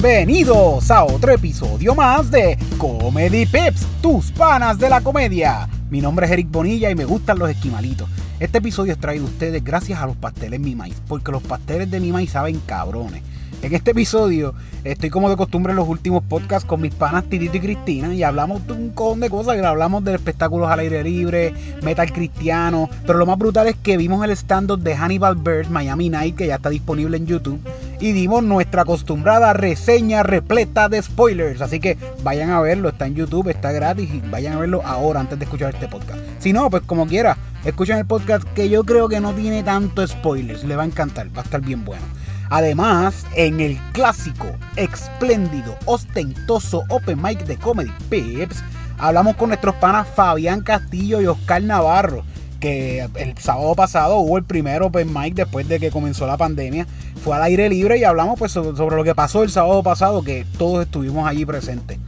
Bienvenidos a otro episodio más de Comedy Pips, tus panas de la comedia. Mi nombre es Eric Bonilla y me gustan los esquimalitos. Este episodio es traído a ustedes gracias a los pasteles Mi Maíz, porque los pasteles de Mi Maíz saben cabrones. En este episodio estoy como de costumbre en los últimos podcasts con mis panas Titito y Cristina y hablamos de un cojón de cosas, hablamos de espectáculos al aire libre, metal cristiano, pero lo más brutal es que vimos el stand-up de Hannibal Bird Miami Night que ya está disponible en YouTube y dimos nuestra acostumbrada reseña repleta de spoilers, así que vayan a verlo, está en YouTube, está gratis y vayan a verlo ahora antes de escuchar este podcast. Si no, pues como quiera, escuchen el podcast que yo creo que no tiene tanto spoilers, le va a encantar, va a estar bien bueno. Además, en el clásico, espléndido, ostentoso Open Mic de Comedy Pips, hablamos con nuestros panas Fabián Castillo y Oscar Navarro, que el sábado pasado hubo el primer Open Mic después de que comenzó la pandemia. Fue al aire libre y hablamos pues, sobre lo que pasó el sábado pasado, que todos estuvimos allí presentes.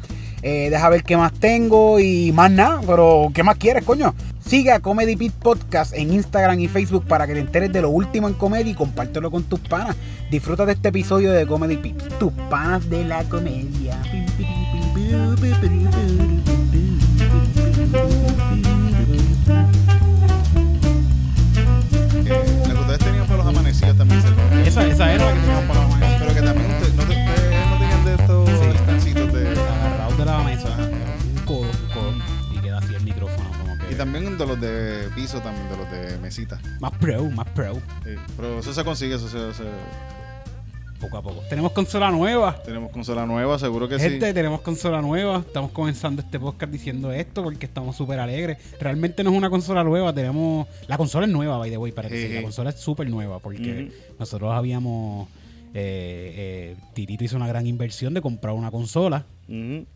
Eh, deja ver qué más tengo y más nada, pero ¿qué más quieres, coño? Sigue a Comedy Pit Podcast en Instagram y Facebook para que te enteres de lo último en comedia y compártelo con tus panas. Disfruta de este episodio de Comedy Pit, tus panas de la comedia. Eh, la que ustedes tenían para los amanecidos también se Esa, esa era la que también de los de piso, también de los de mesita. Más pro, más pro, Sí, Pero eso se consigue, eso se, se- poco a poco. Tenemos consola nueva. Tenemos consola nueva, seguro que Gente, sí. tenemos consola nueva. Estamos comenzando este podcast diciendo esto porque estamos súper alegres. Realmente no es una consola nueva. Tenemos. La consola es nueva, by the way, para que Sí, La consola es súper nueva porque nosotros habíamos. Eh, eh, Tirito hizo una gran inversión de comprar una consola Ujú.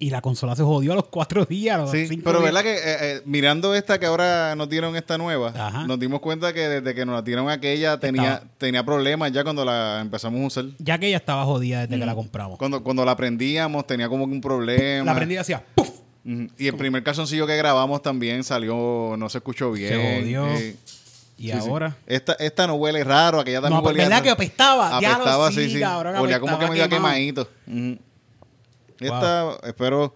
Y la consola se jodió a los cuatro días. a los Sí, cinco pero días. verdad que eh, eh, mirando esta que ahora nos dieron esta nueva, Ajá. nos dimos cuenta que desde que nos la dieron aquella tenía, Estaba- tenía problemas ya cuando la empezamos a usar. Ya que ella estaba jodida desde que la compramos. Cuando, cuando la prendíamos tenía como que un problema. La prendida hacía ¡puf! Y el primer calzoncillo que grabamos también salió, no se escuchó bien. Se jodió. Eh, Y sí, sí. ahora. Esta, esta no huele raro, aquella también No, pues, olía ¿verdad raro. que apestaba? Ya lo Apestaba, sí, sí, Olía como que apestaba medio quemadito. Ujú. Esta, espero,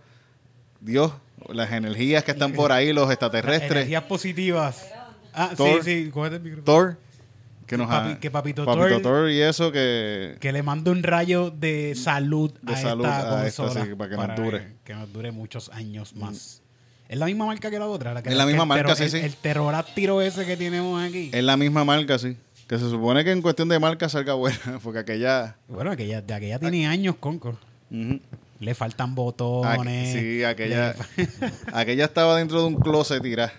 Dios, las energías que están por ahí, los extraterrestres, Energías positivas. Ah, Thor. sí, sí, cógete el micrófono. Thor, que nos Papi- ha- que Papito Papito Thor- Thor y eso que... Que le mande un rayo de salud De a salud esta a esta, consola. sí, para que nos dure. Que, nos dure muchos años más. ¿Es la misma marca que la otra? que- Es la que misma marca, terror- sí, el, sí. El terroráctiro ese que tenemos aquí. Es la misma marca, sí. Que se supone que en cuestión de marca salga buena, porque aquella... Bueno, aquella, de aquella tiene años, Concord. ujú. Le faltan Aqu- botones. sí, aquella, aquella estaba dentro de un closet tirada.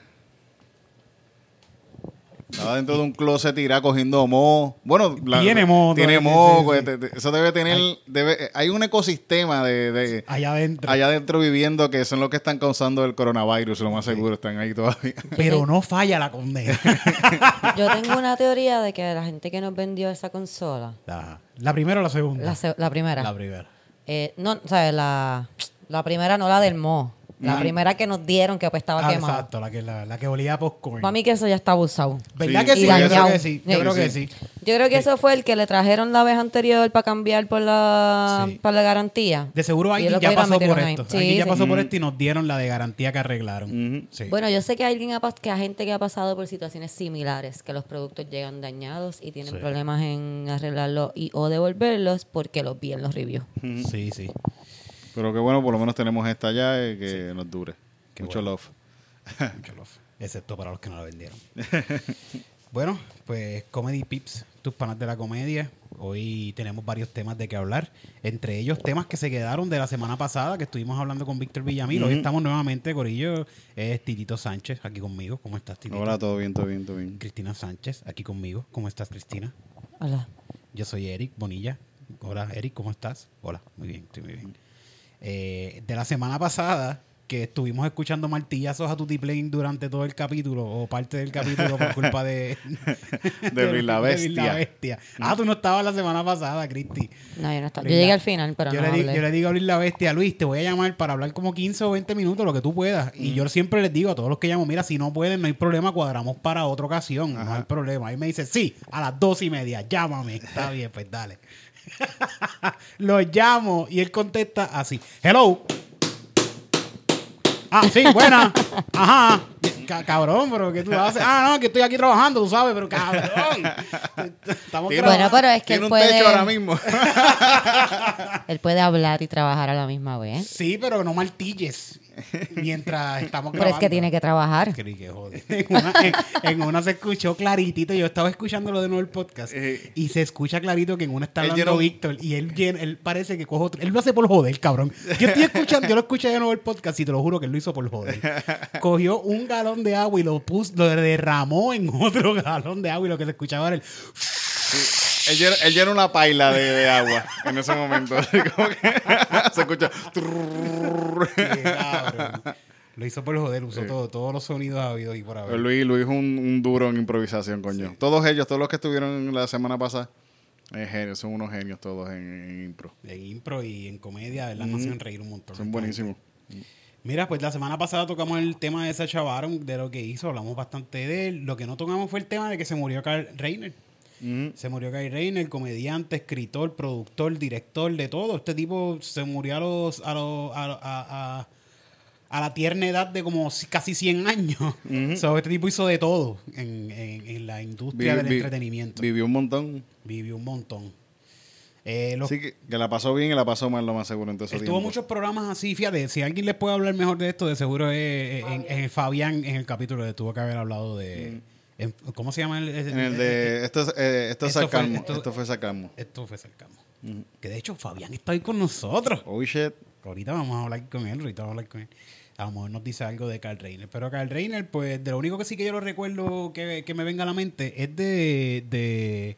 Estaba dentro de un closet tirada cogiendo moho. Bueno, Tiene moho Tiene todavía, moho. sí, sí, pues, sí. Eso debe tener. debe, hay un ecosistema de, de- allá adentro. allá adentro viviendo que son los que están causando el coronavirus, lo más seguro. Están ahí todavía. Pero no falla la condena. Yo tengo una teoría de que la gente que nos vendió esa consola, la, la primera o la segunda. la, se- la primera, La primera. Eh, no, ¿sabes? La, la primera no la del mo, la primera que nos dieron que pues estaba Ah, quemada. exacto, la que, la, la que olía a popcorn. Para mí que eso ya está abusado. ¿Verdad Sí, que y sí? Yo creo que sí. Yo Sí. creo que Sí. Yo creo que eso fue el que le trajeron la vez anterior para cambiar por la, Sí. para la garantía. De seguro alguien ya pasó por esto. Sí, alguien ya pasó por esto y nos dieron la de garantía que arreglaron. Bueno, yo sé que alguien ha que hay gente que ha pasado por situaciones similares, que los productos llegan dañados y tienen Sí. problemas en arreglarlos y o devolverlos porque los vi en los reviews. sí, sí. Pero que bueno, por lo menos tenemos esta ya y que nos dure. Qué Mucho bueno. love. Mucho love. Excepto para los que no la vendieron. bueno, pues Comedy Pips, tus panas de la comedia. Hoy tenemos varios temas de que hablar. Entre ellos, temas que se quedaron de la semana pasada, que estuvimos hablando con Víctor Villamil. Hoy estamos nuevamente, Corillo. Es Titito Sánchez aquí conmigo. ¿Cómo estás, Titito? Hola, todo bien, todo bien, todo bien. Cristina Sánchez aquí conmigo. ¿Cómo estás, Cristina? Hola. Yo soy Eric Bonilla. Hola, Eric, ¿cómo estás? Hola, muy bien, estoy muy bien. Eh, de la semana pasada, que estuvimos escuchando martillazos a Tutiplane durante todo el capítulo, o parte del capítulo, por culpa de... De la de la Bestia. Ah, tú no estabas la semana pasada, Cristi. No, yo no estaba. Yo llegué al final, pero yo, no le digo, hablé. yo le digo a Luis la Bestia, Luis, te voy a llamar para hablar como 15 o 20 minutos, lo que tú puedas. Y yo siempre les digo a todos los que llamo, mira, si no pueden, no hay problema, cuadramos para otra ocasión, no hay problema. Ahí me dice, sí, a las dos y media, llámame. Está bien, pues dale. lo llamo y él contesta así. Hello. Ah, sí, buena. Ajá. Ca- cabrón, pero ¿qué tú haces? Ah, no, que estoy aquí trabajando, tú sabes, pero cabrón. Estamos Tiene- Bueno, pero es que Tiene él un techo ahora mismo. él puede hablar y trabajar a la misma vez. Sí, pero no martilles mientras estamos Pero grabando. es que tiene que trabajar. Creí que joder. En una, en- en una se escuchó claritito. Yo estaba escuchándolo de nuevo el podcast. Eh. y se escucha clarito que en una está hablando llenó- Víctor. Y él, él parece que cojo. otro- Él lo hace por joder, cabrón. Yo estoy escuchando, yo lo escuché de nuevo el podcast y te lo juro que él lo hizo por joder. Cogió un galón de agua y lo puso, lo derramó en otro galón de agua y lo que se escuchaba era el. Él él llena una paila de, de agua en ese momento. Así como que se escucha. Qué. Lo hizo por joder, usó todo, todos los sonidos habidos y por haber. Luis, Luis es un, un duro en improvisación, coño. Todos ellos, todos los que estuvieron la semana pasada, eh, genios, son unos genios todos en, en impro. En impro y en comedia, ¿verdad? Nos hacen reír un montón. Son buenísimos. Mira, pues la semana pasada tocamos el tema de Sacha Baron, de lo que hizo, hablamos bastante de él. Lo que no tocamos fue el tema de que se murió Carl Reiner. Ujú. Se murió Carl Reiner, comediante, escritor, productor, director, de todo. Este tipo se murió a los a, los- a, a- a- a la tierna edad de como si- casi 100 años. So, este tipo hizo de todo en, en- en la industria Vi- del vi- entretenimiento. Vivió un montón. Vivió un montón. Eh, los Así que, que la pasó bien y la pasó mal, lo más seguro. Entonces, Estuvo muchos programas así, fíjate, si alguien les puede hablar mejor de esto, de seguro es en, en Fabián, en el capítulo de tuvo que haber hablado de... en- ¿Cómo se llama el, el- En el el- de. Esto, es, eh, esto, es Esto fue- sarcasmo. esto- Esto, fue sarcasmo. Esto fue cercano. Que de hecho Fabián está ahí con nosotros. Oh shit. Ahorita vamos a hablar con él, ahorita vamos a hablar con él. A lo mejor nos dice algo de Carl Reiner. Pero Carl Reiner, pues, de lo único que sí que yo lo recuerdo que, que me venga a la mente es de, de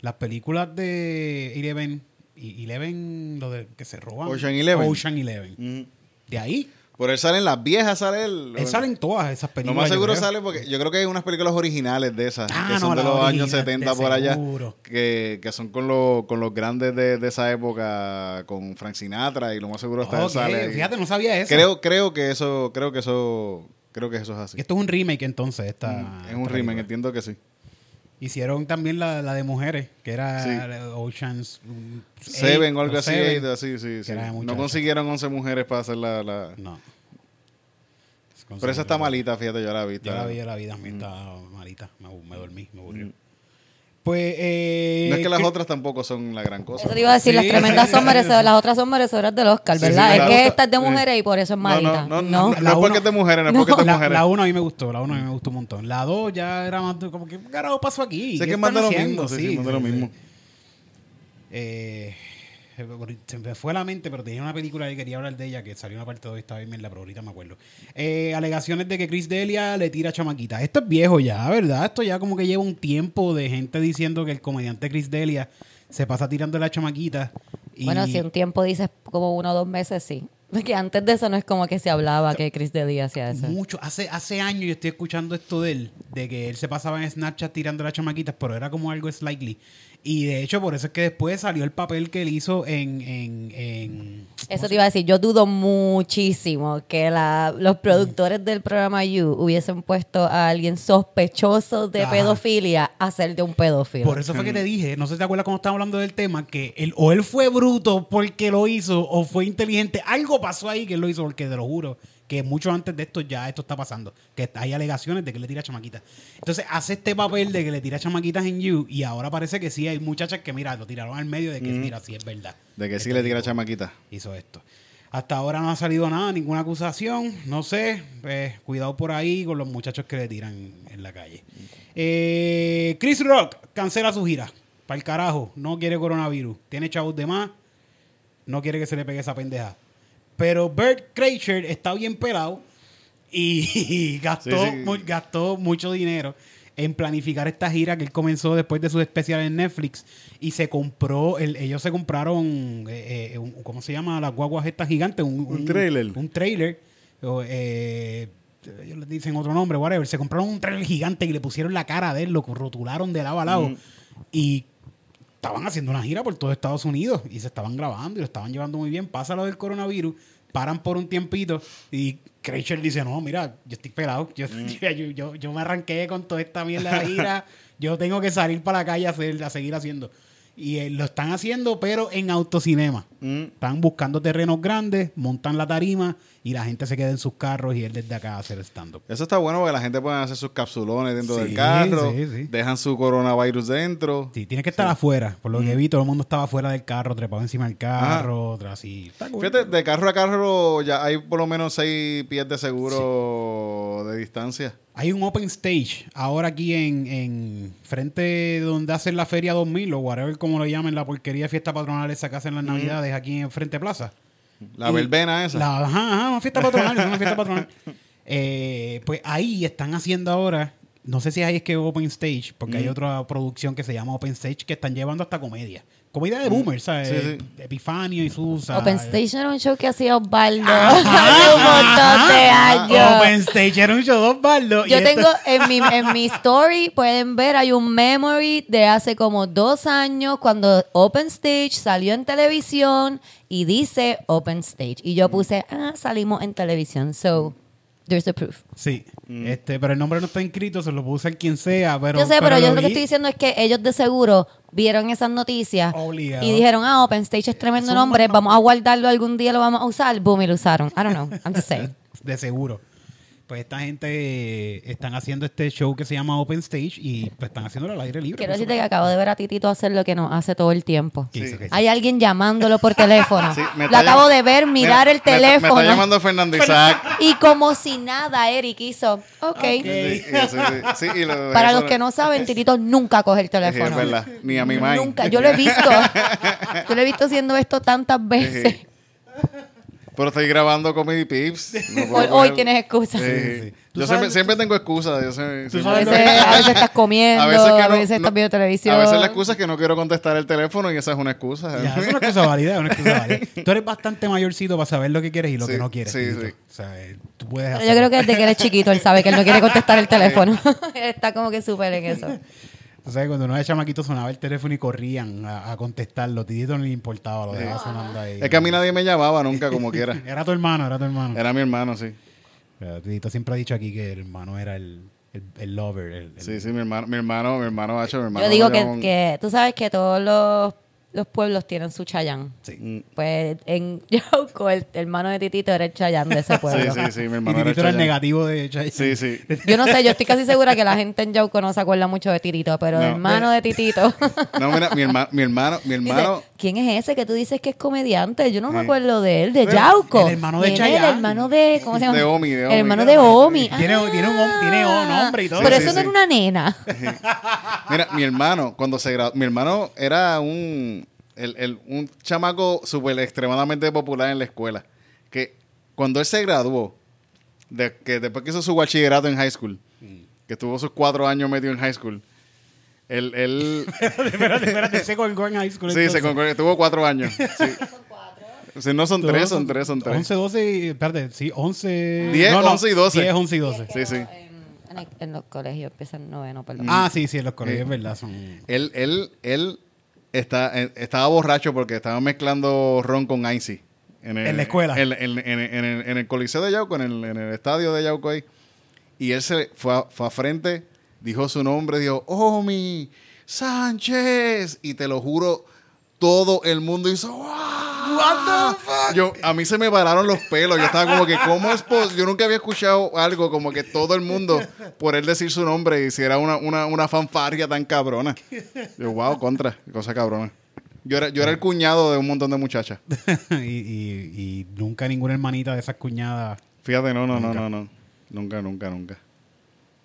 las películas de Eleven. y Eleven, lo de que se roban. Ocean Eleven. Ocean Eleven. Ujú. De ahí. Por él salen las viejas, sale él. Él sale en todas esas Lo películas. más yo seguro sale porque yo creo que hay unas películas originales de esas Ah, que no, son de los años originales, 70 de por allá que, que son con, los con los grandes de, de esa época con Frank Sinatra y lo más seguro está él Ok, sale ahí. Fíjate, no sabía eso. creo creo que eso creo que eso creo que eso es así Esto es un remake entonces. Esta, es un remake película. entiendo que sí Hicieron también la, la de mujeres, que era Sí. Ocean's mm, Seven o algo así sí, sí. no consiguieron 11 mujeres para hacer la, la- No. pero esa está malita fíjate yo la vi Yo está- la vi, yo la vi también, estaba malita. Me, me dormí, me aburrió. Pues, eh, no es que las ¿qué- otras tampoco son la gran cosa Eso te iba a decir, las tremendas sí, son merecedoras, las otras son merecedoras del Oscar, Sí, ¿verdad? sí, es que otra- esta es de mujeres y por eso es no, malita. no, no, no, no, es porque es de mujeres no es porque es de mujeres la uno a mí me gustó, la uno a mí me gustó un montón. La dos ya era más de- como que, ¿qué carajo pasó aquí? Sé ¿Qué que es más de lo mismo, sí, sí, más de lo sí, sí. mismo. Eh, se me fue a la mente, pero tenía una película que quería hablar de ella que salió una parte de hoy, estaba bien, pero ahorita me acuerdo. Eh, alegaciones de que Chris Delia le tira chamaquita. Esto es viejo ya, ¿verdad? Esto ya como que lleva un tiempo de gente diciendo que el comediante Chris Delia se pasa tirando la chamaquita. Y Bueno, si un tiempo dices como uno o dos meses, sí. Porque antes de eso no es como que se hablaba que Chris Delia hacía eso. mucho, hace, hace años yo estoy escuchando esto de él, de que él se pasaba en Snapchat tirando las chamaquitas, pero era como algo slightly. Y de hecho, por eso es que después salió el papel que él hizo en. en, en Eso te iba a decir, yo dudo muchísimo que la, los productores del programa You hubiesen puesto a alguien sospechoso de Ajá. pedofilia a ser de un pedófilo. Por eso fue que te dije, no sé si te acuerdas cuando estábamos hablando del tema, que él, o él fue bruto porque lo hizo, o fue inteligente. Algo pasó ahí que él lo hizo, porque te lo juro, que mucho antes de esto ya esto está pasando. Que hay alegaciones de que le tira chamaquitas. Entonces hace este papel de que le tira chamaquitas en You, y ahora parece que sí hay muchachas que, mira, lo tiraron al medio de que, mira, sí es verdad. de que sí Este le tira tipo chamaquita Hizo esto. Hasta ahora no ha salido nada, ninguna acusación. No sé. Pues, cuidado por ahí con los muchachos que le tiran en la calle. Eh, Chris Rock cancela su gira. Para el carajo. No quiere coronavirus. Tiene chavos de más. No quiere que se le pegue esa pendeja. Pero Bert Kreischer está bien pelado y gastó, Sí, sí. mu- gastó mucho dinero en planificar esta gira que él comenzó después de su especial en Netflix y se compró, el- ellos se compraron, eh, eh, un- ¿cómo se llama? Las guaguas estas gigantes. Un, Un trailer. Un trailer. eh, ellos le dicen otro nombre, whatever. Se compraron un trailer gigante y le pusieron la cara de él, lo rotularon de lado a lado. Mm. Y estaban haciendo una gira por todo Estados Unidos y se estaban grabando y lo estaban llevando muy bien. Pasa lo del coronavirus, paran por un tiempito y Kreischer dice, no, mira, yo estoy pelado. Yo, yo, yo- yo me arranqué con toda esta mierda de la gira. yo tengo que salir para la calle a, hacer- a seguir haciendo. Y eh, lo están haciendo, pero en autocinema. Mm. Están buscando terrenos grandes, montan la tarima y la gente se queda en sus carros y él desde acá hace el stand-up. Eso está bueno porque la gente puede hacer sus capsulones dentro Sí, del carro, sí, sí. dejan su coronavirus dentro. Sí, tiene que estar afuera. Por lo que vi, todo el mundo estaba afuera del carro, trepado encima del carro, otra así. Fíjate, de carro a carro ya hay por lo menos seis pies de seguro de distancia. Hay un open stage ahora aquí en, en frente donde hacen la Feria 2000 o whatever como lo llamen, la porquería de fiesta patronal esa que hacen las navidades aquí en Frente Plaza. La Y verbena esa. La, ajá, ajá, una fiesta patronal, una fiesta patronal. Eh, pues ahí están haciendo ahora, no sé si ahí es que Open Stage, porque hay otra producción que se llama Open Stage que están llevando hasta comedia. Comedia de boomers, ¿sabes? Sí, sí. Epifanio y Susa. Open Station era un show que hacía Osvaldo hace un montón de años. Open Stage era un show dos baldos. y Yo esto- tengo en mi, en mi story, pueden ver, hay un memory de hace como dos años cuando Open Stage salió en televisión y dice Open Stage. Y yo puse, ah, salimos en televisión. So, there's the proof. Sí, este, pero el nombre no está inscrito, se lo puede usar quien sea, pero... yo sé, pero, yo lo que estoy diciendo es que ellos de seguro vieron esas noticias Obligado. y dijeron, ah, Open Stage es tremendo nombre, vamos a guardarlo algún día, lo vamos a usar. Boom, y lo usaron. I don't know, I'm just saying. De seguro. Pues esta gente están haciendo este show que se llama Open Stage y pues están haciéndolo al aire libre. Quiero decirte que acabo de ver a Titito hacer lo que nos hace todo el tiempo. Hay alguien llamándolo por teléfono. Sí, lo acabo de ver mirar Mira, el teléfono. Me está, llamando Fernando Isaac. Y como si nada, Eric hizo. Ok. Sí, sí, sí, sí, y lo- Para eso- los que no saben, Titito nunca coge el Sí, teléfono. es verdad. Ni a mi mamá. Nunca. Yo lo he visto. Yo lo he visto haciendo esto tantas veces. Pero estoy grabando Comedy Pips. No Hoy, hoy tienes excusas. Sí. Sí, sí. ¿Tú Yo sabes- siempre, siempre tengo excusas. Yo siempre- A veces, a veces estás comiendo, a veces, que no- estás no- viendo televisión. A veces la excusa es que no quiero contestar el teléfono y esa es una excusa. Ya, es una excusa válida, es una excusa válida. Tú eres bastante mayorcito para saber lo que quieres y lo Sí, que no quieres. sí, sí. O sea, eh, tú puedes Pero hacer. yo creo que desde que él es chiquito, él sabe que él no quiere contestar el teléfono. él está como que súper en eso. Tú sabes, cuando uno de chamaquitos sonaba el teléfono y corrían a, a contestarlo, Titito no le importaba, lo dejaba sonando ahí. Es que a mí nadie me llamaba nunca como quiera. Era tu hermano, era tu hermano. Era mi hermano, sí. Pero Titito siempre ha dicho aquí que el hermano era el, el, el lover. el- el- Sí, sí, mi hermano, mi hermano, mi hermano Hacho, mi hermano. Yo digo que, que tú sabes que todos los, los pueblos tienen su chayán. Sí. Pues en Yauco, el, hermano de Titito era el chayán de ese Sí, pueblo. sí, sí, mi Y hermano era Titito era el negativo de Chayanne. Sí, sí. Yo no sé, yo estoy casi segura que la gente en Yauco no se acuerda mucho de Titito, pero el No. hermano de Titito. No, mira, mi hermano, mi hermano, mi Dice, hermano. ¿quién es ese que tú dices que es comediante? Yo no me Sí. acuerdo de él, de Pero, Yauco. el hermano de Chayanne. El hermano de, ¿cómo se llama? De Omi, de El Omi. hermano de Omi. Tiene- Ah. tiene un tiene un nombre y todo. Pero Sí, eso sí, no sí. era una nena. Mira, mi hermano, cuando se graduó, mi hermano era un, el, el- un chamaco súper extremadamente popular en la escuela. Que cuando él se graduó, de, que después que hizo su bachillerato en high school, que estuvo sus cuatro años metido en high school, él, él espérate, espérate, se colgó en high school. sí, se entonces. concor- tuvo cuatro años. Sí. Sí, no son tres, son tres, son tres. 11, 12, espérate, sí, 11. 10, 11 y 12. 10, 11 y 12. Sí, sí. En, en el- en los colegios empiezan noveno, perdón. Ah, sí, sí, en los colegios, es verdad. Son... Él, él, él está, eh, estaba borracho porque estaba mezclando ron con Icy. En, el- En la escuela. En, en- en- en el, en el Coliseo de Yauco, en el, en el estadio de Yauco ahí. Y él se fue a, fue a frente, dijo su nombre, dijo, Omi Sánchez. Y te lo juro, todo el mundo hizo, "What the fuck?" Yo, a mí se me pararon los pelos. Yo estaba como que, ¿cómo es posible? Yo nunca había escuchado algo como que todo el mundo, por él decir su nombre, hiciera una, una, una fanfarria tan cabrona. Yo, wow, contra, cosa cabrona. Yo era, yo era el cuñado de un montón de muchachas. y, y, y nunca ninguna hermanita de esas cuñadas. Fíjate, no, no, no, no, no. Nunca, nunca, nunca.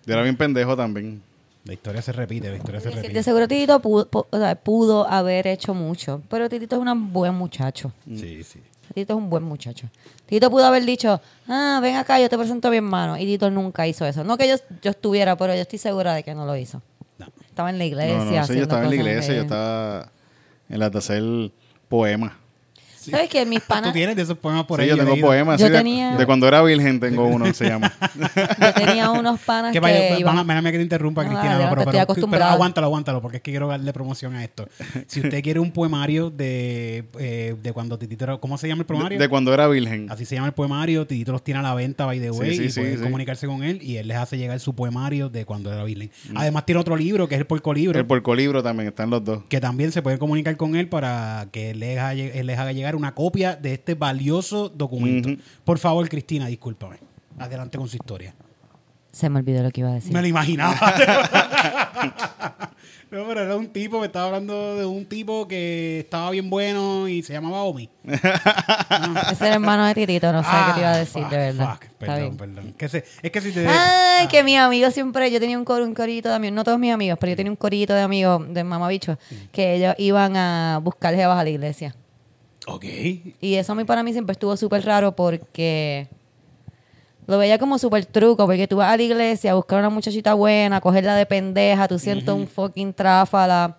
Yo era bien pendejo también. La historia se repite, la historia se Sí, de repite. seguro Titito pudo, pudo haber hecho mucho, pero Titito es un buen muchacho. Sí, sí. Tito es un buen muchacho. Tito pudo haber dicho, ah, ven acá, yo te presento a mi hermano. Y Tito nunca hizo eso. No que yo, yo estuviera, pero yo estoy segura de que no lo hizo. No. Estaba en la iglesia. No, no, sí, yo estaba en la iglesia, yo estaba en la de hacer poemas. ¿Sabes que mis Tú panas... tienes de esos poemas por Sí, ahí. yo tengo leído. poemas. Yo sí, tenía- de, cuando era virgen tengo uno, se llama. Yo tenía unos panas Que que, iban... van que te interrumpa, No, Cristina. pero, estoy pero- acostumbrada. pero aguántalo, aguántalo, porque es que quiero darle promoción a esto. Si usted quiere un poemario de, eh, de cuando Titito era- ¿Cómo se llama el poemario? de cuando era virgen. Así se llama el poemario. Titito los tiene a la venta, by the way. sí, y sí, pueden sí. comunicarse con él y él les hace llegar su poemario de cuando era virgen. Además, tiene otro libro que es el Porcolibro. El porcolibro también, están los dos. que también se puede comunicar con él para que él les, haga, él les haga llegar una copia de este valioso documento. Por favor, Cristina, discúlpame. Adelante con su historia. Se me olvidó lo que iba a decir. Me lo imaginaba. no, pero era un tipo, me estaba hablando de un tipo que estaba bien bueno y se llamaba Omi. Ese era el hermano de Titito, no sé qué te iba a decir, fuck, de verdad. fuck. Perdón, perdón. Que se- es que si te... Ay, que mis amigos siempre, yo tenía un, coro, un corito de amigos, no todos mis amigos, pero yo tenía un corito de amigos de mamabicho, que ellos iban a buscar jevas a la iglesia. Ok. Y eso a mí para mí siempre estuvo súper raro porque lo veía como súper truco, porque tú vas a la iglesia a buscar una muchachita buena, a cogerla de pendeja, tú sientes un fucking tráfala.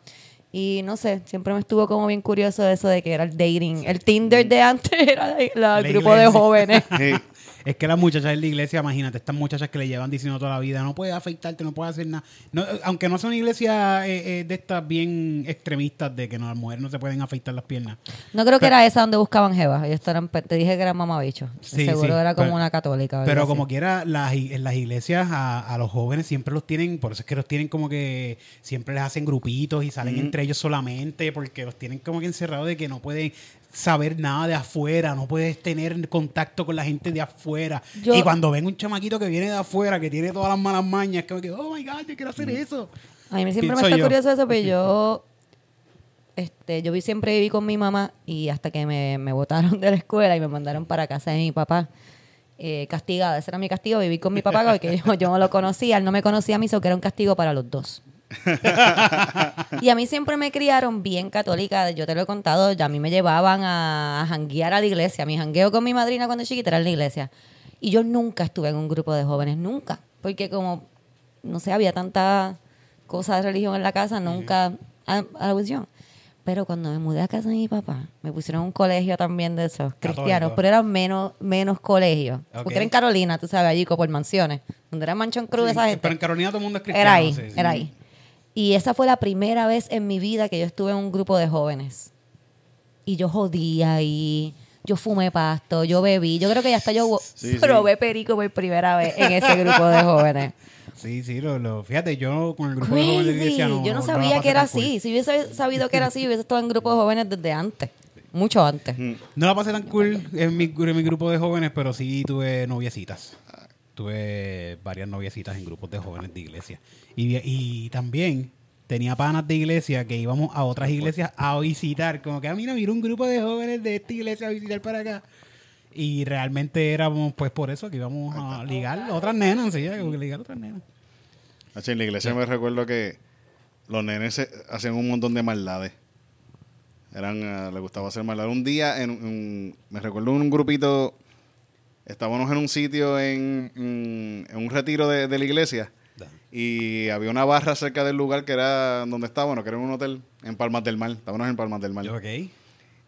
Y no sé, siempre me estuvo como bien curioso eso de que era el dating. El Tinder de antes era el grupo de jóvenes. Es que las muchachas en la iglesia, imagínate, estas muchachas que le llevan diciendo toda la vida, no puedes afeitarte, no puedes hacer nada. No, aunque no son iglesias eh, eh, de estas bien extremistas de que no, las mujeres no se pueden afeitar las piernas. No creo que era esa donde buscaban jevas. Ellos eran, te dije que eran mamabichos. Sí, Seguro sí, era como pero- una católica. Pero así. como quiera, las, en las iglesias a, a los jóvenes siempre los tienen, por eso es que los tienen como que siempre les hacen grupitos y salen entre ellos solamente, porque los tienen como que encerrados de que no pueden saber nada de afuera, no puedes tener contacto con la gente de afuera. Yo- y cuando ven un chamaquito que viene de afuera, que tiene todas las malas mañas, que, oh my God, yo quiero hacer eso. A mí siempre me está yo. curioso eso, pero yo, este, yo vi, siempre viví con mi mamá y hasta que me, me botaron de la escuela y me mandaron para casa de mi papá. eh, castigada, ese era mi castigo, vivir con mi papá porque yo, yo no lo conocía, él no me conocía a mí, so que era un castigo para los dos. y a mí siempre me criaron bien católica, yo te lo he contado, ya a mí me llevaban a, a janguear a la iglesia, mi jangueo con mi madrina cuando chiquita era en la iglesia. Y yo nunca estuve en un grupo de jóvenes, nunca, porque como, no sé, había tanta cosa de religión en la casa, nunca, I was young. Pero cuando me mudé a casa de mi papá, me pusieron un colegio también de esos cristianos, Católico. pero eran menos, menos colegios. Ok. Porque era en Carolina, tú sabes, allí por mansiones, donde era Manchón Cruz, Sí, esa gente. Pero en Carolina todo el mundo es cristiano. Era ahí, sí, sí. era ahí. Y esa fue la primera vez en mi vida que yo estuve en un grupo de jóvenes. Y yo jodía y yo fumé pasto, yo bebí. Yo creo que ya hasta yo Sí, sí. probé perico por primera vez en ese grupo de jóvenes. Sí, sí, lo, lo- fíjate, yo con el grupo de jóvenes no yo no sabía que era cool. así. Si hubiese sabido que era así, hubiese estado en grupo de jóvenes desde antes. Mucho antes. No la pasé tan cool en mi, en mi grupo de jóvenes, pero sí tuve noviecitas. Tuve varias noviecitas en grupos de jóvenes de iglesia. Y, y también tenía panas de iglesia que íbamos a otras iglesias a visitar. Como que, ah, mira, mira un grupo de jóvenes de esta iglesia a visitar para acá. Y realmente éramos, pues, por eso que íbamos a ligar otras nenas, sí, como que ligar otras nenas. En la iglesia me recuerdo que los nenes se- hacían un montón de maldades. Eran, ah, les gustaba hacer maldades. Un día, en, en- me recuerdo un grupito, estábamos en un sitio en, en- en un retiro de, de la iglesia y había una barra cerca del lugar que era donde estábamos, que era un hotel en Palmas del Mar. Estábamos en Palmas del Mar. Ok.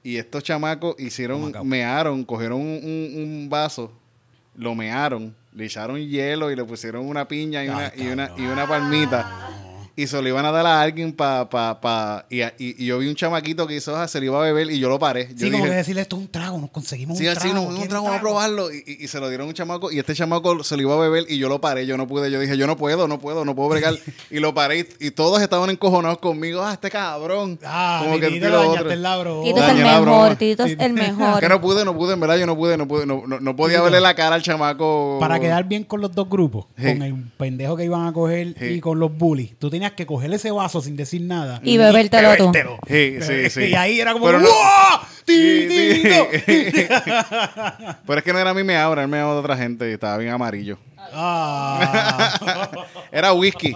Y estos chamacos hicieron, mearon, cogieron un, vaso, lo mearon, le echaron hielo y le pusieron una piña y, Ay, una, y, una, y una palmita. Y se lo iban a dar a alguien para... Pa, pa, y, y- y yo vi un chamaquito que hizo, "Ah, se lo iba a beber y yo lo paré. Yo Sí, como dije, que decirle esto es un trago, nos conseguimos Sí, un así, trago. no, un ¿quieres trago, vamos a probarlo. Y, y- y se lo dieron a un chamaco. Y este chamaco se lo iba a beber y yo lo paré. Yo no pude. Yo dije, yo no puedo, no puedo, no puedo bregar. y lo paré y, y todos estaban encojonados conmigo. Ah, este cabrón. Ah, Como que tiro lo otro. el labro. Tito es el mejor. Tito es el mejor. Que no pude, no pude, en verdad yo no pude, no pude, no, no, no podía Sí, verle la cara al chamaco. Para quedar bien con los dos grupos, Sí. con el pendejo que iban a coger Sí. y con los bullies, tú tenías que coger ese vaso sin decir nada. Y bebértelo tú. bebértelo. Sí, sí, sí. Y ahí era como, Pero no- ¡Wow! Sí, sí. ¡Titito! Pero es que no era a mí me abra, él me de otra gente y estaba bien amarillo. Ah. Era whisky.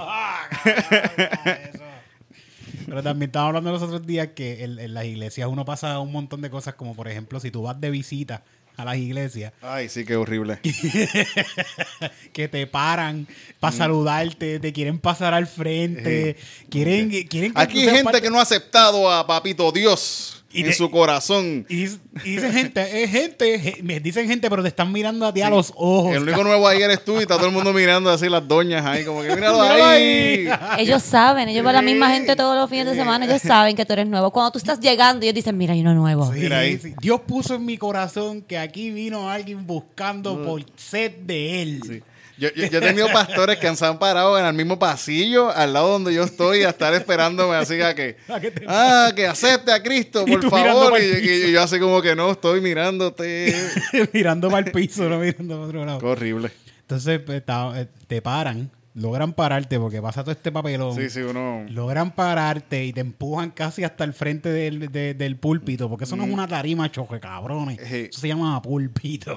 Pero también estábamos hablando los otros días que en, en las iglesias uno pasa un montón de cosas, como por ejemplo, si tú vas de visita a las iglesias, Ay, sí, qué horrible. que te paran para saludarte, te quieren pasar al frente, quieren, quieren que Aquí hay gente parte- que no ha aceptado a Papito Dios. Y en te- su corazón. Y, dic- y dicen gente, es gente, je- me dicen gente, pero te están mirando a ti a los ojos. El único nuevo ahí eres tú y está todo el mundo mirando así las doñas ahí, como que míralo ahí. Ellos saben, ellos van a la misma gente todos los fines de semana, ellos saben que tú eres nuevo. Cuando tú estás llegando, ellos dicen, mira, hay uno nuevo. Sí, Mira ahí. sí. Dios puso en mi corazón que aquí vino alguien buscando por sed de él. Yo, yo, yo he tenido pastores que se han parado en el mismo pasillo, al lado donde yo estoy, a estar esperándome así a que, A que te- ah, que acepte a Cristo, por favor. Y, yo así como que no, estoy mirándote. mirando para el piso, no mirando para otro lado. Qué horrible. Entonces pues, eh, te paran, logran pararte porque pasa todo este papelón. Sí, sí, uno... Logran pararte y te empujan casi hasta el frente del, de- del púlpito, porque eso no es una tarima choque, cabrones. Sí. Eso se llama púlpito.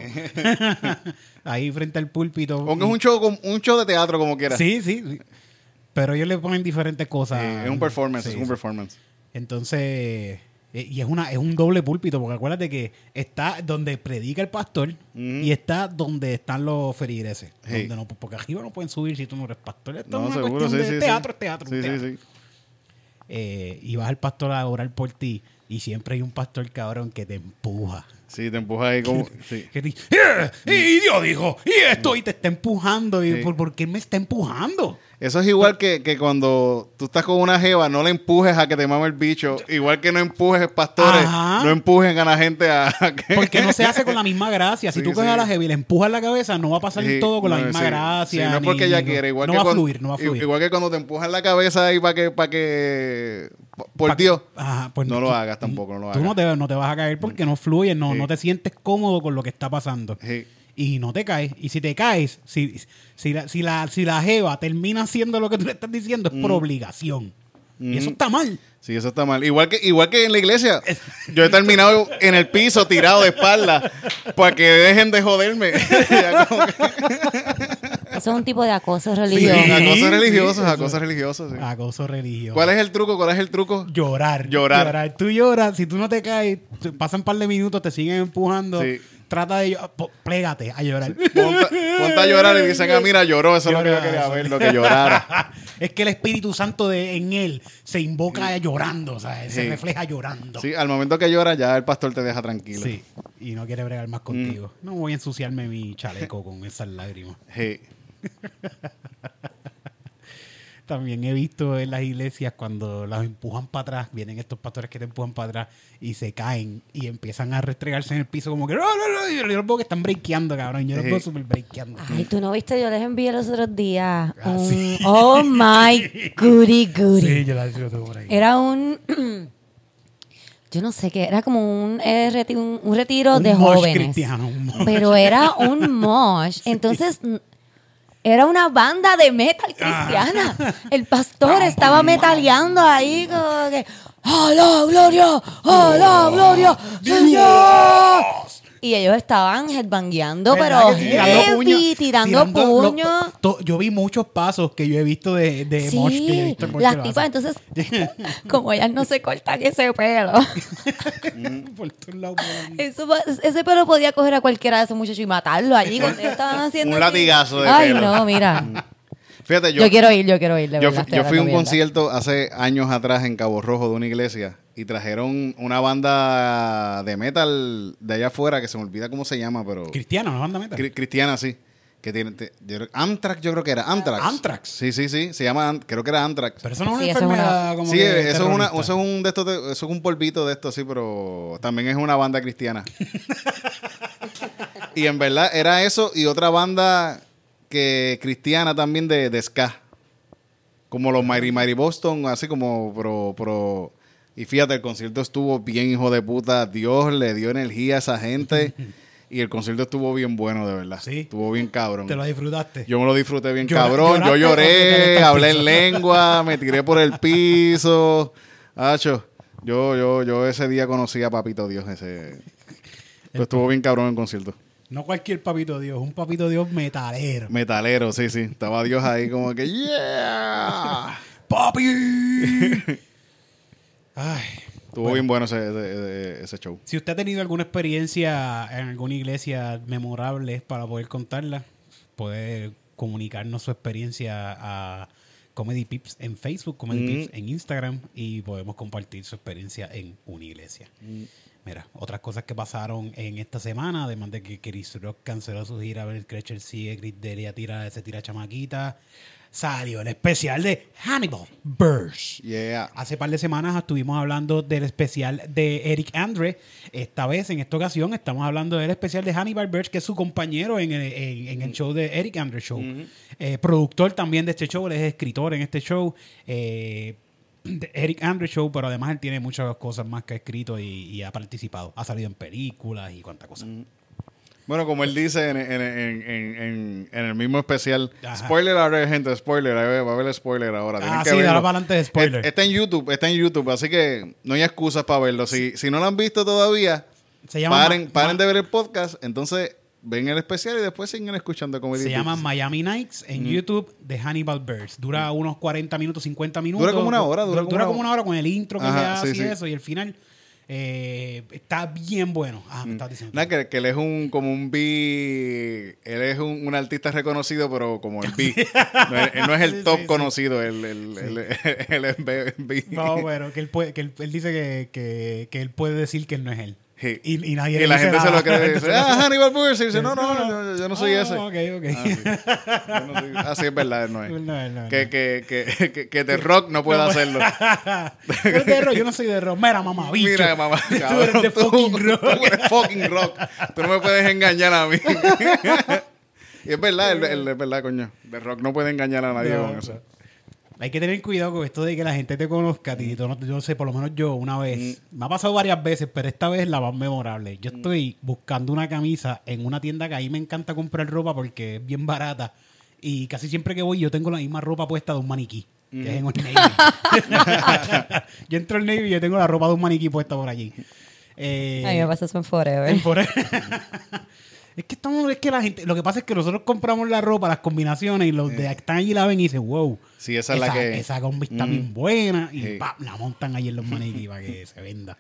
Ahí frente al púlpito. Aunque es un show, un show de teatro como quiera. Sí, sí, sí. Pero ellos le ponen diferentes cosas. Sí, es un performance, Sí, es un performance. Entonces, eh, y es una es un doble púlpito, porque acuérdate que está donde predica el pastor y está donde están los feligreses. Donde no, porque arriba no pueden subir si tú no eres pastor. Esto No, es una seguro, cuestión sí, de sí, teatro, sí. es teatro. Sí, es sí, teatro. sí. Eh, y vas al pastor a orar por ti y siempre hay un pastor cabrón que te empuja. Sí, te empuja ahí como... Sí. Que te dice, "Eh, y Dios dijo, y esto, y te está empujando. Y Sí. ¿por, por qué me está empujando? Eso es igual que, que cuando tú estás con una jeva, no le empujes a que te mame el bicho. Igual que no empujes pastores, Ajá. no empujen a la gente a, a que... Porque no se hace con la misma gracia. Si Sí, tú coges sí. a la heavy y le empujas la cabeza, no va a pasar Sí, todo con la no, misma sí, gracia. sí, no es ni- porque ella ni- quiere. Igual no que va a cuando- fluir, no va a fluir. Igual que cuando te empujan la cabeza ahí para que... Para que por Pa- Dios. Ajá, pues no lo hagas tampoco, no lo Tú hagas. no te, no te vas a caer porque no fluye, no, Sí. no te sientes cómodo con lo que está pasando. Sí. Y no te caes. Y si te caes, si, si, la, si, la, si la jeva termina haciendo lo que tú le estás diciendo, es por obligación. Y eso está mal. Sí, eso está mal. Igual que, igual que en la iglesia. Yo he terminado en el piso, tirado de espalda, para que dejen de joderme. Eso es un tipo de acoso religioso. Sí. acosos religiosos, eso. acosos religiosos. sí. Acoso religioso. ¿Cuál es el truco? ¿Cuál es el truco? Llorar. Llorar. Tú lloras. Si tú no te caes, pasan un par de minutos, te siguen empujando. Sí. Trata de llorar. Plégate a llorar. Ponte, ponte a llorar y dicen, ah, mira, lloró. Eso es lo que yo quería ver, lo que llorara. es que el Espíritu Santo de, en él se invoca llorando, o sea, se Sí. refleja llorando. Sí, al momento que llora, ya el pastor te deja tranquilo. Sí, y no quiere bregar Mm. más contigo. No voy a ensuciarme mi chaleco con esas lágrimas. Sí. También he visto en las iglesias cuando las empujan para atrás, vienen estos pastores que te empujan para atrás y se caen y empiezan a restregarse en el piso como que no, no, no, yo los veo que están breakeando, cabrón. Yo los veo súper breakeando. Ay, tú no viste, yo les envié los otros días Ah, un sí. Oh my goody goody. Sí, yo la yo la tengo por ahí. Era un yo no sé qué, era como un, eh, reti- un, un retiro Un de mosh jóvenes. cristiano, un mosh. Pero era un mosh. Entonces era una banda de metal cristiana. El pastor estaba metaleando ahí como que ¡Hola, gloria! ¡Hola, gloria! ¡Señor! Y ellos estaban headbangueando, ¿Verdad pero sí? tirando heavy, puños, tirando, tirando lo- puños. to- yo vi muchos pasos que yo he visto de, de mosh que yo he Sí, visto en Mosh que las tipas, entonces, como ellas no se cortan ese pelo, Por todos lados, eso ese pelo podía coger a cualquiera de esos muchachos y matarlo allí cuando ellos estaban haciendo. Un latigazo de Ay, pelo. no, mira. Fíjate, Yo, quiero ir, yo quiero ir. de Yo, verdad, yo fui a un concierto hace años atrás en Cabo Rojo de una iglesia y trajeron una banda de metal de allá afuera que se me olvida cómo se llama, pero Cristiano, ¿no? Banda metal. cri- cristiana, sí. Que tiene, te- yo creo- Anthrax, yo creo que era. Anthrax. Anthrax. Sí, sí, sí. Se llama, creo que era Anthrax. Pero eso no es Sí, una eso es una- enfermedad como Sí, que eso es, una, eso es un de estos de- eso es un polvito de esto, sí, pero también es una banda cristiana. y en verdad era eso y otra banda que cristiana también de, de ska. Como los Mighty Mighty Boston, así como pro, pro. Y fíjate, el concierto estuvo bien hijo de puta. Dios le dio energía a esa gente. y el concierto estuvo bien bueno, de verdad. Sí. Estuvo bien cabrón. Te lo disfrutaste. Yo me lo disfruté bien cabrón. Yo lloré, hablé en lengua, me tiré por el piso. Hacho, yo, yo, yo ese día conocí a Papito Dios. Ese, estuvo bien cabrón el concierto. No cualquier papito Dios, un papito Dios metalero. Metalero, sí, sí. Estaba Dios ahí como que, yeah. ¡Papi! Ay. Estuvo bien bueno ese, ese, ese show. Si usted ha tenido alguna experiencia en alguna iglesia memorable para poder contarla, puede comunicarnos su experiencia a Comedy Pips en Facebook, Comedy Pips en Instagram y podemos compartir su experiencia en una iglesia. Mira, otras cosas que pasaron en esta semana, además de que Chris Rock canceló su gira, a ver Creature sigue, Chris Delia tira, se tira chamaquita, salió el especial de Hannibal Burrs. Yeah. Hace par de semanas estuvimos hablando del especial de Eric Andre. Esta vez, en esta ocasión, estamos hablando del especial de Hannibal Burch, que es su compañero en el, en- en el show de Eric Andre Show. Eh, productor también de este show, él es escritor en este show. eh, de Eric Andre Show, pero además él tiene muchas cosas más que ha escrito y, y ha participado. Ha salido en películas y cuánta cosa. Bueno, como él dice en, en- en- en- en- en el mismo especial, Ajá. spoiler ahora, gente, spoiler, va a haber spoiler ahora. Ah, sí, dale para adelante de spoiler. Está en YouTube, está en YouTube, así que no hay excusas para verlo. Si, si no lo han visto todavía, Se llama paren, Ma- paren Ma- de ver el podcast, entonces ven el especial y después siguen escuchando Se llama Miami Nights en YouTube de Hannibal Burrs. Dura unos 40 minutos, 50 minutos. Dura como una hora, dura Dura, como una como una hora con el intro que Ajá, le hace sí, y sí. eso. Y el final eh, está bien bueno. Ah, me estás diciendo. Nada, que, que él es un como un B. Él es un, un artista reconocido, pero como el B. No, él, él no es el Sí, top sí, sí. conocido, él, él- él- él es B. No, bueno, que él, puede, que él, él dice que, que, que él puede decir que él no es él. Sí. Y, y nadie Y le la dice gente se nada. lo cree. Dice, se ah. Hannibal Buress. Y dice, no, no, yo, yo no soy Ah, ese. Ok, ok. Ah, sí. No soy- ah, sí, es verdad, no es. No, no, no. Que, que, que, que, que The Rock no puede hacerlo. De rock, yo no soy de rock. Mira, mamá, bicho. Mira, mamá, Tú eres de tú- fucking rock. Tú eres fucking rock. Tú no me puedes engañar a mí. y es verdad, el, el- es verdad, coño. The Rock no puede engañar a nadie No, con eso. Hay que tener cuidado con esto de que la gente te conozca, Tito. No, yo no sé, por lo menos yo una vez. Me ha pasado varias veces, pero esta vez es la más memorable. Yo estoy buscando una camisa en una tienda que ahí me encanta comprar ropa porque es bien barata. Y casi siempre que voy yo tengo la misma ropa puesta de un maniquí. Que es en Old Navy. yo entro al Navy y yo tengo la ropa de un maniquí puesta por allí. Eh, A mí me pasa eso en Forever. en Forever. es que estamos, es que la gente, lo que pasa es que nosotros compramos la ropa, las combinaciones, y los de están allí la ven y dicen, wow. Sí, esa es la que- Esa combi está Mm. bien buena. Y Sí. pa, la montan ahí en los maniquí para que se venda.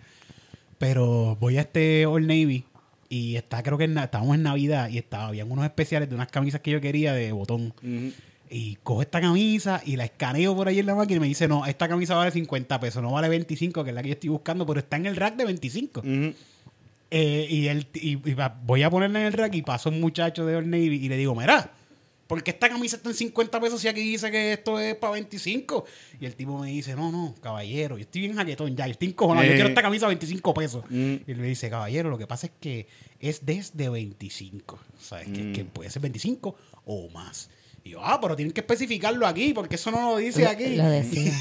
Pero voy a este Old Navy y está, creo que en estábamos en Navidad y estaba, habían unos especiales de unas camisas que yo quería de botón. Y cojo esta camisa y la escaneo por ahí en la máquina y me dice, no, esta camisa vale 50 pesos, no vale 25, que es la que yo estoy buscando, pero está en el rack de 25. Ujú. Eh, y, él, y, y va- voy a ponerla en el rack y paso un muchacho de Old Navy y le digo, mira, ¿por qué esta camisa está en 50 pesos si aquí dice que esto es para 25? Y el tipo me dice, no, no, caballero, yo estoy bien jaquetón ya, yo estoy encojonado, yo Eh. quiero esta camisa a 25 pesos. Mm. Y él me dice, caballero, lo que pasa es que es desde 25, ¿sabes? Que, Mm. que puede ser 25 o más. Y yo, ah, pero tienen que especificarlo aquí, porque eso no lo dice aquí. Lo decía.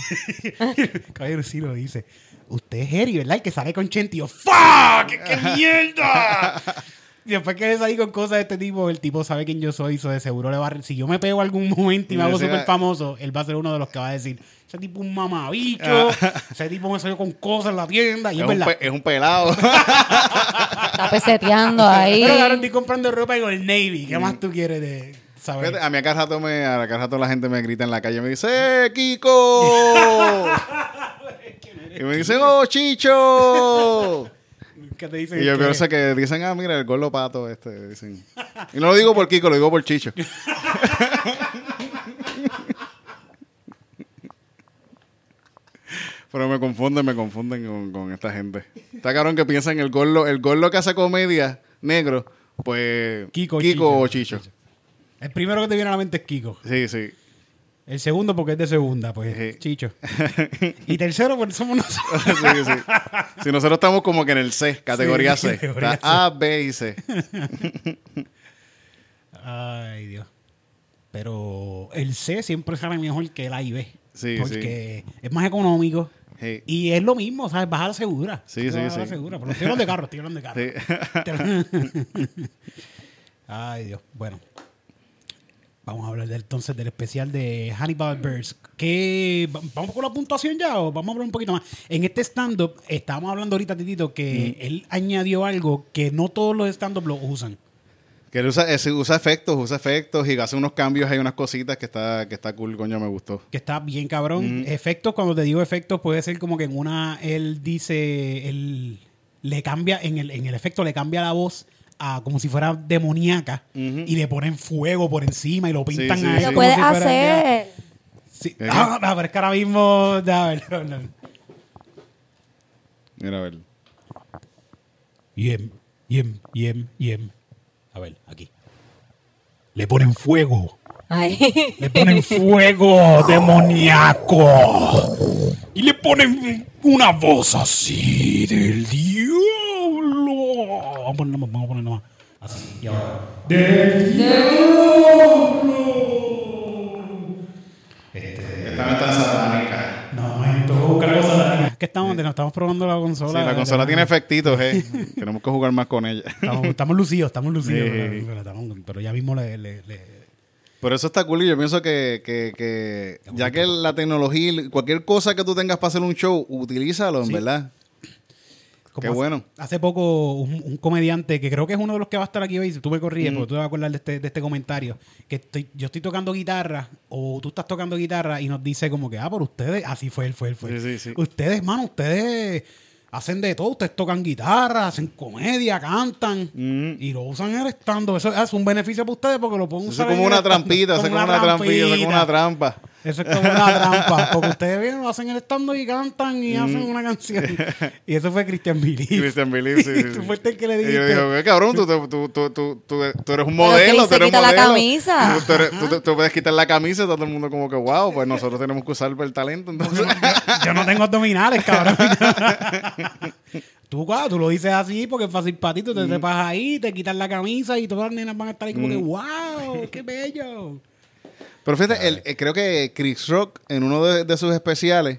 Caballero sí lo dice. Usted es Eri, ¿verdad? El que sale con Chente. Y yo, ¡fuck! ¡Qué mierda! Y después que salí con cosas de este tipo, el tipo sabe quién yo soy, so de seguro le va a... Si yo me pego algún momento y me hago súper famoso, él va a ser uno de los que va a decir, ese tipo es un mamabicho, ese tipo me salió con cosas en la tienda, y Es, es, un verdad. pe- es un pelado. Está peseteando ahí. Pero ahora estoy comprando ropa en el Navy. ¿Qué más tú quieres de Fíjate, a mí a cada rato, me, a cada rato la gente me grita en la calle y me dice, ¡Eh, Kiko! y me dicen, ¡Oh, Chicho! ¿Qué te dicen? Y yo pienso que dicen, ah, mira, el gordo pato este. Dicen. Y no lo digo por Kiko, lo digo por Chicho. Pero me confunden, me confunden con, con esta gente. Está cabrón que piensan el gordo, el gordo que hace comedia negro, pues Kiko, Kiko o Chicho. El primero que te viene a la mente es Kiko. Sí, sí. El segundo porque es de segunda, pues Sí. Chicho. Y tercero porque somos nosotros. sí, sí. Si nosotros estamos como que en el C, categoría Sí, C. categoría Está A, B y C. Ay, Dios. Pero el C siempre sale mejor que el A y B. Sí, porque es más económico. Sí. Y es lo mismo, ¿sabes? Baja la segura. Sí, sí, sí. segura. Pero estoy hablando de carro, estoy hablando de carro. Sí. Ay, Dios. Bueno. Vamos a hablar de, entonces del especial de Hannibal Buress. ¿Qué, va- ¿Vamos con la puntuación ya o vamos a hablar un poquito más? En este stand-up, estábamos hablando ahorita, Titito, que él añadió algo que no todos los stand-up lo usan. Que él usa, usa efectos, usa efectos y hace unos cambios, hay unas cositas que está, que está cool, coño, me gustó. Que está bien cabrón. Efectos, cuando te digo efectos, puede ser como que en una, él dice, él le cambia, en el, en el efecto le cambia la voz a como si fuera demoníaca y le ponen fuego por encima y lo pintan sí, a sí. él Lo como puedes si hacer. Sí. Ah, no, pero es que ahora mismo. ya, a ver, no, no. Mira, a ver. Yem, yem, yem, yem. A ver, aquí. Le ponen fuego. Ay. Le ponen fuego demoníaco. Y le ponen una voz así del diablo. Vamos a poner más, vamos a poner más. Así. Y ahora. Del Esta no es tan satánica. No, tengo que buscar cosas satánicas. Es que estamos, no estamos probando la consola. Sí, la consola tiene efectitos, eh. Tenemos que jugar más con ella. Estamos, estamos lucidos, estamos lucidos. Sí. pero ya mismo le, le- le- Pero eso está cool y yo pienso que, que, que ya que la tecnología, cualquier cosa que tú tengas para hacer un show, utilízalo, en Sí. verdad. Como Qué hace- bueno. Hace poco un, un comediante que creo que es uno de los que va a estar aquí hoy, tú me corriges, Mm. porque tú te vas a acordar de este, de este comentario, que estoy, yo estoy tocando guitarra o tú estás tocando guitarra y nos dice como que, ah, pero ustedes, así fue él, fue él, fue él. Sí, sí, sí. Ustedes, mano, ustedes hacen de todo, ustedes tocan guitarra, hacen comedia, cantan Mm. y lo usan en el stand Eso es un beneficio para ustedes porque lo pueden Eso usar es como una trampita, eso es como una trampita, eso es como una trampa. Eso es como una trampa. Porque ustedes vienen, lo hacen el stand y cantan y hacen una canción. Y eso fue Christian Belief. Mm. Christian Belief, sí, sí, Tú sí. fuiste el que le Y yo dijiste. digo, "Ve, cabrón, tú, tú, tú, tú, tú, tú- tú eres un modelo, tú eres un quita la modelo. camisa. Tú, tú eres- tú puedes quitar la camisa y todo el mundo como que, wow, pues nosotros tenemos que usar el talento. Entonces, Yo no tengo abdominales, cabrón. tú, claro, tú lo dices así porque es fácil para ti. Tú Mm. te trepas ahí, te quitas la camisa y todas las nenas van a estar ahí como que, wow, qué bello. Pero fíjate, el- eh, creo que Chris Rock, en uno de, de sus especiales,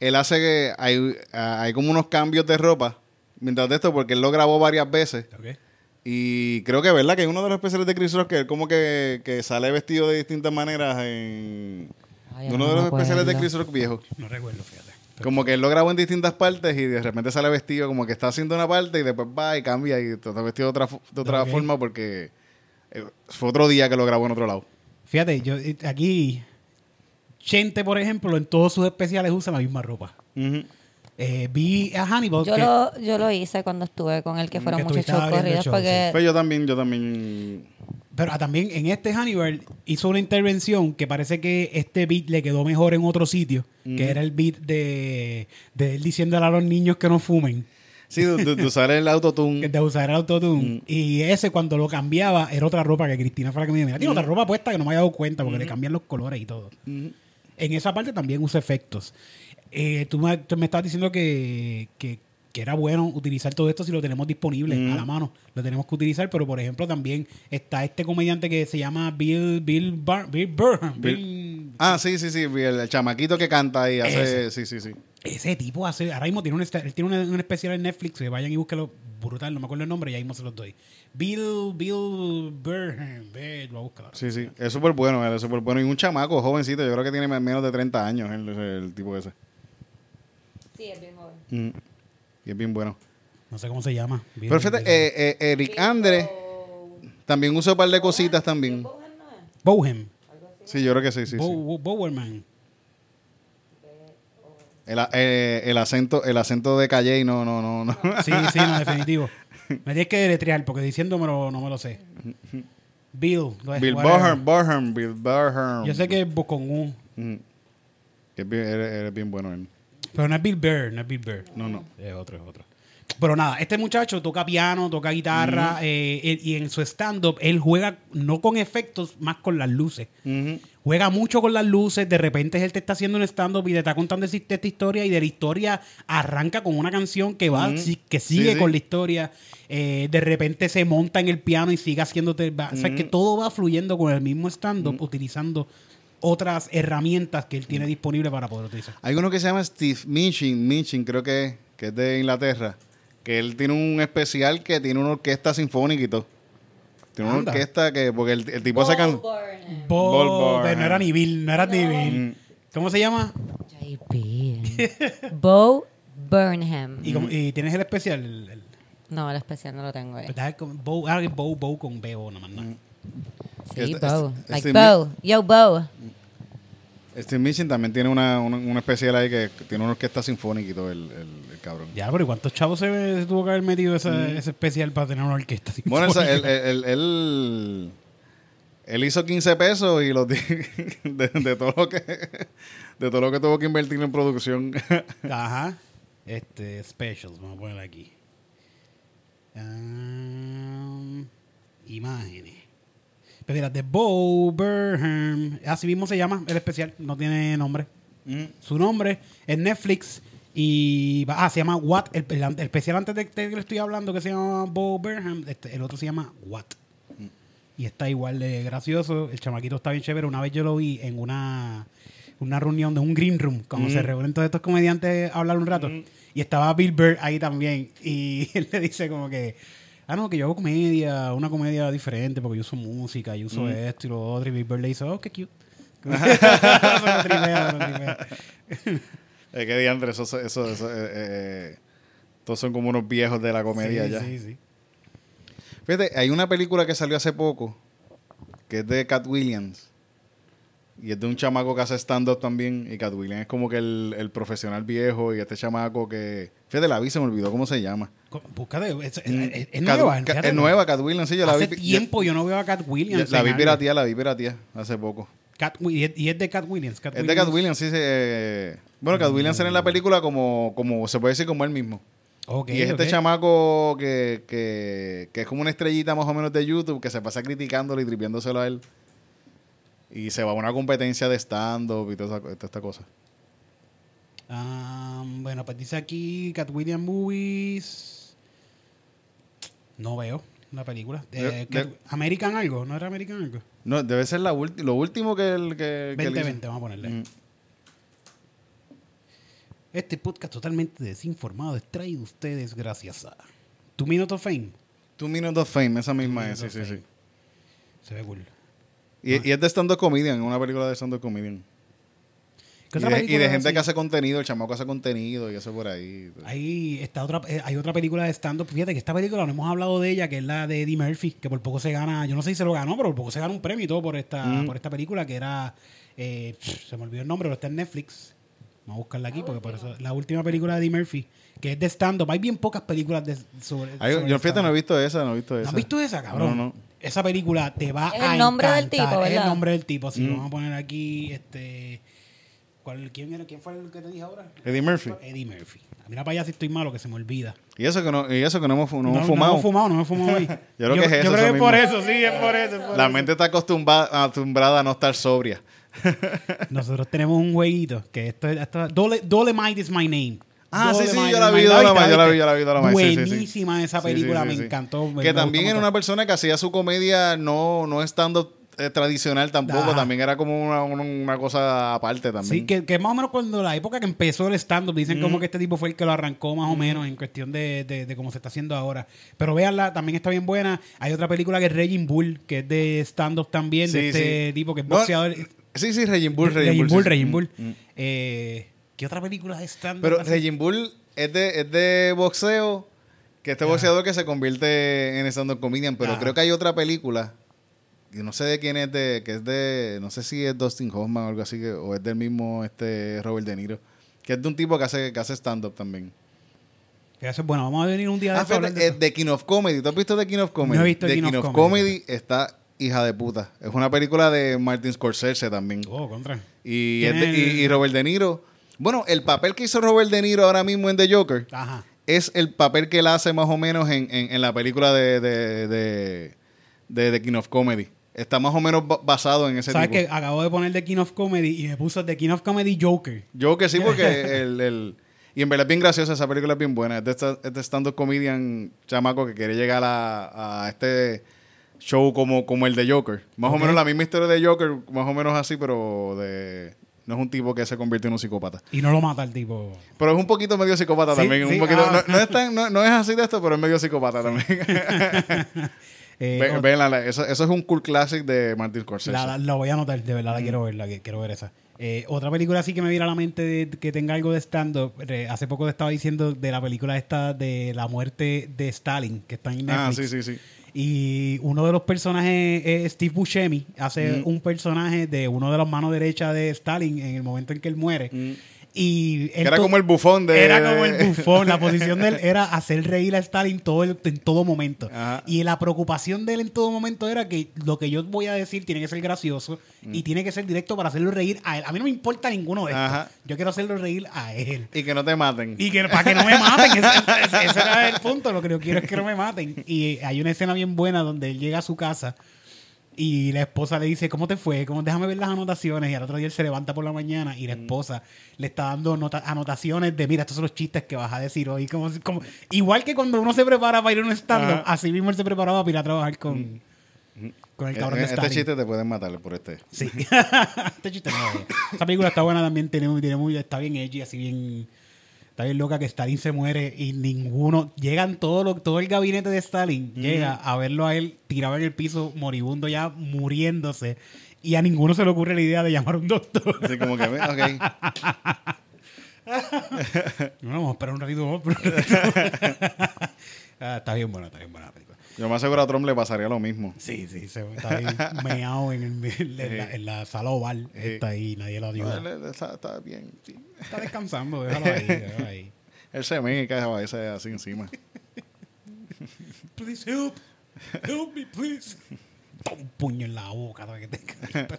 él hace que hay, ah, hay como unos cambios de ropa mientras de esto, porque él lo grabó varias veces. Ok. Y creo que, ¿verdad? Que hay uno de los especiales de Chris Rock que él como que, que sale vestido de distintas maneras en Ay, uno no de me los especiales de acuerdo. Chris Rock viejo. No recuerdo, fíjate. Como que él lo grabó en distintas partes y de repente sale vestido como que está haciendo una parte y después va y cambia y está vestido de otra, fo- de otra Ok. forma porque eh, fue otro día que lo grabó en otro lado. Fíjate, yo eh, aquí, Chente, por ejemplo, en todos sus especiales usa la misma ropa. Eh, vi a Hannibal. Yo que- lo, yo lo hice cuando estuve con él, que fueron Que muchos shows corridos, shows, porque Pues yo también, yo también. Pero ah, también en este Hannibal hizo una intervención que parece que este beat le quedó mejor en otro sitio, que era el beat de, de él diciéndole a los niños que no fumen, Sí, tú- tú sales el autotune. de usar el autotune. Y ese cuando lo cambiaba era otra ropa que Cristina fue la que me dijo, mira, tiene otra ropa puesta que no me había dado cuenta porque le cambian los colores y todo. En esa parte también usa efectos. Eh, tú, me, tú me estabas diciendo que, que, que era bueno utilizar todo esto si lo tenemos disponible a la mano. Lo tenemos que utilizar, pero por ejemplo también está este comediante que se llama Bill Bill, Bar- Bill Burham. Bill- Ah, sí, sí, sí. El, el chamaquito que canta ahí hace. Sí, sí, sí. ese tipo hace, ahora mismo tiene un, él tiene un, un especial en Netflix, que vayan y búsquelo, brutal, no me acuerdo el nombre, y ahí mismo se los doy. Bill, Bill Burham, ve, lo voy a buscar ahora. Sí, sí. Es súper bueno, él es súper bueno. Y un chamaco, jovencito, yo creo que tiene menos de 30 años el, el tipo ese. Sí, es bien joven. Mm. Y es bien bueno. No sé cómo se llama. Bill- Pero fíjate, Bill- eh, eh, Eric Andre también usa un par de cositas también. Bohem. Sí, yo creo que sí, sí, sí. Bo- Bo- Bowerman. El, eh, el acento, el acento de Calle no, no, no, no. Sí, sí, no, definitivo. Me tienes que deletrear porque diciéndomelo no me lo sé. Bill. lo es, Bill. Burham, Burham, Bill Burham. Yo sé que es bo- con U. Mm. Que es bien, eres, eres bien bueno él. Pero no es Bill Burr, no es Bill Burr. No, no. Es otro, es otro. Pero nada, este muchacho toca piano, toca guitarra eh, y en su stand-up él juega no con efectos, más con las luces. Juega mucho con las luces, de repente él te está haciendo un stand-up y te está contando esta historia y de la historia arranca con una canción que va, que sigue sí. con la historia. Eh, de repente se monta en el piano y sigue haciéndote... va- O sea, que todo va fluyendo con el mismo stand-up utilizando otras herramientas que él tiene disponible para poder utilizar. Hay uno que se llama Steve Minchin, Minchin creo que es, que es de Inglaterra, que él tiene un especial que tiene una orquesta sinfónica y todo. Tiene una Anda. orquesta que, porque el, el tipo se can... Bo, no era ni Bill, no era ni Bill. Mm. ¿Cómo se llama? JP. Bo Burnham. Y, como- y tienes el especial. el- el- No, el especial no lo tengo ahí. ¿verdad? Con Bo, ah, Bo, Bo con B-O nomás. ¿no? Sí, Este- Bo. este- Like este Bo. Yo, Bo. Steve Minchin también tiene una, una, un especial ahí que tiene una orquesta sinfónica y todo el, el- el cabrón. Ya, pero ¿y cuántos chavos se, se tuvo que haber metido ese, ese especial para tener una orquesta? Bueno, sinfónica? él, él- él- hizo 15 pesos y los de, de todo lo que de todo lo que tuvo que invertir en producción. Ajá. Este, specials, vamos a poner aquí. Um, imágenes. Mira, The Bo Burnham. Así mismo se llama el especial, no tiene nombre. Su nombre es Netflix y ah, se llama What. El, el- el especial antes de que le estoy hablando que se llama Bo Burnham, este, el otro se llama What. Y está igual de gracioso. El chamaquito está bien chévere. Una vez yo lo vi en una, una reunión de un green room, cuando se reúnen todos estos comediantes a hablar un rato. Y estaba Bill Burr ahí también. Y él le dice como que, ah, no, que yo hago comedia, una comedia diferente porque yo uso música, yo uso esto y lo otro. Y Bill Burr le dice, oh, qué cute. Es que diantre, eso, eso, eso, eso, eh, eh, todos son como unos viejos de la comedia Sí, ya. Sí, sí. Fíjate, hay una película que salió hace poco que es de Cat Williams. Y es de un chamaco que hace stand-up también. Y Cat Williams es como que el, el profesional viejo. Y este chamaco que. Fíjate, la vi, se me olvidó cómo se llama. Busca de, es, es- es- es Cat- nueva. Fíjate. es nueva, Cat Williams. Sí, yo la Hace vi. tiempo yo no veo a Cat yo- Williams. la vi piratía, la vi piratía hace poco. Cat y es- de Cat Williams. Cat Es de Cat Williams, sí. sí, eh, bueno, Cat Williams era en la película como, como se puede decir como él mismo. Y es este chamaco que, que, que es como una estrellita más o menos de YouTube que se pasa criticándolo y tripiándoselo a él. Y se va a una competencia de stand-up y toda, esa- toda esta cosa. Bueno, pues dice aquí Cat Williams Movies. No veo la película. Eh, De- Cat- de- American algo, ¿no era American algo? No, debe ser la lo último que él que, que él 2020, hizo. vamos a ponerle. Mm. Este podcast totalmente desinformado es traído ustedes gracias a Tu Minute of Fame. Two Minutes of Fame, esa misma es, sí, sí, sí. Se ve cool. Y, y es de stand-up comedian, una película de stand-up comedian. ¿Qué Y de, y de película gente así? que hace contenido, el chamaco hace contenido y eso por ahí. Ahí está otra, eh, hay otra película de stand-up. Fíjate que esta película no hemos hablado de ella, que es la de Eddie Murphy, que por poco se gana, yo no sé si se lo ganó, pero por poco se gana un premio y todo por esta, Mm. por esta película que era, eh, se me olvidó el nombre, pero está en Netflix. Vamos a buscarla aquí porque por eso, la última película de Eddie Murphy, que es de stand-up. Hay bien pocas películas de, sobre, Ay, sobre yo fíjate, no he visto esa, no he visto ¿No esa. has visto esa, cabrón? No, no. Esa película te va Es a el nombre del tipo, Es el ¿verdad? nombre del tipo, sí. Mm. Vamos a poner aquí, este... ¿cuál, quién, era, ¿Quién fue el que te dije ahora? Eddie Murphy. Eddie Murphy. Mira para allá si estoy malo, que se me olvida. Y eso que no, y eso que no hemos, no hemos fumado. No hemos fumado, no hemos fumado hoy. Yo creo que es eso, Yo creo que es por eso, sí, es por eso. es por La eso. mente está acostumbrada, acostumbrada a no estar sobria. Nosotros tenemos un jueguito que esto es. Esto, Dole, Dolemite is my name. Ah, sí, sí, yo la vi, yo la vi, yo la vi, sí, sí. Buenísima esa película, me encantó. Que también era una persona que hacía su comedia no, no estando eh, tradicional tampoco, Ajá. también era como una, una- una cosa aparte también. Sí, que, que más o menos cuando la época que empezó el stand-up, dicen como que este tipo fue el que lo arrancó más o menos en cuestión de, de, de cómo se está haciendo ahora. Pero véanla, también está bien buena. Hay otra película que es Raging Bull, que es de stand-up también, de este sí. tipo que es No, boxeador. Sí, sí, Regin Bull, Raging Regin Bull, Bull. sí. Raging Bull. mm. Eh, ¿Qué otra película de stand-up? Pero? Regin Bull es de, es de boxeo, que este boxeador que se convierte en stand-up comedian, pero Ajá. creo que hay otra película, que no sé de quién es, de, que es de, no sé si es Dustin Hoffman o algo así, que- o es del mismo este Robert De Niro, que es de un tipo que hace, que hace stand-up también. Es bueno. Vamos a venir un día de Ah, de eso. The King of Comedy. ¿Tú has visto The King of Comedy? No he visto The King King of of Comedy. Comedy está hija de puta. Es una película de Martin Scorsese también. Oh, contra. Y, es de- y Robert De Niro. Bueno, el papel que hizo Robert De Niro ahora mismo en The Joker Ajá. es el papel que él hace más o menos en, en- en la película de, de, de, de The King of Comedy. Está más o menos ba- basado en ese ¿Sabes tipo. que acabo de poner The King of Comedy y me puso The King of Comedy Joker? Que sí, porque el, el- Y en verdad es bien graciosa, esa película es bien buena. Es de, esta- es de stand-up comedian chamaco que quiere llegar a, a este show como, como el de Joker. Más o menos la misma historia de Joker, más o menos así, pero de... No es un tipo que se convierte en un psicópata. Y no lo mata el tipo. Pero es un poquito medio psicópata Sí, también. sí, un poquito, ah. no, no es tan- no- no es así de esto, pero es medio psicópata también. Eh, Ve- o- véanla, la- eso, eso es un cool classic de Martin Scorsese. la, la- la voy a anotar, de verdad la quiero ver, la quiero ver esa. Eh, otra película así que me viene a la mente de- que tenga algo de stand-up. eh, hace poco te estaba diciendo de la película esta de la muerte de Stalin, que está en Netflix. ah, sí, sí, sí. Y uno de los personajes es Steve Buscemi, hace Mm. un personaje de uno de las manos derechas de Stalin en el momento en que él muere. Mm. Y él Era como el bufón de... Era como el bufón. La posición de él era hacer reír a Stalin todo el- en todo momento. Ajá. Y la preocupación de él en todo momento era que lo que yo voy a decir tiene que ser gracioso Mm. y tiene que ser directo para hacerlo reír a él. A mí no me importa ninguno de estos. Yo quiero hacerlo reír a él. Y que no te maten. Y que para que no me maten, ese, ese- ese era el punto. Lo que yo quiero es que no me maten. Y hay una escena bien buena donde él llega a su casa y la esposa le dice, ¿cómo te fue? ¿Cómo, déjame ver las anotaciones. Y al otro día él se levanta por la mañana y la esposa le está dando nota- anotaciones de, mira, estos son los chistes que vas a decir hoy. Como, como, igual que cuando uno se prepara para ir a un stand-up, así mismo él se preparaba para ir a trabajar con, con el cabrón Eh, de este Stalin. chiste te pueden matar por este. Sí. este chiste no. Esa película está buena también, tiene, tiene muy, está bien edgy, así bien. Está bien loca que Stalin se muere y ninguno. Llegan todo, lo, todo el gabinete de Stalin, llega a verlo a él tirado en el piso, moribundo ya, muriéndose. Y a ninguno se le ocurre la idea de llamar a un doctor. Así como que, ok. No, vamos a esperar un ratito un ratito. Ah, está bien buena, está bien buena. Yo me aseguro a Trump le pasaría lo mismo. Sí, sí, se está ahí meado en, el- en, la, en la sala oval. Sí. Está ahí, nadie lo ayuda. No, está, está bien. sí. Está descansando, déjalo ahí, déjalo ahí. Él se me cae a veces así encima. Please help. Help me, please. Un puño en la boca. vez que te-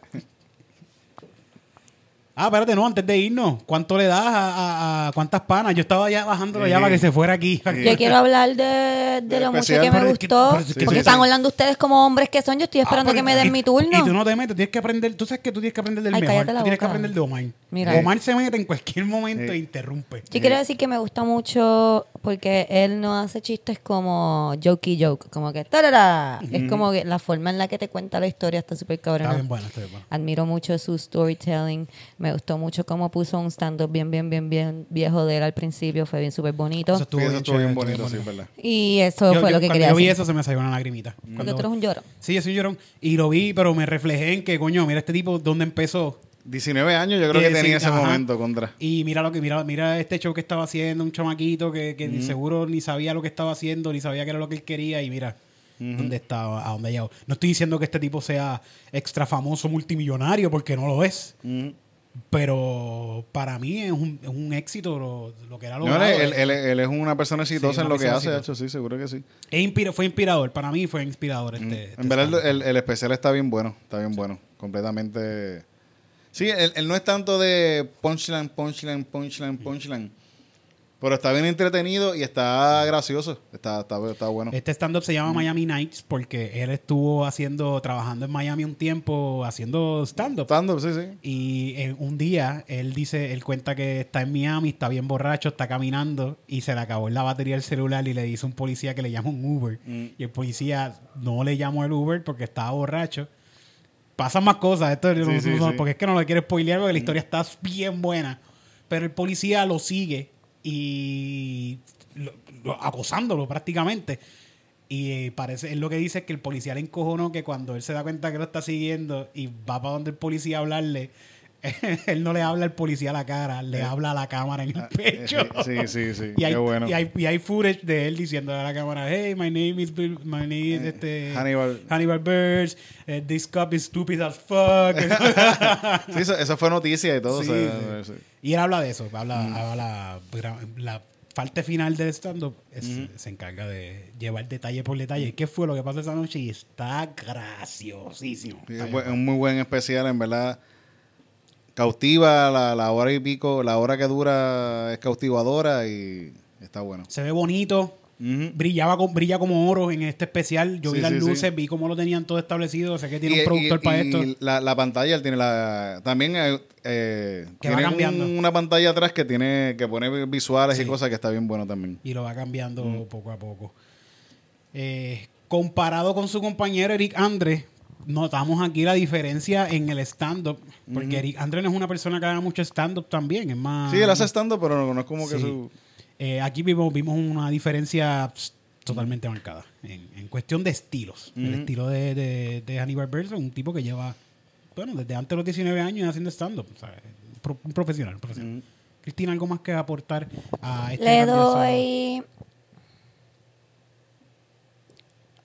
Ah, espérate, no, antes de irnos, ¿cuánto le das a, a- a- cuántas panas? Yo estaba ya bajándolo ya Sí. para que se fuera aquí. Yo quiero hablar de, de lo mucho que me que- gustó. que- porque sí, están sí. hablando ustedes como hombres que son. Yo estoy esperando Ah, que pero- me den y- mi turno. Y tú no te metes, tienes que aprender, tú sabes que tú tienes que aprender del Ay, mejor. cállate Tú tienes que aprender de Omar. Mira. Omar se mete en cualquier momento e interrumpe. Yo quiero decir que me gusta mucho porque él no hace chistes como jokey joke, como que tarara. Es como que la forma en la que te cuenta la historia está súper Está cabrona. bien bueno, está bien bueno. Admiro mucho su storytelling. Me gustó mucho cómo puso un stand-up bien, bien, bien, bien viejo de él al principio. Fue bien súper bonito. Eso estuvo Sí, eso bien estuvo bien chévere, bonito, sí, verdad. Y eso Yo- fue yo- lo que cuando quería yo vi decir. eso se me salió una lagrimita. Porque Cuando- tú eres un lloro. Sí, yo soy llorón. Y lo vi, pero me reflejé en que, coño, mira este tipo dónde empezó. 19 años yo creo Que que tenía sí, ese ajá. momento contra. Y mira lo que mira, mira este show que estaba haciendo, un chamaquito que, que ni seguro ni sabía lo que estaba haciendo, ni sabía qué era lo que él quería, y mira dónde estaba, a dónde llegó. No estoy diciendo que este tipo sea extra famoso multimillonario, porque no lo es. Ujú. Pero para mí es un, es un éxito lo, lo que era No, logrado. él, él- él- es una persona exitosa en lo que hace, hecho, sí, seguro que sí. Inspira- fue inspirador, para mí fue inspirador este. este en verdad, el especial está bien bueno, está bien bueno, completamente. Sí, él, él no es tanto de punchline, punchline, punchline, punchline, pero está bien entretenido y está gracioso, está, está, está bueno. Este stand-up se llama Miami Nights porque él estuvo haciendo, trabajando en Miami un tiempo haciendo stand-up. Stand-up, sí, sí. Y en un día él dice, él cuenta que está en Miami, está bien borracho, está caminando y se le acabó la batería del celular y le dice a un policía que le llama un Uber. Mm. Y el policía no le llamó el Uber porque estaba borracho. Pasan más cosas, esto no- Sí, no- sí. porque es que no lo quiere spoilear porque la historia está bien buena. Pero el policía lo sigue y lo- lo- acosándolo prácticamente. Y eh, parece, él lo que dice es que el policía le encojonó que cuando él se da cuenta que lo está siguiendo y va para donde el policía a hablarle, él no le habla al policía a la cara, le habla a la cámara en el pecho. Eh, Sí, sí, sí. Y hay, Qué bueno. y, hay, y hay footage de él diciendo a la cámara, hey, my name is Bill, my name is este, Eh, Hannibal. Hannibal eh, this cop is stupid as fuck. Sí, eso, eso fue noticia y todo. Sí, o sea, sí. Y él habla de eso, habla, Mm. habla la, la parte final del stand-up es- se encarga de llevar detalle por detalle. ¿Qué fue lo que pasó esa noche? Y está graciosísimo. Sí, es un muy buen especial, en verdad. Cautiva la, la hora y pico, la hora que dura es cautivadora y está bueno. Se ve bonito. Brillaba con, brilla como oro en este especial. Yo vi las sí, sí. luces, vi cómo lo tenían todo establecido. Sé que tiene Y- un productor y- para y esto. La, la pantalla, él tiene la. También eh, Que va tiene cambiando. un- una pantalla atrás que tiene que pone visuales Sí. y cosas que está bien bueno también. y lo va cambiando Mm. poco a poco. Eh, comparado con su compañero Eric Andre, notamos aquí la diferencia en el stand-up, porque Eric Andre no es una persona que haga mucho stand-up también, es más... Sí, él hace estando, pero no, no es como que su. Eh, aquí vimos, vimos una diferencia totalmente marcada en, en cuestión de estilos. El estilo de, de, de Hannibal Buress es un tipo que lleva, bueno, desde antes de los 19 años haciendo stand-up. o sea, pro- un profesional, un profesional. Cristina, ¿algo más que aportar a este Le doy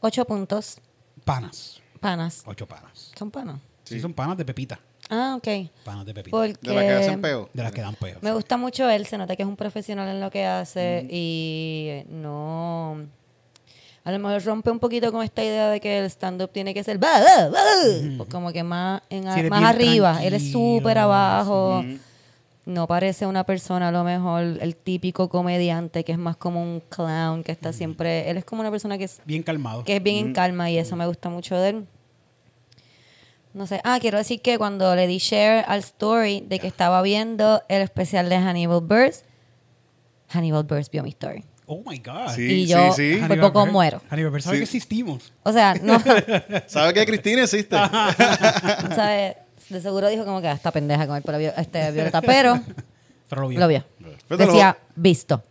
ocho puntos. Panas. Panas. Ocho panas. Son panas. Sí, son panas de pepita. Ah, ok. Panas de. Porque De las que hacen peo. De las que dan peo. me gusta mucho él, se nota que es un profesional en lo que hace y no... A lo mejor rompe un poquito con esta idea de que el stand-up tiene que ser bah, bah, bah, pues como que más, en, más arriba. Él es súper abajo. No parece una persona, a lo mejor, el típico comediante que es más como un clown, que está siempre... Él es como una persona que es Bien calmado. que es bien en calma y eso me gusta mucho de él. No sé. Ah, quiero decir que cuando le di share al story de que estaba viendo el especial de Hannibal Buress, Hannibal Buress vio mi story. Oh my God. Sí, Y yo- sí, sí. Por poco muero. Hannibal sabe Sí. que existimos. O sea, no, ¿Sabes que Cristina existe? ¿sabes? De seguro dijo como que "Ah, esta pendeja con el pelo este, violeta, pero Pero lo vio. lo vio. Pero Decía, visto.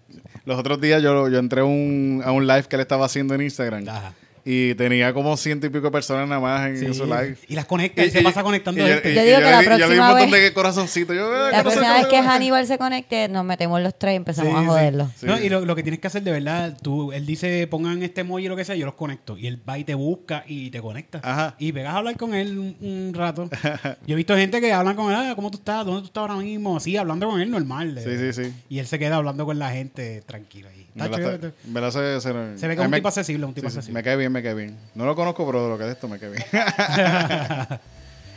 Los otros días yo, yo entré a un, a un live que él estaba haciendo en Instagram. Ajá. Y tenía como ciento y pico de personas nada más en, Sí. su live. Y las conecta, y, se pasa conectando y gente. Yo digo que le la di- yo le di próxima un montón vez- de corazoncitos. Yo, eh, La próxima vez que. Hannibal se conecte, nos metemos los tres y empezamos Sí, a joderlo. Sí. No, y lo, lo que tienes que hacer de verdad, tú, él dice pongan este emoji o lo que sea, yo los conecto. Y él va y te busca y te conecta. Ajá. Y pegas a hablar con él un, un rato. yo he visto gente que hablan con él, ah, ¿cómo tú estás? ¿Dónde tú estás ahora mismo? Así, hablando con él normal. Sí, sí, sí. Y él se queda hablando con la gente tranquilo ahí. Me la chévere. está- me la hace- se, Se ve que es un tipo accesible, un tipo sí, sí, accesible. Me cae bien, me cae bien. No lo conozco, pero de lo que es esto me cae bien.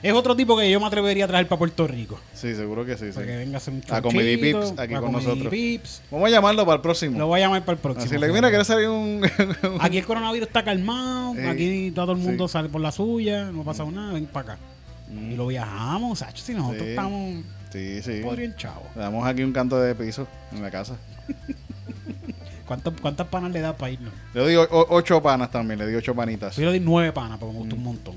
Es otro tipo que yo me atrevería a traer para Puerto Rico. sí, seguro que sí. sí. Para que venga a hacer un A Comedy showcito, Pips, aquí con nosotros. Pips. Vamos a llamarlo para el próximo. Lo voy a llamar para el próximo. Le mira, quiere salir un... Aquí el coronavirus está calmado, aquí todo el mundo sale por la suya, no ha pasado nada, ven para acá. Y lo viajamos, Sacho, si nosotros estamos sí, sí. podrían chavos. Le damos aquí un canto de piso en la casa. ¿Cuántas, ¿Cuántas panas le da para irnos? Le doy o- ocho panas también, le di ocho panitas. Yo le di nueve panas porque me Mm. gustó un montón.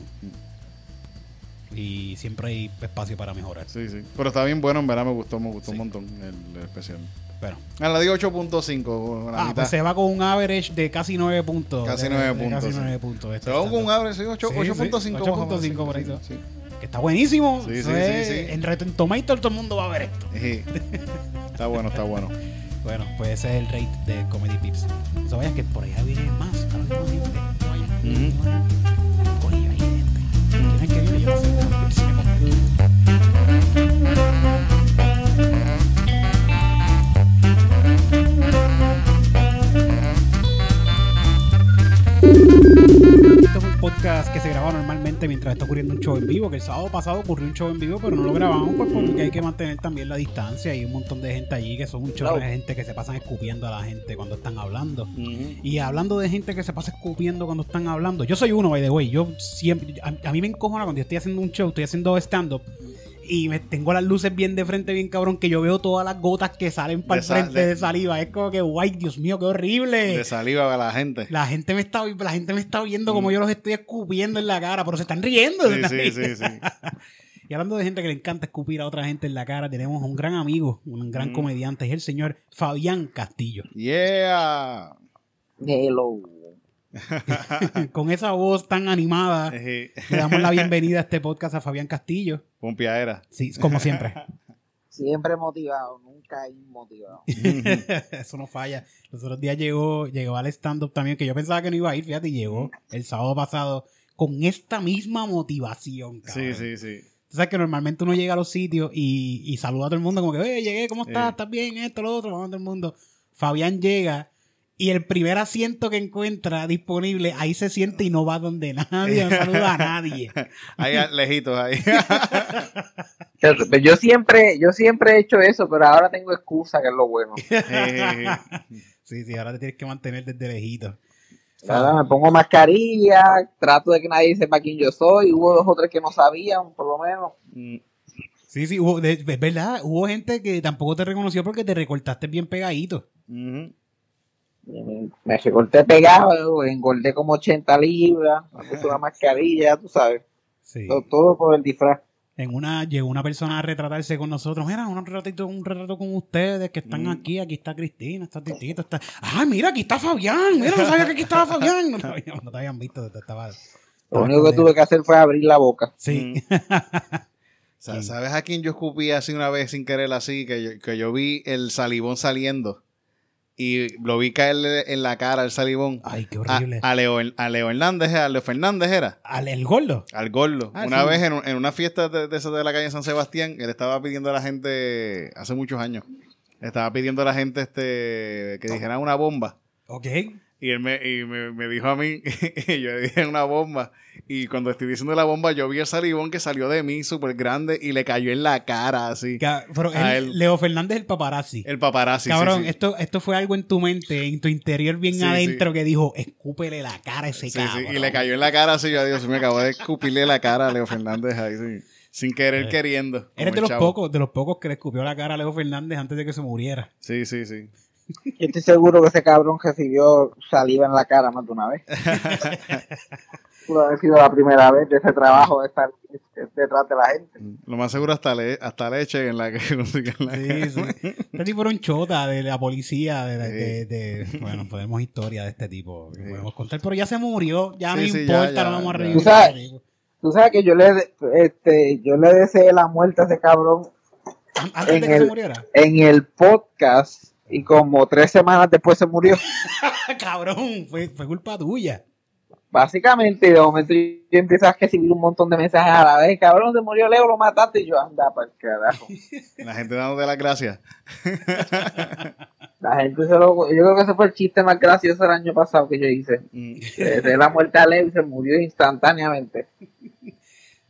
Y siempre hay espacio para mejorar. Sí, sí. Pero está bien bueno, en verdad me gustó, me gustó un montón el, el especial. Pero, Ah, le di 8.5. la ah, mitad. pues se va con un average de casi nueve puntos. Casi De- nueve de puntos, Casi sí. nueve puntos. este Se va con un abre, sí, ocho- Sí, 8.5. sí, más o menos, 8.5 por ahí. Que está buenísimo. Sí, Eso sí, es- sí. En Reto Tomato todo el mundo va a ver esto. Sí. Está bueno, está bueno. Bueno, pues ese es el rate de Comedy Pips. No vayas que por allá viene más. Ahora mismo hay gente. No vayan. Corillo, hay gente. ¿Quién es que viene? Yo no sé. Esto es un podcast que se graba normalmente mientras está ocurriendo un show en vivo. Que el sábado pasado ocurrió un show en vivo, pero no lo grabamos pues porque hay que mantener también la distancia. Hay un montón de gente allí que son un chorro de gente que se pasan escupiendo a la gente cuando están hablando. Y hablando de gente que se pasa escupiendo cuando están hablando, yo soy uno, by the way. Yo siempre, a, a mí me encojona cuando yo estoy haciendo un show, estoy haciendo stand-up. Y me tengo las luces bien de frente, bien cabrón, que yo veo todas las gotas que salen para el frente de- de, saliva. Es como que, guay, Dios mío, qué horrible. De saliva a la gente. La gente me está, la gente me está viendo como yo los estoy escupiendo en la cara, pero se están riendo. Mm. Sí, están sí, riendo. sí, sí. Y hablando de gente que le encanta escupir a otra gente en la cara, tenemos a un gran amigo, un gran Mm. comediante, es el señor Fabián Castillo. Yeah. Hello. Con esa voz tan animada, le damos la bienvenida a este podcast a Fabián Castillo. Pompiadera. Sí, como siempre. Siempre motivado, nunca inmotivado. Eso no falla. Los otros días llegó, llegó al stand-up también, que yo pensaba que no iba a ir, fíjate, y llegó el sábado pasado con esta misma motivación. Sí, cabrón. sí, sí. Tú sabes que normalmente uno llega a los sitios y, y saluda a todo el mundo como que, oye, llegué, ¿cómo estás? Sí. ¿Estás bien? Esto, lo otro, vamos a todo el mundo. Fabián llega y el primer asiento que encuentra disponible, ahí se siente y no va donde nadie, no saluda a nadie. Ahí lejitos ahí. Yo siempre, yo siempre he hecho eso, pero ahora tengo excusa, que es lo bueno. Sí, sí, ahora te tienes que mantener desde lejito. Ahora me pongo mascarilla, trato de que nadie sepa quién yo soy. Hubo dos o tres que no sabían, por lo menos. Mm, Sí, sí, hubo, es verdad, hubo gente que tampoco te reconoció porque te recortaste bien pegadito. Me- Me recorté pegado, engordé como 80 libras, me puse una mascarilla, tú sabes. Sí. Todo, todo por el disfraz. En una, llegó una persona a retratarse con nosotros. Mira, un retratito, un retrato con ustedes que están Mm. aquí. Aquí está Cristina, está Titito, está. ¡Ah, mira, aquí está Fabián! Mira, no sabía que aquí estaba Fabián. No te habían, no te habían visto, te estaba. Lo estaba único que tuve que hacer fue abrir la boca. Sí. Sa- ¿Sabes a quién yo escupí así una vez sin querer así? Que yo, que yo vi el salivón saliendo. Y lo vi caerle en la cara al salivón. Ay, qué horrible. a Leo, a Leo Hernández, a Leo Fernández era. Al el gordo. Al gordo. Ah, una sí. vez en, un- en una fiesta de, de esas de la calle San Sebastián, él estaba pidiendo a la gente, hace muchos años, estaba pidiendo a la gente este que dijera una bomba. Ok. Y él me, y me, me dijo a mí, y yo le dije una bomba. Y cuando estoy diciendo la bomba, yo vi el salivón que salió de mí súper grande y le cayó en la cara así. Ca- Pero A él- él. Leo Fernández el paparazzi. El paparazzi. sí, Cabrón, sí. Esto, esto fue algo en tu mente, en tu interior bien Sí, adentro que dijo, escúpele la cara a ese Sí, sí, cabrón. Y le cayó en la cara así. Yo, Dios, me acabo de escupirle la cara a Leo Fernández ahí, sí. Sin querer queriendo. Eh, Eres de los chavo. pocos, de los pocos que le escupió la cara a Leo Fernández antes de que se muriera. Sí, sí, sí. Yo estoy seguro que ese cabrón recibió saliva en la cara más de una vez. Pudo haber sido la primera vez de ese trabajo de estar detrás de la gente. Lo más seguro hasta, le- hasta leche en la que consigue en la Sí, sí. Este tipo era un chota de la policía. De, de- de- bueno, podemos historia de este tipo. que Podemos contar, pero ya se murió. Ya Sí, no ya, importa, ya, no vamos a reír. Tú sabes- Tú sabes que yo le, este, yo le deseé la muerte a ese cabrón Antes en de que se muriera. en el podcast y como tres semanas después se murió. Cabrón, fue, fue culpa tuya. Básicamente, de momento yo empiezo a recibir un montón de mensajes a la vez. Cabrón, se murió Leo, lo mataste. Y yo, anda, para el carajo. La gente dándote las gracias. La gente se lo... Yo creo que ese fue el chiste más gracioso el año pasado que yo hice. Mm. Que de la muerte a Leo y se murió instantáneamente.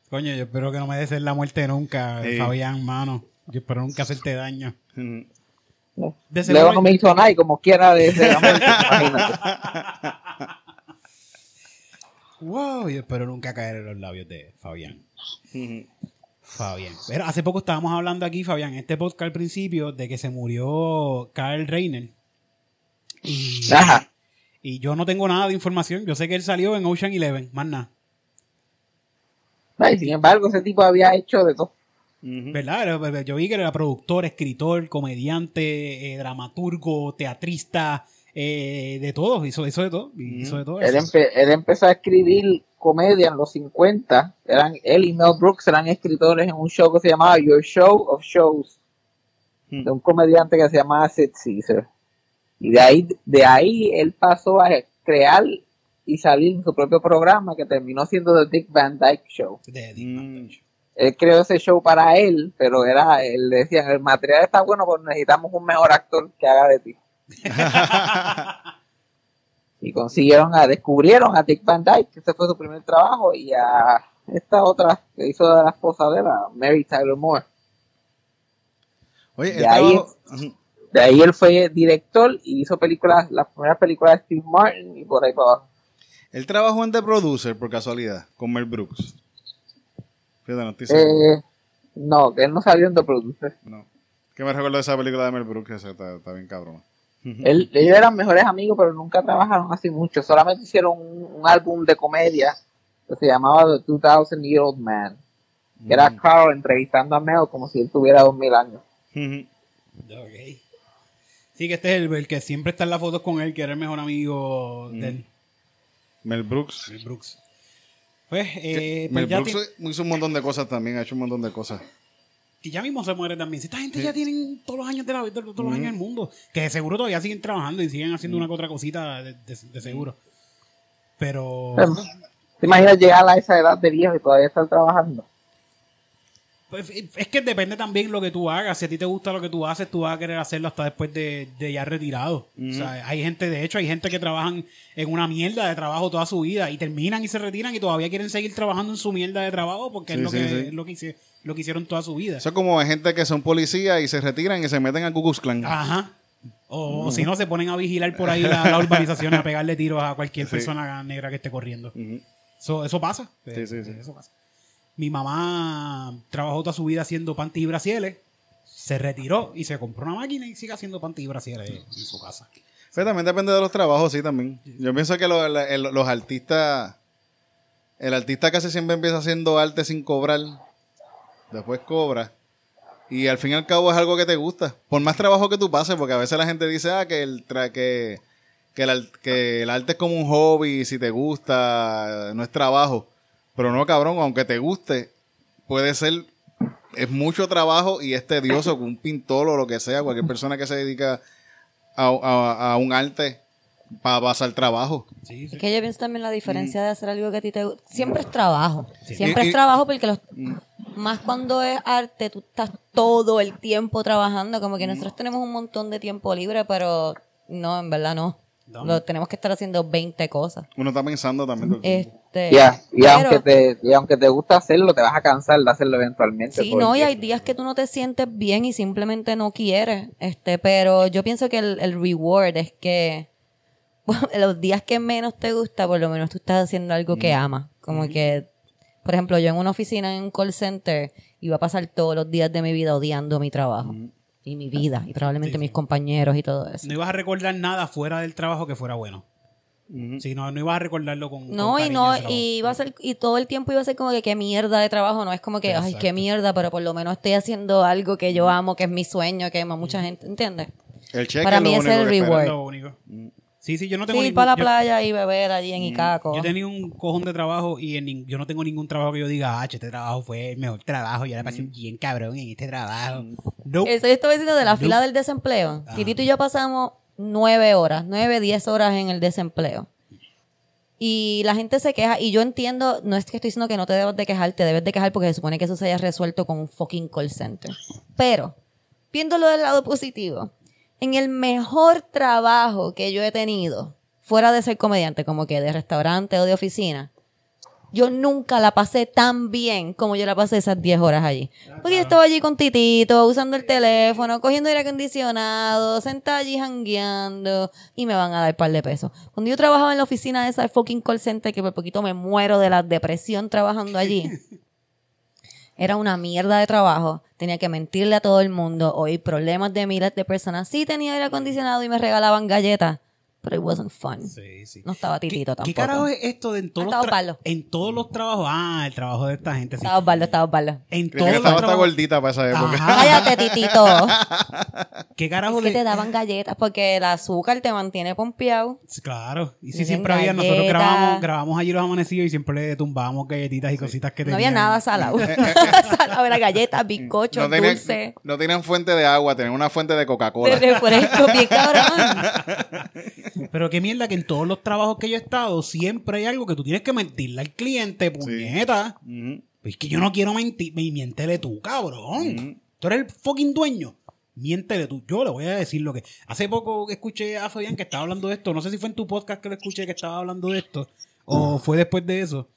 Coño, yo espero que no me des la muerte nunca, Sí. Fabián, mano. Yo espero nunca hacerte daño. Seguro- no me hizo nada y como quiera de de la muerte, imagínate. Wow, yo espero nunca caer en los labios de Fabián. Fabián. Pero hace poco estábamos hablando aquí, Fabián, en este podcast al principio, de que se murió Karl Reiner. Y, Ajá. y yo no tengo nada de información. Yo sé que él salió en Ocean Eleven, más nada. Ay, sin embargo, ese tipo había hecho de todo. ¿Verdad? Era- Yo vi que era productor, escritor, comediante, eh, dramaturgo, teatrista, eh, de todo. Hizo, hizo de todo. Hizo de todo Él, eso. empe- él empezó a escribir comedia en los 50. Eran, él y Mel Brooks eran escritores en un show que se llamaba Your Show of Shows. Hmm. De un comediante que se llamaba Sid Caesar. Y de ahí, de ahí él pasó a crear y salir en su propio programa que terminó siendo The Dick Van Dyke Show. De Dick. Van Dyke. Él creó ese show para él, pero era, él decía, el material está bueno, pero necesitamos un mejor actor que haga de ti. y consiguieron a, descubrieron a Dick Van Dyke, que ese fue su primer trabajo, y a esta otra que hizo de la esposa de la Mary Tyler Moore. Oye, De ahí- trabajo-. De ahí él fue director y hizo películas, las primeras películas de Steve Martin y por ahí para abajo. Él trabajó en The Producer por casualidad, con Mel Brooks. Fíjate, no estoy seguro. Eh, no, que él no salió en The Producer. No. Que me recuerdo de esa película de Mel Brooks, esa está, está bien cabrona. Él- ellos eran mejores amigos, pero nunca trabajaron así mucho. Solamente hicieron un, un álbum de comedia que se llamaba The 2000 Year Old Man. Que era Carl entrevistando a Mel como si él tuviera 2000 años. Ok. Sí, que este es el, el que siempre está en las fotos con él, que era el mejor amigo de él, Mel Brooks. Mel Brooks. Pues, eh, pues Mel ya, Brooks ti- hizo un montón de cosas también, ha hecho un montón de cosas. que ya mismo se muere también. Si esta gente ya tienen todos los años de la vida, todos los años del mundo, que de seguro todavía siguen trabajando y siguen haciendo una que otra cosita de, de- de seguro. Pero, ¿Te imaginas llegar a esa edad de viejo y todavía estar trabajando? Pues, es que depende también lo que tú hagas. Si a ti te gusta lo que tú haces, tú vas a querer hacerlo hasta después de, de ya retirado. O sea, hay gente, de hecho, hay gente que trabajan en una mierda de trabajo toda su vida y terminan y se retiran y todavía quieren seguir trabajando en su mierda de trabajo porque es, lo sí, que, sí. es lo que, hice- lo que hicieron toda su vida. Eso es como gente que son policías y se retiran y se meten a Ku. Ajá. O, o si no, se ponen a vigilar por ahí la, la urbanización a pegarle tiros a cualquier persona negra que esté corriendo. Ujú. Eso, eso pasa. Sí, sí, sí. Eso pasa. Mi mamá trabajó toda su vida haciendo panties y brasieles. Se retiró y se compró una máquina y sigue haciendo panties y brasieles en su casa. Pero también depende de los trabajos, sí, también. Yo pienso que los artistas, el artista casi siempre empieza haciendo arte sin cobrar, después cobra, y al fin y al cabo es algo que te gusta. Por más trabajo que tú pases, porque a veces la gente dice, ah, que el, tra- que, que el, que el arte es como un hobby, si te gusta, no es trabajo. Pero no, cabrón, aunque te guste, puede ser, es mucho trabajo y es tedioso que un pintor o lo que sea, cualquier persona que se dedica a, a- a un arte para pasar trabajo. Sí, sí. Es que yo pienso también la diferencia de hacer algo que a ti te gusta. Siempre es trabajo. Siempre Y- y- es trabajo porque los... Más cuando es arte, tú estás todo el tiempo trabajando. Como que nosotros tenemos un montón de tiempo libre, pero no, en verdad no. No. Lo tenemos que estar haciendo 20 cosas. Uno está pensando también. todo el tiempo. Este, Ya, y, pero- aunque te, y aunque te gusta hacerlo, te vas a cansar de hacerlo eventualmente. Sí, no, y hay días que tú no te sientes bien y simplemente no quieres. Este, pero yo pienso que el, el reward es que los días que menos te gusta, por lo menos tú estás haciendo algo que amas. Como que, por ejemplo, yo en una oficina en un call center iba a pasar todos los días de mi vida odiando mi trabajo y mi vida y probablemente mis compañeros y todo eso. No ibas a recordar nada fuera del trabajo que fuera bueno. Sí, no, no ibas a recordarlo con. No, con y no, y iba a ser, y todo el tiempo iba a ser como que qué mierda de trabajo, no es como que, ay, qué mierda, pero por lo menos estoy haciendo algo que yo amo, que es mi sueño, que ama mucha gente, ¿entiendes? El cheque Para es lo mí ese único es el reward. Es lo único. Sí, sí, yo no tengo Sí, ir ningún- para la yo- playa y beber allí en Icaco. Yo tenía un cojón de trabajo y en yo no tengo ningún trabajo que yo diga, ah, este trabajo fue el mejor trabajo, yo la pasé bien cabrón en este trabajo. No. Eso yo estaba diciendo de la fila del desempleo. Titito y yo pasamos nueve horas, nueve, diez horas en el desempleo. Y la gente se queja, y yo entiendo, no es que estoy diciendo que no te debes de quejar, te debes de quejar porque se supone que eso se haya resuelto con un fucking call center. Pero, viéndolo del lado positivo, en el mejor trabajo que yo he tenido, fuera de ser comediante, como que de restaurante o de oficina, yo nunca la pasé tan bien como yo la pasé esas 10 horas allí. Porque yo estaba allí con Titito, usando el teléfono, cogiendo aire acondicionado, sentada allí jangueando y me van a dar un par de pesos. Cuando yo trabajaba en la oficina de esa fucking call center, que por poquito me muero de la depresión trabajando allí, era una mierda de trabajo. Tenía que mentirle a todo el mundo, oír problemas de miles de personas. Sí tenía aire acondicionado y me regalaban galletas, pero it wasn't fun. Sí, sí. No estaba ¿Qué, Titito tampoco. ¿Qué carajo es esto de en todos, los estaba tra- en todos los trabajos? Ah, el trabajo de esta gente, sí. Estaba Osvaldo, estaba Osvaldo. En todos los estaba hasta trabajos. gordita para esa época. Cállate, Titito. ¿Qué carajo Es que de- te daban galletas porque el azúcar te mantiene pompeado. Sí, Claro, y sí, Dicen siempre había, nosotros grabamos, grabamos allí los amanecidos y siempre le tumbábamos galletitas y cositas que No tenían. había nada salado. salado era galletas, bizcocho, no, tenían, dulce, no tenían fuente de agua, tenían una fuente de de Coca-Cola. refresco, bien cabrón. Pero qué mierda que en todos los trabajos que yo he estado siempre hay algo que tú tienes que mentirle al cliente, puñeta. Pues es que yo no quiero mentir, me miéntele tú, cabrón. Tú eres el fucking dueño. Miéntele tú. Yo le voy a decir lo que. Hace poco escuché a Fabián que estaba hablando de esto. No sé si fue en tu podcast que lo escuché que estaba hablando de esto. O fue después de eso.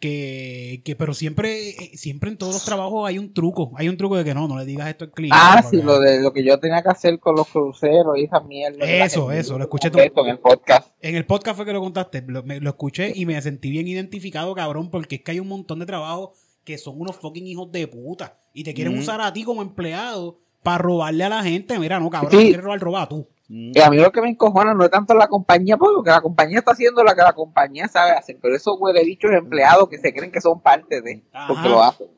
Que, que pero siempre, eh, siempre en todos los trabajos hay un truco. Hay un truco de que no, no le digas esto al cliente. Ah, sí, lo de lo que yo tenía que hacer con los cruceros y esa mierda. Eso, eso, lo escuché. Esto en el podcast. En el podcast fue que lo contaste, lo, me- lo escuché y me sentí bien identificado, cabrón, porque es que hay un montón de trabajos que son unos fucking hijos de puta y te quieren usar a ti como empleado para robarle a la gente. Mira, no, cabrón, Sí. te quieres robar, roba tú. Y a mí lo que me encojona no es tanto la compañía, pues, porque la compañía está haciendo lo que la compañía sabe hacer, pero esos huele bichos empleados que se creen que son parte de, porque Ajá. lo hacen.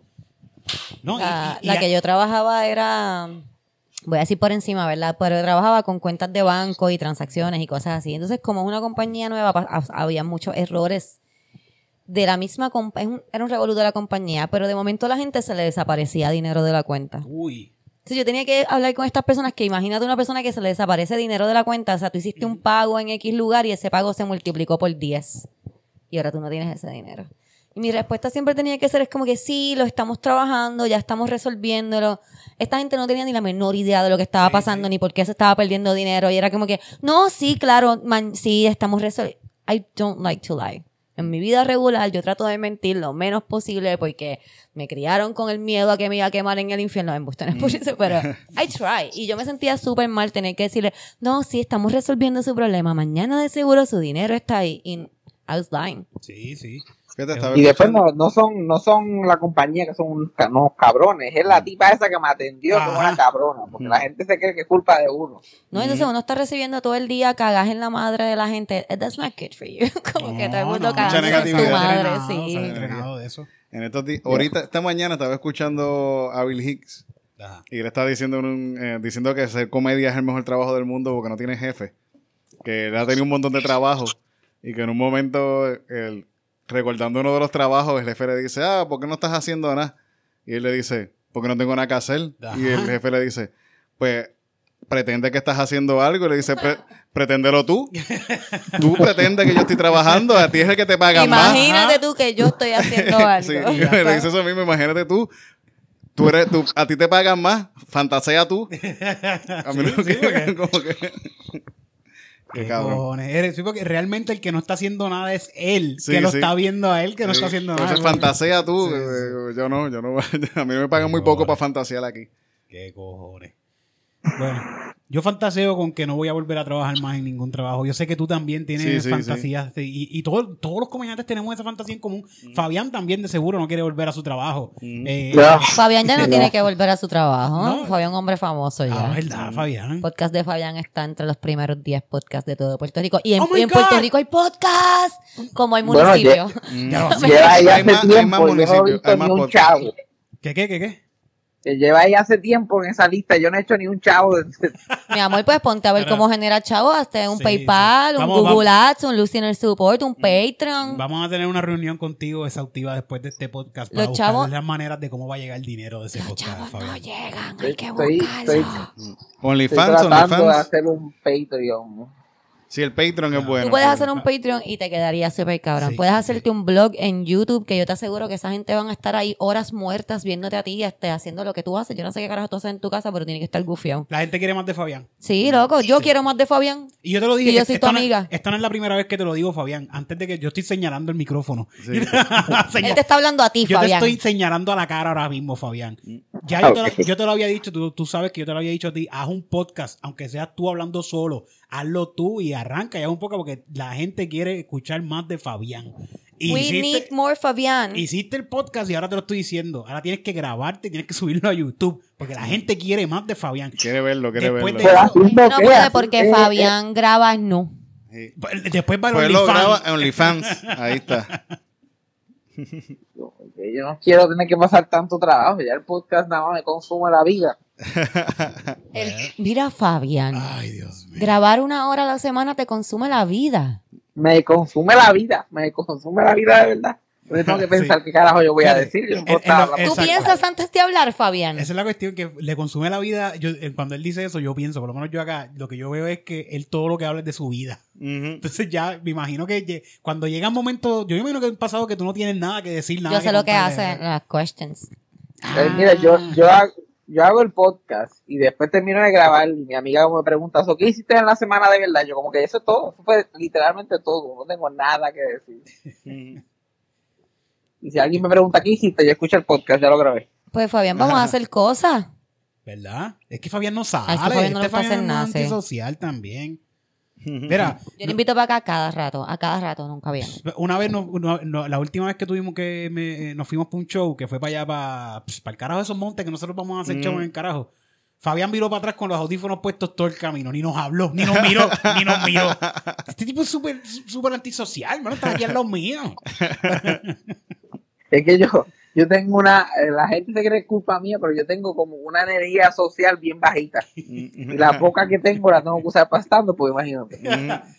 No, y- La, y- y la a- que yo trabajaba era, voy a decir por encima, ¿verdad? Pero yo trabajaba con cuentas de banco y transacciones y cosas así. Entonces, como es una compañía nueva, había muchos errores de la misma compañía. Era un revolú de la compañía, pero de momento a la gente se le desaparecía dinero de la cuenta. Uy, Entonces yo tenía que hablar con estas personas que imagínate una persona que se le desaparece dinero de la cuenta, o sea, tú hiciste un pago en X lugar y ese pago se multiplicó por 10 y ahora tú no tienes ese dinero. Y mi respuesta siempre tenía que ser es como que sí, lo estamos trabajando, ya estamos resolviéndolo. Esta gente no tenía ni la menor idea de lo que estaba pasando ni por qué se estaba perdiendo dinero y era como que, no, sí, claro, man, sí, estamos resolviendo. I don't like to lie. En mi vida regular yo trato de mentir lo menos posible porque me criaron con el miedo a que me iba a quemar en el infierno. En Boston por pero I try. Y yo me sentía súper mal tener que decirle, no, sí, estamos resolviendo su problema. Mañana de seguro su dinero está ahí. Y I was lying. sí, sí. Y después no, no son no son la compañía que son unos, ca- unos cabrones, es la tipa esa que me atendió Ajá. una cabrona, porque la gente se cree que es culpa de uno. No, entonces uno está recibiendo todo el día cagas en la madre de la gente. That's not good for you. Como que todo el mundo no, cagando en negatividad. tu madre, Entrenado, sí. se han entrenado de eso. En estos días, ahorita, esta mañana estaba escuchando a Bill Hicks Ajá. y él estaba diciendo, en un, eh, diciendo que hacer comedia es el mejor trabajo del mundo porque no tiene jefe. Que él ha tenido un montón de trabajo y que en un momento, él, recordando uno de los trabajos, el jefe le dice, ah, ¿por qué no estás haciendo nada? Y él le dice, porque no tengo nada que hacer. Y el jefe le dice, pues pretende que estás haciendo algo y le dice, "Pre- preténdelo tú. Tú pretendes que yo estoy trabajando, a ti es el que te pagan más. Imagínate tú que yo estoy haciendo algo. Sí, le dice eso mismo, imagínate tú. Tú eres, tú, a ti te pagan más, fantasea tú. A mí no Sí, sí, porque- como que- ¿Qué? Eres- sí, porque realmente el que no está haciendo nada es él, Sí, que lo sí. está viendo a él, que no está haciendo Entonces nada. fantasea tú. Sí, eh, Yo no, yo no. A mí me pagan muy poco para fantasear aquí. ¿Qué cojones? Bueno, yo fantaseo con que no voy a volver a trabajar más en ningún trabajo. Yo sé que tú también tienes Sí, sí, fantasías y, y todo- todos los comediantes tenemos esa fantasía en común. Mm. Fabián también de seguro no quiere volver a su trabajo. Eh, Ya. Fabián ya no tiene que volver a su trabajo. No. Fabián es un hombre famoso ya. ah, ¿verdad, Fabián? podcast de Fabián está entre los primeros 10 podcasts de todo Puerto Rico. Y en, Oh my y en Puerto. Rico hay podcast, como hay Bueno, municipio. Ya lo sé. Lleva ahí Hay más- hay más municipios, hay más chavo. ¿Qué, qué, qué, qué? Que lleva ahí hace tiempo en esa lista, yo no he hecho ni un chavo. Mi amor, pues ponte a ver Pero- cómo genera chavo, hasta un Sí, PayPal, sí. un Vamos, Google Ads, un Listener Support, un Patreon. Vamos a tener una reunión contigo exhaustiva después de este podcast Los para buscar chavos- las maneras de cómo va a llegar el dinero de ese Los podcast, chavos no llegan, hay que Estoy, buscarlo. estoy, estoy OnlyFans, tratando de OnlyFans. hacer un Patreon. Sí, el Patreon es bueno. Tú puedes hacer un Patreon y te quedaría súper cabrón. Sí. Puedes hacerte un blog en YouTube que yo te aseguro que esa gente van a estar ahí horas muertas viéndote a ti este, haciendo lo que tú haces. Yo no sé qué carajo tú haces en tu casa, pero tiene que estar gufiado. La gente quiere más de Fabián. Sí, loco, yo quiero más de Fabián. Y yo te lo dije. Y yo soy esta tu no- amiga. esta no es la primera vez que te lo digo, Fabián. Antes de que yo estoy señalando el micrófono. Sí. Él te está hablando a ti, Yo te Fabián. estoy señalando a la cara ahora mismo, Fabián. Ya Ah, yo, te ok. lo, yo te lo había dicho, tú, tú sabes que yo te lo había dicho a ti, haz un podcast, aunque seas tú hablando solo, hazlo tú y arranca ya un poco porque la gente quiere escuchar más de Fabián. Y We hiciste, need more Fabián. hiciste el podcast y ahora te lo estoy diciendo. Ahora tienes que grabarte, tienes que subirlo a YouTube porque la gente quiere más de Fabián. Quiere verlo, quiere Después verlo. de- No puede porque qué, Fabián graba no. Sí. Después va el Pues OnlyFans. OnlyFans. Ahí está. eh, Yo no quiero tener que pasar tanto trabajo. Ya el podcast nada más me consume la vida. El- mira, Fabián. Ay, Dios mío. Grabar una hora a la semana te consume la vida. Me consume la vida. Me consume la vida de verdad. Entonces tengo que pensar Sí. qué carajo yo voy a decir. Yo no en- puedo en estar lo- hablando. ¿Tú piensas antes de hablar, Fabián? Esa es la cuestión que le consume la vida. Yo, eh, cuando él dice eso, yo pienso, por lo menos yo acá, lo que yo veo es que él todo lo que habla es de su vida. Entonces ya me imagino que cuando llega un momento, yo me imagino que ha pasado que tú no tienes nada que decir, nada Yo sé lo que hace las questions. Eh, mira, yo, yo, hago, yo hago el podcast y después termino de grabar y mi amiga me pregunta, "So, ¿qué hiciste en la semana de verdad? Yo como que eso es todo, eso fue literalmente todo, no tengo nada que decir. Y si alguien me pregunta, ¿qué hiciste? Yo escucho el podcast, ya lo grabé. Pues Fabián, vamos a hacer cosas. ¿Verdad? Es que Fabián no sale. Ay, es que Fabián no este Fabián nada, es sí. antisocial también. Mira, Yo le invito para acá cada rato, a cada rato, nunca bien. una vez, no- no- no- la última vez que tuvimos que me- eh, nos fuimos para un show, que fue para allá, para, para el carajo de esos montes, que nosotros vamos a hacer Mm. show en el carajo. Fabián viró para atrás con los audífonos puestos todo el camino, ni nos habló, ni nos miró, ni nos miró. Este tipo es súper súper antisocial, mano, está aquí al lado mío. Es que yo, yo tengo una, eh, la gente se cree culpa mía, pero yo tengo como una energía social bien bajita. Y la poca que tengo la tengo que usar para estando, pues imagínate.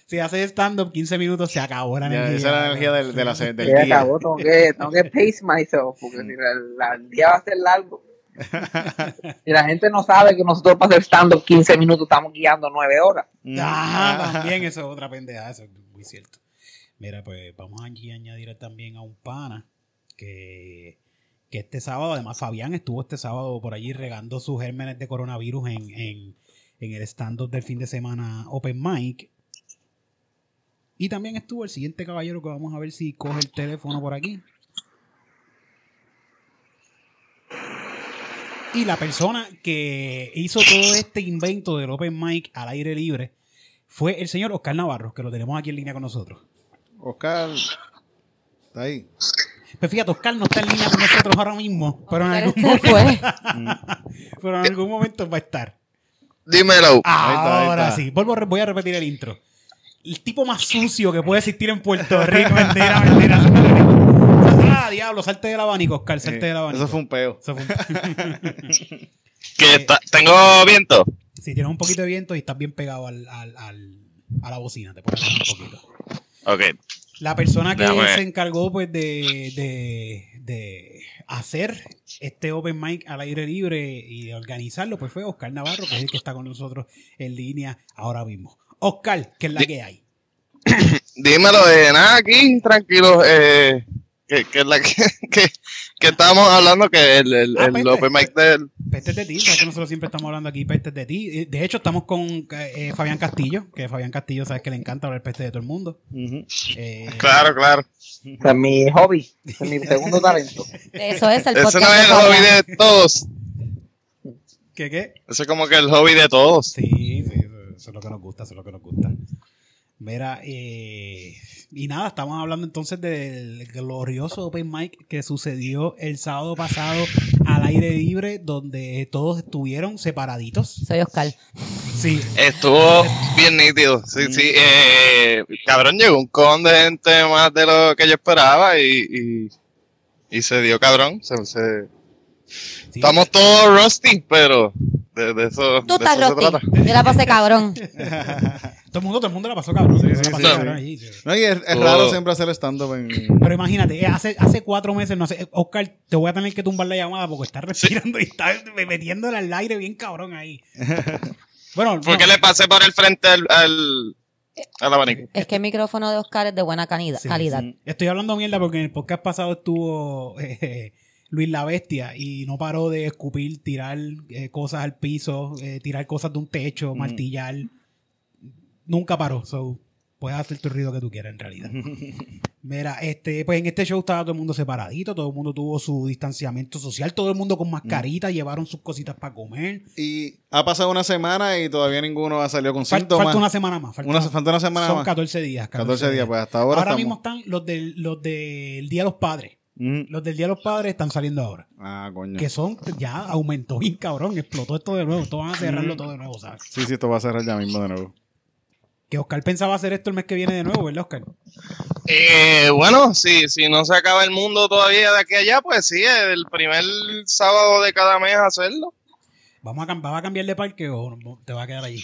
Si hace stand-up 15 minutos, se acabó la Ya, energía. esa es la energía del, de la, del día. acabó, tengo que, tengo que pace myself, porque si la- el día va a ser largo. Y la gente no sabe que nosotros para hacer stand-up 15 minutos estamos guiando 9 horas. Ah, también eso es otra pendeja, eso es muy cierto. Mira, pues vamos aquí a añadir también a un pana que, que este sábado, además Fabián estuvo este sábado por allí regando sus gérmenes de coronavirus en, en, en el stand-up del fin de semana Open Mic. Y también estuvo el siguiente caballero que vamos a ver si coge el teléfono por aquí. Y la persona que hizo todo este invento del Open Mic al aire libre fue el señor Oscar Navarro, que lo tenemos aquí en línea con nosotros. Oscar. Está ahí. Pues fíjate, Oscar no está en línea con nosotros ahora mismo, pero en Pero algún, momento, pero en algún momento va a estar. Dímelo. Ahí está, ahí Ahora está. sí, vuelvo voy a repetir el intro. El tipo más sucio que puede existir en Puerto Rico. mentira, mentira. Ah, diablo, salte del abanico, Oscar, salte Sí, del abanico. Eso fue un peo. Eso fue un- Que está- tengo viento. Si tienes un poquito de viento y estás bien pegado al, al- al- a la bocina, te puedes un poquito. Ok. La persona que Déjame- se encargó pues de, de, de hacer este open mic al aire libre y de organizarlo, pues fue Oscar Navarro, que es el que está con nosotros en línea ahora mismo. Oscar, ¿qué es la que hay? Dímelo, de nada aquí, tranquilo. Eh, que, que, la, que, que, que estábamos hablando que el, el, Ah, el vente. open mic del... Pestes de ti, sabes que nosotros siempre estamos hablando aquí pestes de ti. Eh, De hecho, estamos con eh, Fabián Castillo, que Fabián Castillo sabes que le encanta hablar pestes de todo el mundo. Eh, Claro, claro. Ese es mi hobby, ese es mi segundo talento. Eso es el Ese podcast. no es el hobby Fabián. de todos. ¿Qué qué? Ese es como que el hobby de todos. Sí, sí, eso es lo que nos gusta, eso es lo que nos gusta. Mira, eh, y nada, estamos hablando entonces del glorioso Open Mic que sucedió el sábado pasado al aire libre, donde todos estuvieron separaditos. Soy Oscar. Sí, Estuvo bien nítido. Sí, sí. Eh, cabrón, llegó un con de gente más de lo que yo esperaba y, y, y se dio cabrón. Se, se- sí. Estamos todos rusty, pero de, de eso, Tú de estás eso se Rosti. trata. Yo la pasé cabrón. Todo el mundo, todo el mundo la pasó cabrón. todo el mundo la pasó sí, cabrón sí. allí, sí. No, y es, es Oh. raro siempre hacer stand-up en... Pero imagínate, eh, hace, hace cuatro meses, no sé, eh, Oscar, te voy a tener que tumbar la llamada porque está respirando y está metiéndole al aire bien cabrón ahí. Bueno, Fue no, que le pasé por el frente al, al, al abanico. Es que el micrófono de Oscar es de buena calidad. Sí, calidad. sí. Estoy hablando mierda porque en el podcast pasado estuvo eh, Luis la Bestia y no paró de escupir, tirar eh, cosas al piso, eh, tirar cosas de un techo, martillar. Nunca paró. So, puedes hacer tu ruido que tú quieras en realidad. Mira, este, pues en este show estaba todo el mundo separadito, todo el mundo tuvo su distanciamiento social, todo el mundo con mascarita, llevaron sus cositas para comer. Y ha pasado una semana y todavía ninguno ha salido con Fal- síntomas. falta una semana más. Falta, Una- falta una semana son más. 14 días. 14 días, pues hasta ahora Ahora estamos- mismo están los del, los del Día de los Padres. Mm. Los del Día de los Padres están saliendo ahora. Ah, coño. Que son, ya aumentó bien cabrón, explotó esto de nuevo. Esto van a cerrarlo todo de nuevo, ¿sabes? Sí, sí, esto va a cerrar ya mismo de nuevo. Que Oscar pensaba hacer esto el mes que viene de nuevo, ¿verdad, Oscar? Eh, bueno, si, si no se acaba el mundo todavía de aquí a allá, pues sí, el primer sábado de cada mes hacerlo. ¿Vamos a, ¿Vas a cambiar de parque o te va a quedar allí?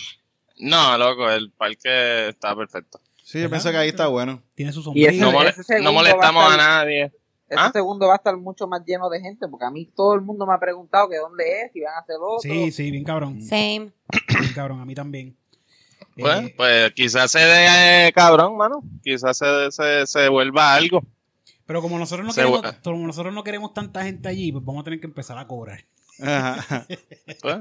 No, loco, el parque está perfecto. Sí, yo pienso que ahí está bueno. Tiene su Y ese- No, mole- no molestamos a nadie. Este ¿Ah? segundo va a estar mucho más lleno de gente, porque a mí todo el mundo me ha preguntado que dónde es, si van a hacer otro. Sí, sí, bien cabrón. Same. Bien cabrón, a mí también. Pues, Eh, pues quizás se dé eh, cabrón, mano. Quizás se, se, se vuelva algo. pero como nosotros no se queremos, como nosotros no queremos tanta gente allí, pues vamos a tener que empezar a cobrar. Ajá. Pues,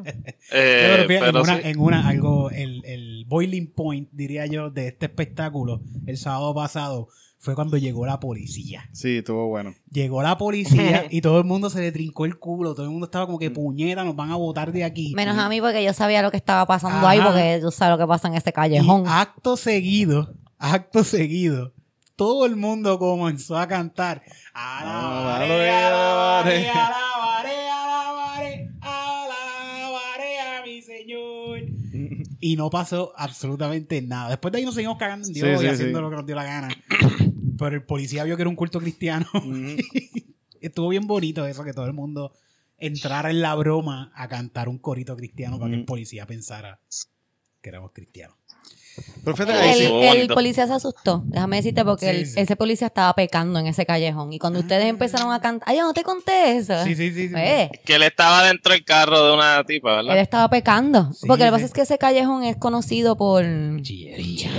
eh, pero fíjate, pero en, una, sí. en una, algo, el, el boiling point, diría yo, de este espectáculo, el sábado pasado, fue cuando llegó la policía. Sí, estuvo bueno. Llegó la policía y todo el mundo se le trincó el culo. Todo el mundo estaba como que puñeta, nos van a botar de aquí. Menos a mí porque yo sabía lo que estaba pasando Ajá. ahí porque tú sabes lo que pasa en ese Y callejón. acto seguido, acto seguido, todo el mundo comenzó a cantar. Alabaré, alabaré, alabaré, Y no pasó absolutamente nada. Después de ahí nos seguimos cagando en Dios Sí, y haciendo sí. lo que nos dio la gana. Pero el policía vio que era un culto cristiano. Estuvo bien bonito eso, que todo el mundo entrara en la broma a cantar un corito cristiano para que el policía pensara que éramos cristianos. Pero fíjate, ahí El, sí. policía se asustó, déjame decirte, porque Sí, el- sí. ese policía estaba pecando en ese callejón. Y cuando ustedes empezaron a cantar, ay, yo no te conté eso. Sí, sí, sí. sí. Eh, Que él estaba dentro del carro de una tipa, él ¿verdad? estaba pecando. Sí, porque lo que pasa es que ese callejón es conocido por... Chillería.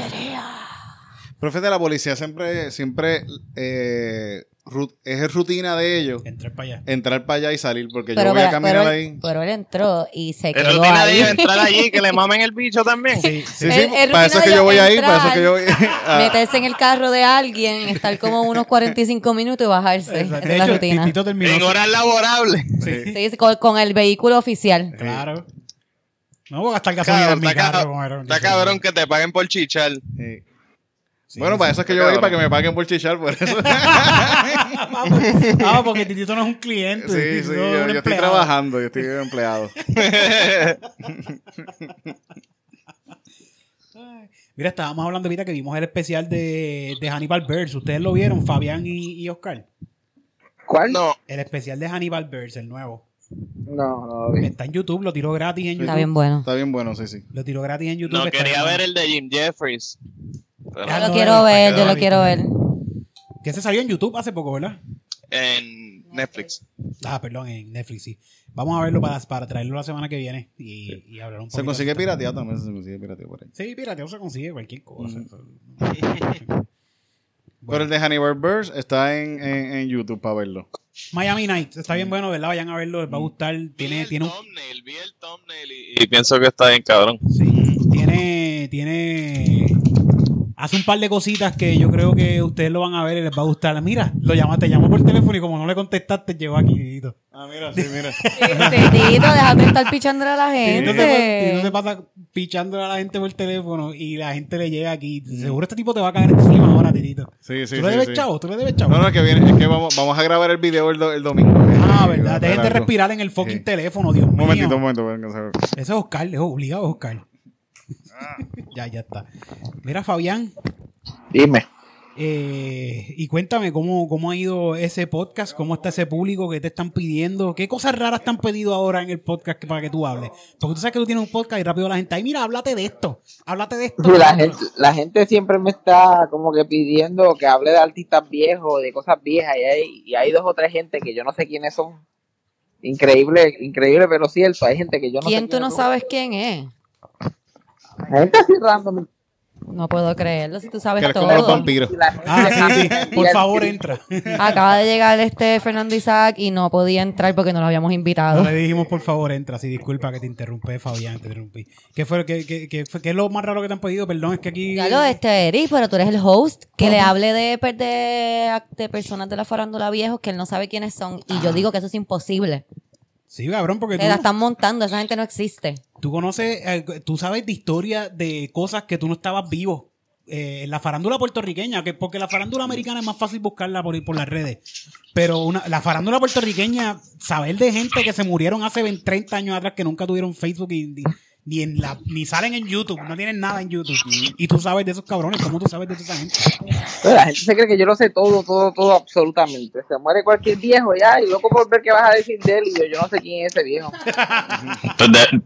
Pero fíjate, la policía siempre, siempre eh, es rutina de ellos Entrar para allá. entrar para allá y salir, porque Pero, yo voy a caminar pero ahí. pero él entró y se Es quedó rutina de ahí. ellos entrar allí, que le mamen el bicho también. Sí, Sí, Es- sí, es para eso rutina es que de yo voy ahí, para eso es que yo voy a- Meterse en el carro de alguien, estar como unos 45 minutos y bajarse. Esa De es la hecho, rutina. En horas laborables. Sí, Sí, sí, con, con el vehículo oficial. claro. No voy a gastar gasolina en mi está, carro. cabrón que te paguen por chichar. Sí. Sí, bueno, sí. para eso es que yo voy, para que me paguen por chichar, por eso. Vamos. Ah, porque Titito no es un cliente. sí, sí, yo, estoy trabajando, yo estoy empleado. Mira, estábamos hablando ahorita que vimos el especial de, de Hannibal Burns. ¿Ustedes lo vieron, Fabián y, y Oscar? ¿Cuál? No, El especial de Hannibal Burns, el nuevo. No, no lo vi. Está en YouTube, lo tiró gratis en YouTube. Está bien bueno. Está bien bueno, sí, sí. Lo tiró gratis en YouTube. no quería ver bueno. el de Jim Jeffries. Yo lo quiero ver, yo lo quiero ver. Que se salió en YouTube hace poco, ¿verdad? en- Netflix. Ah, perdón, en Netflix, sí. Vamos a verlo para, para traerlo la semana que viene y, y hablar un poco. Se consigue pirateado también, se consigue pirateado por ahí. Sí, pirateo se consigue cualquier cosa. Pero el de Hannibal Burrs está en, en, en YouTube para verlo. Miami Nights, está bien bueno, ¿verdad? Vayan a verlo, les va a gustar. Tiene, vi el tiene un, thumbnail, vi el thumbnail y, y pienso que está bien cabrón. sí, tiene, tiene, hace un par de cositas que yo creo que ustedes lo van a ver y les va a gustar. Mira, lo llamaste, te llamó por teléfono y como no le contestaste, llegó aquí, Tito. Ah, mira, sí, mira. Tito, déjate de estar pichándole a la gente. se, Tito se pasa pichando a la gente por teléfono y la gente le llega aquí. Seguro este tipo te va a caer encima ahora, Tito. Sí, sí, ¿Tú le debes sí. chavo? ¿Tú le debes chavo? No, no, es que viene, es que vamos, vamos a grabar el video el, do- el domingo. Ah, verdad. Dejen de respirar en el fucking Sí. teléfono, Dios Un mío. momentito, un momento. venga. Ese es Oscar, es obligado Oscar. Ya, ya está. Mira, Fabián, Dime. eh, y cuéntame cómo, cómo ha ido ese podcast, cómo está ese público que te están pidiendo, qué cosas raras te han pedido ahora en el podcast que- para que tú hables. Porque tú sabes que tú tienes un podcast y rápido la gente, ay, mira, háblate de esto, háblate de esto. La, gente, la gente siempre me está como que pidiendo que hable de artistas viejos, de cosas viejas, y hay, y hay dos o tres gente que yo no sé quiénes son. Increíble, increíble, pero cierto. Hay gente que yo no sé ¿Quién tú no son. sabes quién es? Así random. No puedo creerlo si tú sabes Que eres como los todo. vampiros. Ah, sí, sí. y Por favor, entra. Acaba de llegar este Fernando Isaac y no podía entrar porque no lo habíamos invitado. No le dijimos, por favor, entra. Sí, disculpa que te interrumpí, Fabián, te interrumpí. ¿Qué fue, qué, qué, qué fue- qué es lo más raro que te han pedido? Perdón, es que aquí... Ya lo este Eric, pero tú eres el host que le hable de, de, de personas de la farándula viejos que él no sabe quiénes son. Y yo digo que eso es imposible. Sí, cabrón, porque tú... La están montando, esa gente no existe. Tú conoces, eh, tú sabes de historia de cosas que tú no estabas vivo. Eh, la farándula puertorriqueña, que porque la farándula americana es más fácil buscarla por, por las redes. Pero una, la farándula puertorriqueña, saber de gente que se murieron hace 20, 30 años atrás que nunca tuvieron Facebook y, ni, ni en la, ni salen en YouTube, no tienen nada en YouTube. Y tú sabes de esos cabrones, ¿cómo tú sabes de esa gente? Pero la gente se cree que yo lo sé todo, todo, todo, absolutamente. Se muere cualquier viejo ya, y loco por ver qué vas a decir de él, y yo, yo no sé quién es ese viejo. Pues de-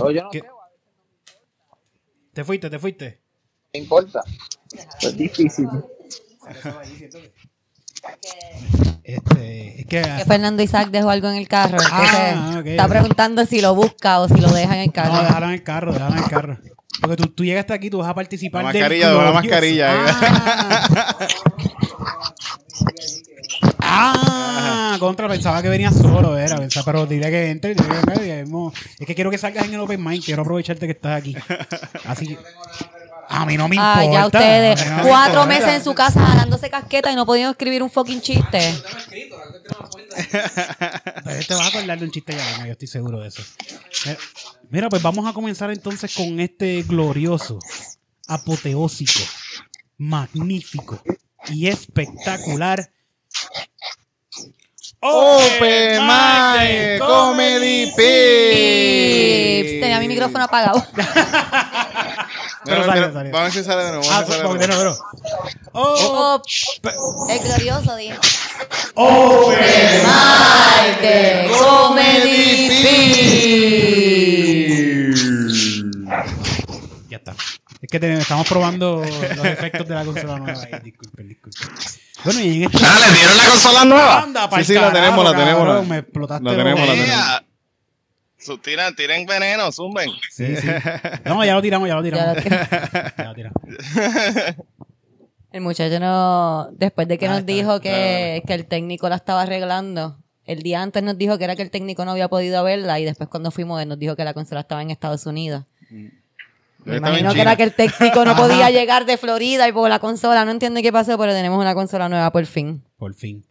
O yo Te fuiste, te fuiste. no me importa. Es difícil. Este, es que... Que Fernando Isaac dejó algo en el carro. Ah, está preguntando si lo busca o si lo deja en el carro. No, déjalo en el carro, déjalo en el carro. Porque tú, tú llegaste aquí, tú vas a participar La del mascarilla, la glorioso- mascarilla. Ah, Ah, contra, pensaba que venía solo, era, pensaba, pero dile que entre, dile que vemos. Es que quiero que salgas en el Open Mind, quiero aprovecharte que estás aquí. Así que- a mí no me importa. Ah, ya ustedes, no me cuatro importa. meses en su casa jalándose casqueta y no podían escribir un fucking chiste. Pero te vas a acordar de un chiste ya, yo estoy seguro de eso. Mira, pues vamos a comenzar entonces con este glorioso, apoteósico, magnífico y espectacular. Open Mic Comedy Pips. Pips. Tenía mi micrófono apagado. Pero Mira, sale, mira, sale. Vamos a ver si sale de nuevo. Ah, pues, de nuevo. pero. Oh, Oh, el glorioso día. Open de Comedy Ya está. Es que tenemos- estamos probando los efectos de la consola nueva. ahí. Disculpen, disculpen. Bueno, y en este. Ah, ¿le dieron la consola nueva? Anda, Sí, sí, la tenemos, la tenemos, cabrón, la- Me explotaste. la tenemos, la tenemos. Tiran, tiren veneno, zumben. Sí, sí. No, ya lo tiramos, ya lo tiramos. Ya lo tiramos. Ya lo tiramos. El muchacho no, después de que Ah, nos está, dijo que, que el técnico la estaba arreglando, el día antes nos dijo que era que el técnico no había podido verla y después cuando fuimos él nos dijo que la consola estaba en Estados Unidos. Me Estaba en imagino que era que el técnico no podía llegar de Florida y por la consola, no entiendo qué pasó, pero tenemos una consola nueva por fin. Por fin.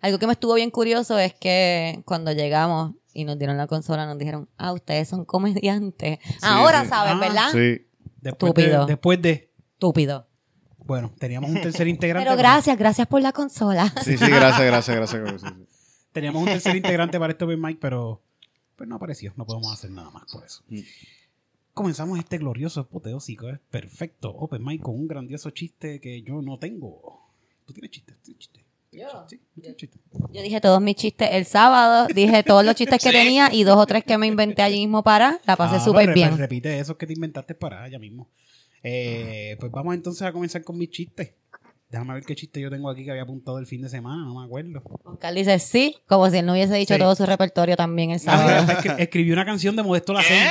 Algo que me estuvo bien curioso es que cuando llegamos y nos dieron la consola nos dijeron, ah, ustedes son comediantes. Ahora sí. saben, Ah, ¿verdad? Sí. Después de, Estúpido. después de. Estúpido. Bueno, teníamos un tercer integrante. Pero gracias, gracias por la consola. Sí, sí, gracias, gracias, gracias. sí, sí. Teníamos un tercer integrante para este Open Mic, pero pues no apareció. No podemos hacer nada más por eso. Mm. Comenzamos este glorioso apoteósico. Es perfecto. Open Mic con un grandioso chiste que yo no tengo. ¿Tú tienes chiste? ¿Tú tienes chiste? Yo dije todos mis chistes el sábado, dije todos los chistes que Sí. tenía y dos o tres que me inventé allí mismo para. La pasé Ah, súper bien. re- Repite esos que te inventaste para allá mismo. Eh, pues vamos entonces a comenzar con mis chistes. Déjame ver qué chiste yo tengo aquí que había apuntado el fin de semana, no me acuerdo. Oscar dice sí, como si él no hubiese dicho Sí. todo su repertorio también el Ah, sábado. escri- escribí una canción de Modesto Lacen.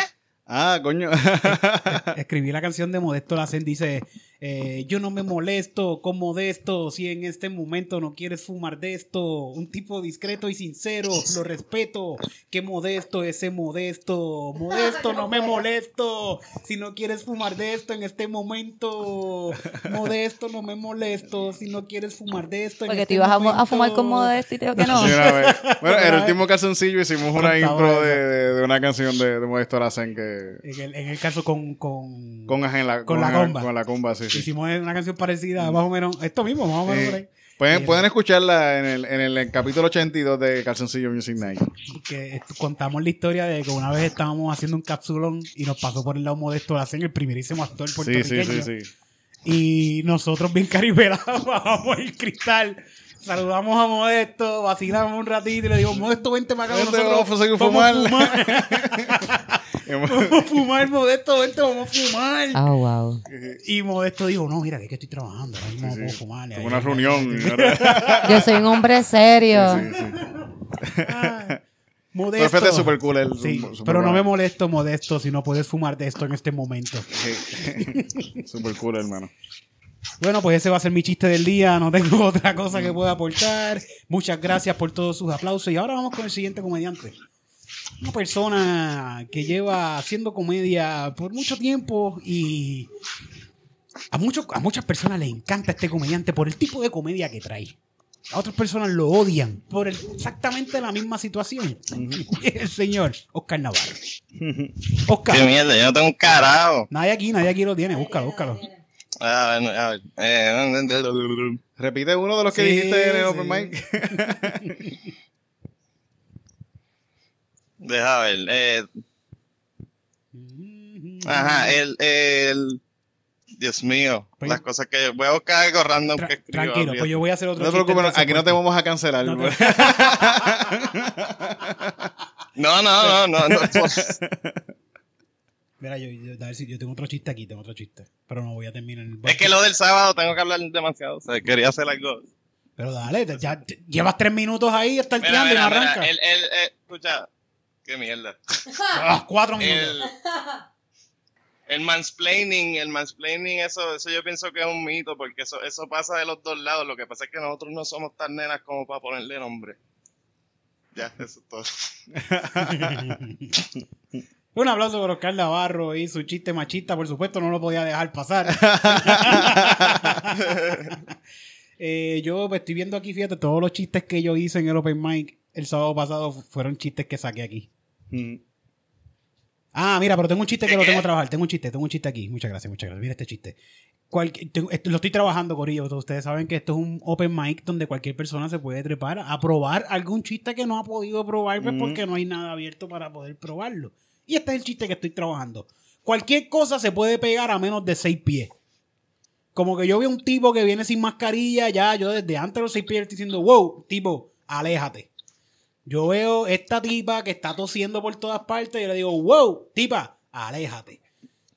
Ah, coño. Escribí la canción de Modesto Lacen. Dice: eh, Yo no me molesto con Modesto si en este momento no quieres fumar de esto. Un tipo discreto y sincero, lo respeto. Que Modesto, ese Modesto. Modesto, no me molesto si no quieres fumar de esto en este momento. Modesto, no me molesto si no quieres fumar de esto en Porque este tú ibas a, momento. fumar con Modesto y te digo que no. Sí, una vez. Bueno, el último calzoncillo hicimos una Contaba intro de, de- de una canción de, de Modesto Lacen que... En el, en el caso con. con, Con, la, Con la ajá, comba. Con la comba, sí. Hicimos una canción parecida, más o menos. Esto mismo, más o menos por ahí. Pueden, pueden escucharla en el, en el capítulo 82 de Calzoncillo Music Night. que contamos la historia de que una vez estábamos haciendo un capsulón y nos pasó por el lado modesto Lacen, el primerísimo actor Sí, puertorriqueño. sí, sí, sí. Y nosotros bien caripelados bajamos el cristal. Saludamos a Modesto, vacilamos un ratito y le digo, Modesto, vente para acá con nosotros. vamos a seguir Vamos a fumar". fumar. Vamos a fumar, Modesto, vente, vamos a fumar. Ah, wow. Y Modesto dijo, no, mira, que es que estoy trabajando, ahora mismo no Sí, fumar. Ahí- una reunión. Yo soy un hombre serio. Sí, sí. Ay, Pero Modesto. fíjate, súper cool. El, Sí, pero no me molesto, Modesto, si no puedes fumar de esto en este momento. Sí. Súper cool, hermano. Bueno, pues ese va a ser mi chiste del día. No tengo otra cosa que pueda aportar. Muchas gracias por todos sus aplausos. Y ahora vamos con el siguiente comediante. Una persona que lleva haciendo comedia por mucho tiempo y a, muchos a muchas personas les encanta este comediante por el tipo de comedia que trae. A otras personas lo odian por el- exactamente la misma situación. el señor Oscar Navarro. Oscar. Qué mierda, yo no tengo un carajo. Nadie aquí, nadie aquí lo tiene. Búscalo, búscalo. A ver, a ver. Eh, Repite uno de los que Sí, dijiste en el sí. Open Mic. deja ver. Eh, ajá, el, el. Dios mío, Pues- las cosas que. Voy a buscar algo random Tra- que escriba. tranquilo, pues yo voy a hacer otro No te preocupes, aquí no te vamos a cancelar. No te- No, no, no, no. no. Mira, yo, yo- a ver si yo tengo otro chiste aquí, tengo otro chiste. Pero no voy a terminar. es que lo del sábado tengo que hablar demasiado. O sea, quería hacer algo. Pero dale, te- ya te- llevas tres minutos ahí Mira, estarteando y no mira, mira, arranca. el, el, eh, escucha. Qué mierda. Ah, cuatro minutos. El, el mansplaining, el mansplaining, eso, eso yo pienso que es un mito, porque eso, eso pasa de los dos lados. Lo que pasa es que nosotros no somos tan nenas como para ponerle nombre. Ya, eso es todo. Un aplauso por Oscar Navarro y su chiste machista, por supuesto, no lo podía dejar pasar. Eh, yo pues, estoy viendo aquí, fíjate, todos los chistes que yo hice en el Open Mic el sábado pasado fu- fueron chistes que saqué aquí. Mm. Ah, mira, pero tengo un chiste que ¿De lo tengo que trabajar. Tengo un chiste, tengo un chiste aquí. Muchas gracias, muchas gracias. Mira este chiste. Cual- tengo- esto- lo estoy trabajando, Corillo. Ustedes saben que esto es un open mic donde cualquier persona se puede trepar a probar algún chiste que no ha podido probar pues, Ujú. porque no hay nada abierto para poder probarlo. Y este es el chiste que estoy trabajando. Cualquier cosa se puede pegar a menos de seis pies. Como que yo veo un tipo que viene sin mascarilla, ya yo desde antes de los seis pies estoy diciendo, wow, tipo, aléjate. Yo veo esta tipa que está tosiendo por todas partes y le digo, wow, tipa, aléjate.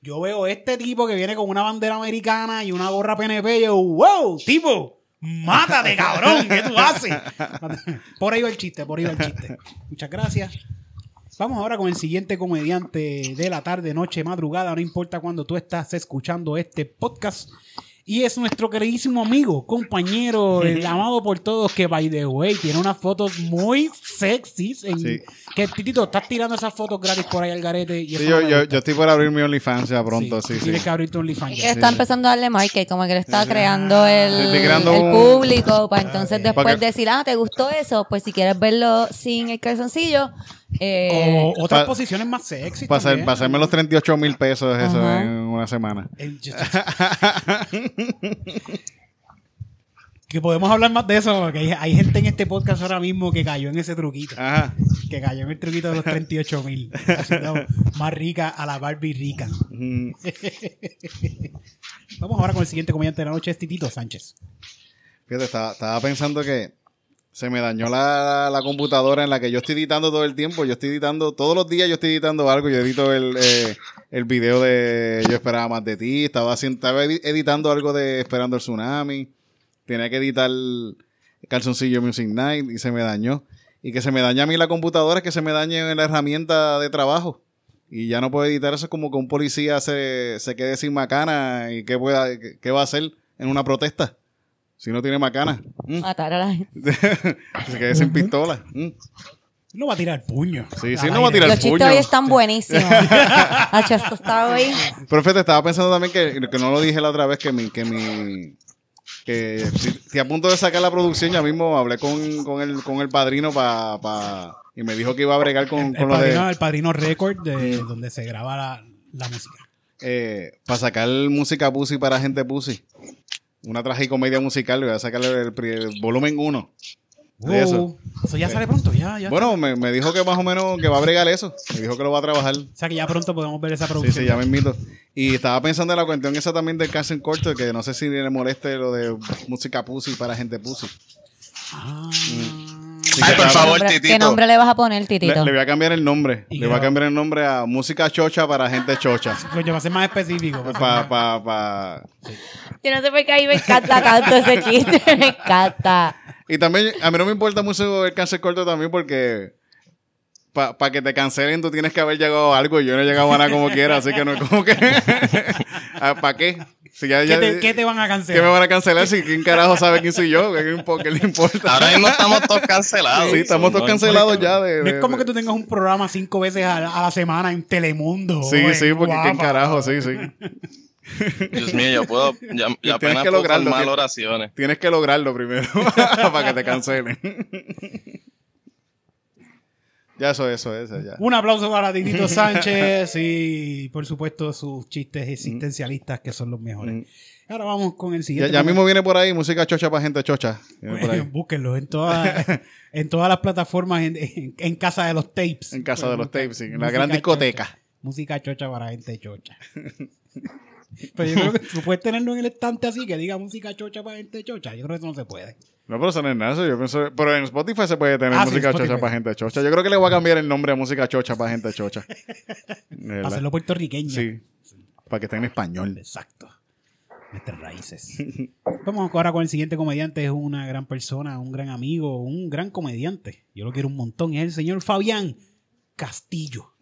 Yo veo este tipo que viene con una bandera americana y una gorra PNP y yo, wow, tipo, mátate, cabrón, ¿qué tú haces? Por ahí va el chiste, por ahí va el chiste. Muchas gracias. Vamos ahora con el siguiente comediante de la tarde, noche, madrugada, no importa cuando tú estás escuchando este podcast. Y es nuestro queridísimo amigo, compañero, el amado por todos, que by the way, tiene unas fotos muy sexys. En, Sí. Que Titito, estás tirando esas fotos gratis por ahí al garete. Y Sí, yo, yo, yo estoy por abrir mi OnlyFans ya pronto, sí, sí. Tienes que abrir tu OnlyFans. Ya. está empezando a darle market, como que le está creando el, creando el un- público para entonces después Porque- decir, ah, ¿te gustó eso? Pues si quieres verlo sin el calzoncillo, eh, O otras Pa- posiciones más sexy. Pasar, pasarme los 38 mil pesos eso en una semana. Que podemos hablar más de eso, porque hay, hay gente en este podcast ahora mismo que cayó en ese truquito. Ajá. Que cayó en el truquito de los 38 mil. Más rica a la Barbie rica. Mm. Vamos ahora con el siguiente comediante de la noche, es Titito Sánchez. Fíjate, estaba, estaba pensando que se me dañó la, la computadora en la que yo estoy editando todo el tiempo. Yo estoy editando, todos los días yo estoy editando algo. Yo edito el, eh, el video de Yo esperaba más de ti. Estaba, haciendo, estaba edi- editando algo de Esperando el Tsunami. tenía que editar Calzoncillo Music Night y se me dañó. Y que se me daña a mí la computadora, que se me dañe la herramienta de trabajo. Y ya no puedo editar eso, es como que un policía se, se quede sin macana y qué, pueda, qué va a hacer en una protesta si no tiene macana. Mm. Matar a la gente. se quede sin pistola. Mm. No va a tirar puño. Sí, sí, no va a tirar Los chistes puño. hoy están buenísimos. Esto está hoy. Profe, te estaba pensando también que, que no lo dije la otra vez, que mi, que mi, que estoy a punto de sacar la producción, ya mismo hablé con, con el, con el padrino para, pa, y me dijo que iba a bregar con, El, con lo padrino, de, el padrino record de donde se graba la, la música. eh, para sacar música pussy para gente pussy. Una tragicomedia musical, voy a sacar el, volumen 1. Wow. De Eso. eso. ya sale pronto, ya, ya. Bueno, me, me dijo que más o menos que va a bregar eso. Me dijo que lo va a trabajar. O sea que ya pronto podemos ver esa Sí, producción. sí, ya me invito. Y estaba pensando en la cuestión esa también del cancel corto, que no sé si le moleste lo de música pussy para gente pussy. Ah. Sí, Ay, que por favor, Nombre- Titito. ¿Qué nombre le vas a poner, Titito? le voy a cambiar el nombre. ¿Y Le voy a cambiar el nombre a música chocha para gente chocha. Coño, va a ser más específico. Pa, pa, pa. Yo no sé por qué a mí me encanta tanto ese chiste. Me encanta. Y también, a mí no me importa mucho el cancel corto también porque para que te cancelen tú tienes que haber llegado a algo. Yo no he llegado a nada como quiera, así que no es como que... ¿Para qué? Si ya, ¿Qué, ya- te, qué te van a ¿Qué me cancelar? van a cancelar si quién carajo sabe quién soy yo? ¿Qué, qué le importa? Ahora mismo estamos todos cancelados. Sí, estamos todos No- cancelados ya de... No de- es como que tú tengas un programa cinco veces a la, a la semana en Telemundo. Sí, sí, porque quién guapa. carajo, sí, sí. Dios mío, yo puedo. Ya, ya tienes apenas que puedo lograrlo, formar tienes- oraciones. Tienes que lograrlo primero para que te cancelen. Ya eso, eso, eso, ya. Un aplauso para Titito Sánchez y, por supuesto, sus chistes existencialistas que son los mejores. Mm. Ahora vamos con el Ya, siguiente. ya mismo viene por ahí música chocha para gente chocha. Ahí. Búsquenlo en todas, en todas las plataformas, en, en- en casa de los tapes. En casa de los tapes, sí, en la gran discoteca. chocha. Música chocha para gente chocha. Pero yo creo que tú puedes tenerlo en el estante así, que diga música chocha para gente chocha. Yo creo que eso no se puede. No, pero eso no es nada. Yo pienso, pero en Spotify se puede tener Ah, música chocha para gente chocha. Yo creo que le voy a cambiar el nombre a música chocha para gente chocha. Para hacerlo puertorriqueño. Sí. Para que esté en español. Exacto. Nuestras raíces. Vamos ahora con el siguiente comediante. Es una gran persona, un gran amigo, un gran comediante. Yo lo quiero un montón. Es el señor Fabián Castillo.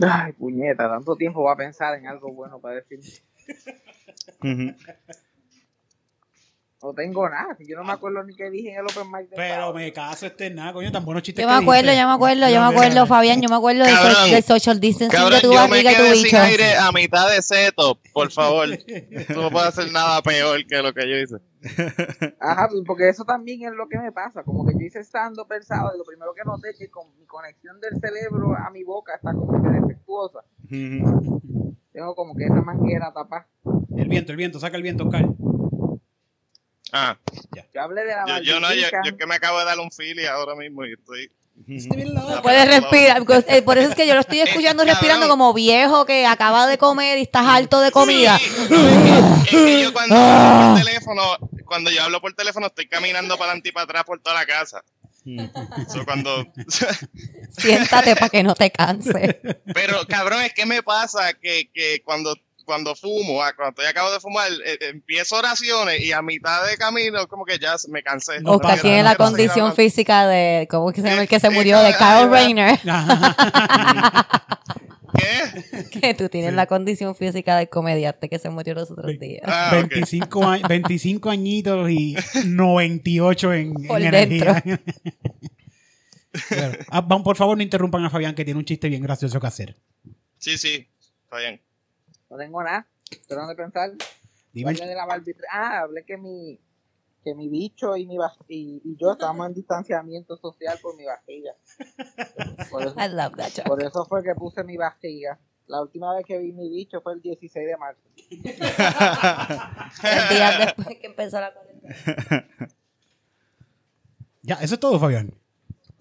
Ay, puñeta, tanto tiempo va a pensar en algo bueno para decir. No tengo nada, yo no me acuerdo ni qué dije en el Open Mic de Pero me caso este nada, coño, tan buenos chistes Yo me acuerdo, yo me acuerdo, yo me acuerdo, Fabián, yo me acuerdo del, Cabrón. so- del social distancing Cabrón, de tu barriga y tu bicho. sin aire a mitad de setup, por favor. Tú no puedes hacer nada peor que lo que yo hice. Ajá, pues, porque eso también es lo que me pasa. Como que yo hice estando pensado y lo primero que noté es que con mi conexión del cerebro a mi boca está como que defectuosa. Tengo como que esa manguera tapada. El viento, el viento, saca el viento, Oscar. Ah, Yo hablé de la yo, yo no, yo, yo que me acabo de dar un fili ahora mismo y estoy. Puedes respirar. eh, Por eso es que yo lo estoy escuchando respirando como viejo que acaba de comer y estás alto de comida. Sí, es que- es que yo cuando hablo por teléfono, cuando yo hablo por teléfono estoy caminando para adelante y para atrás por toda la casa. So, cuando Siéntate para que no te canses. Pero, cabrón, es que me pasa que, que cuando, cuando fumo, ah, cuando estoy acabo de fumar, eh, empiezo oraciones y a mitad de camino como que ya me cansé. No Oscar pasa, tiene no la condición física de. ¿Cómo es que se llama el que se Eh, murió? De eh, Carl eh, Reiner. ¿Qué? Que tú tienes la condición física del comediante que se murió los otros días. Ah, ok. 25, a- 25 añitos y 98 en, en Por energía. Bueno, ah, vamos, por favor, no interrumpan a Fabián que tiene un chiste bien gracioso que hacer. Sí, sí, está bien. No tengo nada. Pero de pensar. Dime el- de la. Ah, hablé que mi, que mi bicho y, mi y, y yo estábamos en distanciamiento social por mi vajilla. Por eso, I love that joke. por eso fue que puse mi vajilla. La última vez que vi mi bicho fue el 16 de marzo. Tres días después que empezó la cuarentena. Ya, eso es todo, Fabián.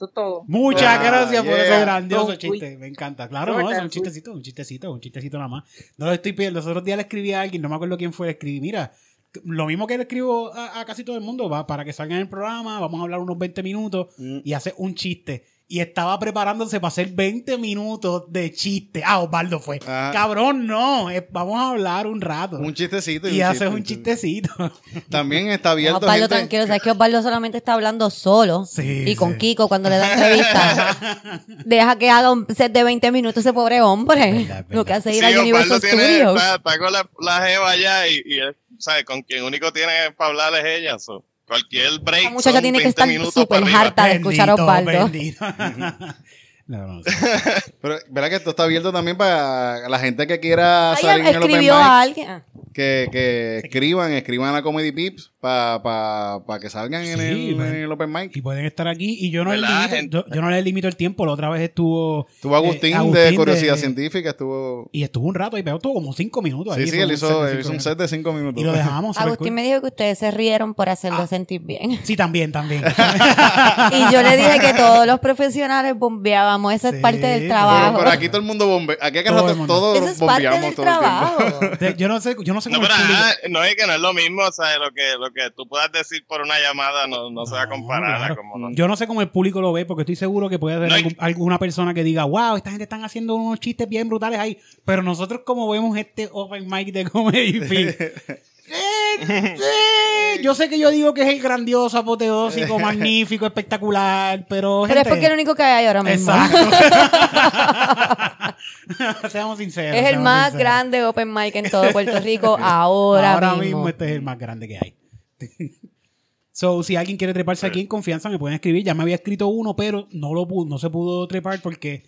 Todo. Muchas Ah, gracias por ese grandioso No, chiste. Me encanta. Claro, No, no, es un chistecito, un chistecito, un chistecito nada más. No lo estoy pidiendo. Los otros días le escribí a alguien, no me acuerdo quién fue, le escribí, mira, lo mismo que le escribo a, a casi todo el mundo, va para que salgan en el programa, vamos a hablar unos 20 minutos Mm. y hace un chiste. Y estaba preparándose para hacer 20 minutos de chiste. Ah, Osvaldo fue. Ah. Cabrón, no. vamos a hablar un rato. Un chistecito. y un haces chiste, un chistecito. También está abierto. Osvaldo, gente- tranquilo, sabes que Osvaldo solamente está hablando solo Sí, y con sí. Kiko cuando le da entrevista. Deja que haga un set de 20 minutos ese pobre hombre. Verdad, Lo que hace Sí, ir a Universal tiene, Studios. está, está con la, la jeva allá y, y él, ¿sabes? Con quien único tiene para hablar es ella. so, cualquier break. La muchacha tiene que 20 estar súper harta de escuchar a Osvaldo. no, no, sí. Pero, ¿verdad que esto está abierto también para la gente que quiera salir en el open escribió mic? a alguien. ah. Que, que escriban, escriban a Comedy Pips para pa, pa que salgan en, el, pues. en el open mic. Y pueden estar aquí. Y yo no, les ¿Verdad, limito, gente? yo, yo no les limito el tiempo. La otra vez estuvo. Estuvo Agustín, eh, de Curiosidad Científica, estuvo... Y estuvo un rato y pero estuvo como cinco minutos. Sí, ahí, sí, él hizo, él hizo un set de cinco minutos. Y lo dejamos. Agustín me dijo que ustedes se rieron por Ah. hacerlo sentir bien. Sí, también, también. Y yo le dije que todos los profesionales bombeábamos. Esa Sí, es parte del trabajo. Pero, pero aquí todo el mundo bombea. Aquí Todo Eso es parte bombeamos del todo el tiempo. trabajo. yo no sé, yo no sé No, cómo pero ajá, no es que no es lo mismo, o sea, lo que, lo que tú puedas decir por una llamada no, no se va a comparar claro. como no. Yo no sé cómo el público lo ve, porque estoy seguro que puede haber algún- alguna persona que diga, wow, esta gente están haciendo unos chistes bien brutales ahí. Pero nosotros, como vemos este open mic de Comedy Pit, eh, eh, yo sé que yo digo que es el grandioso, apoteósico, magnífico, espectacular, pero. Pero es porque es lo único que hay ahora mismo. Exacto. seamos sinceros. Es el más sinceros. grande open mic en todo Puerto Rico ahora, Ahora mismo. mismo este es el más grande que hay. So, si alguien quiere treparse aquí en confianza, me pueden escribir. Ya me había escrito uno, pero no lo pudo, no se pudo trepar porque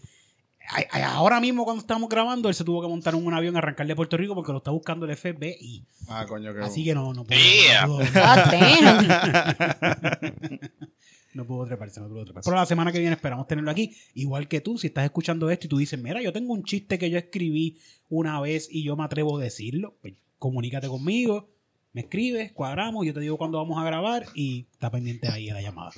ahora mismo cuando estamos grabando, él se tuvo que montar en un avión y arrancar de Puerto Rico porque lo está buscando el FBI. Ah, coño, que... Así que no, no. Yeah. No God damn. no pudo treparse, no pudo treparse. Pero la semana que viene esperamos tenerlo aquí. Igual que tú, si estás escuchando esto y tú dices, mira, yo tengo un chiste que yo escribí una vez y yo me atrevo a decirlo, pues comunícate conmigo, me escribes, cuadramos, yo te digo cuándo vamos a grabar y está pendiente ahí de la llamada.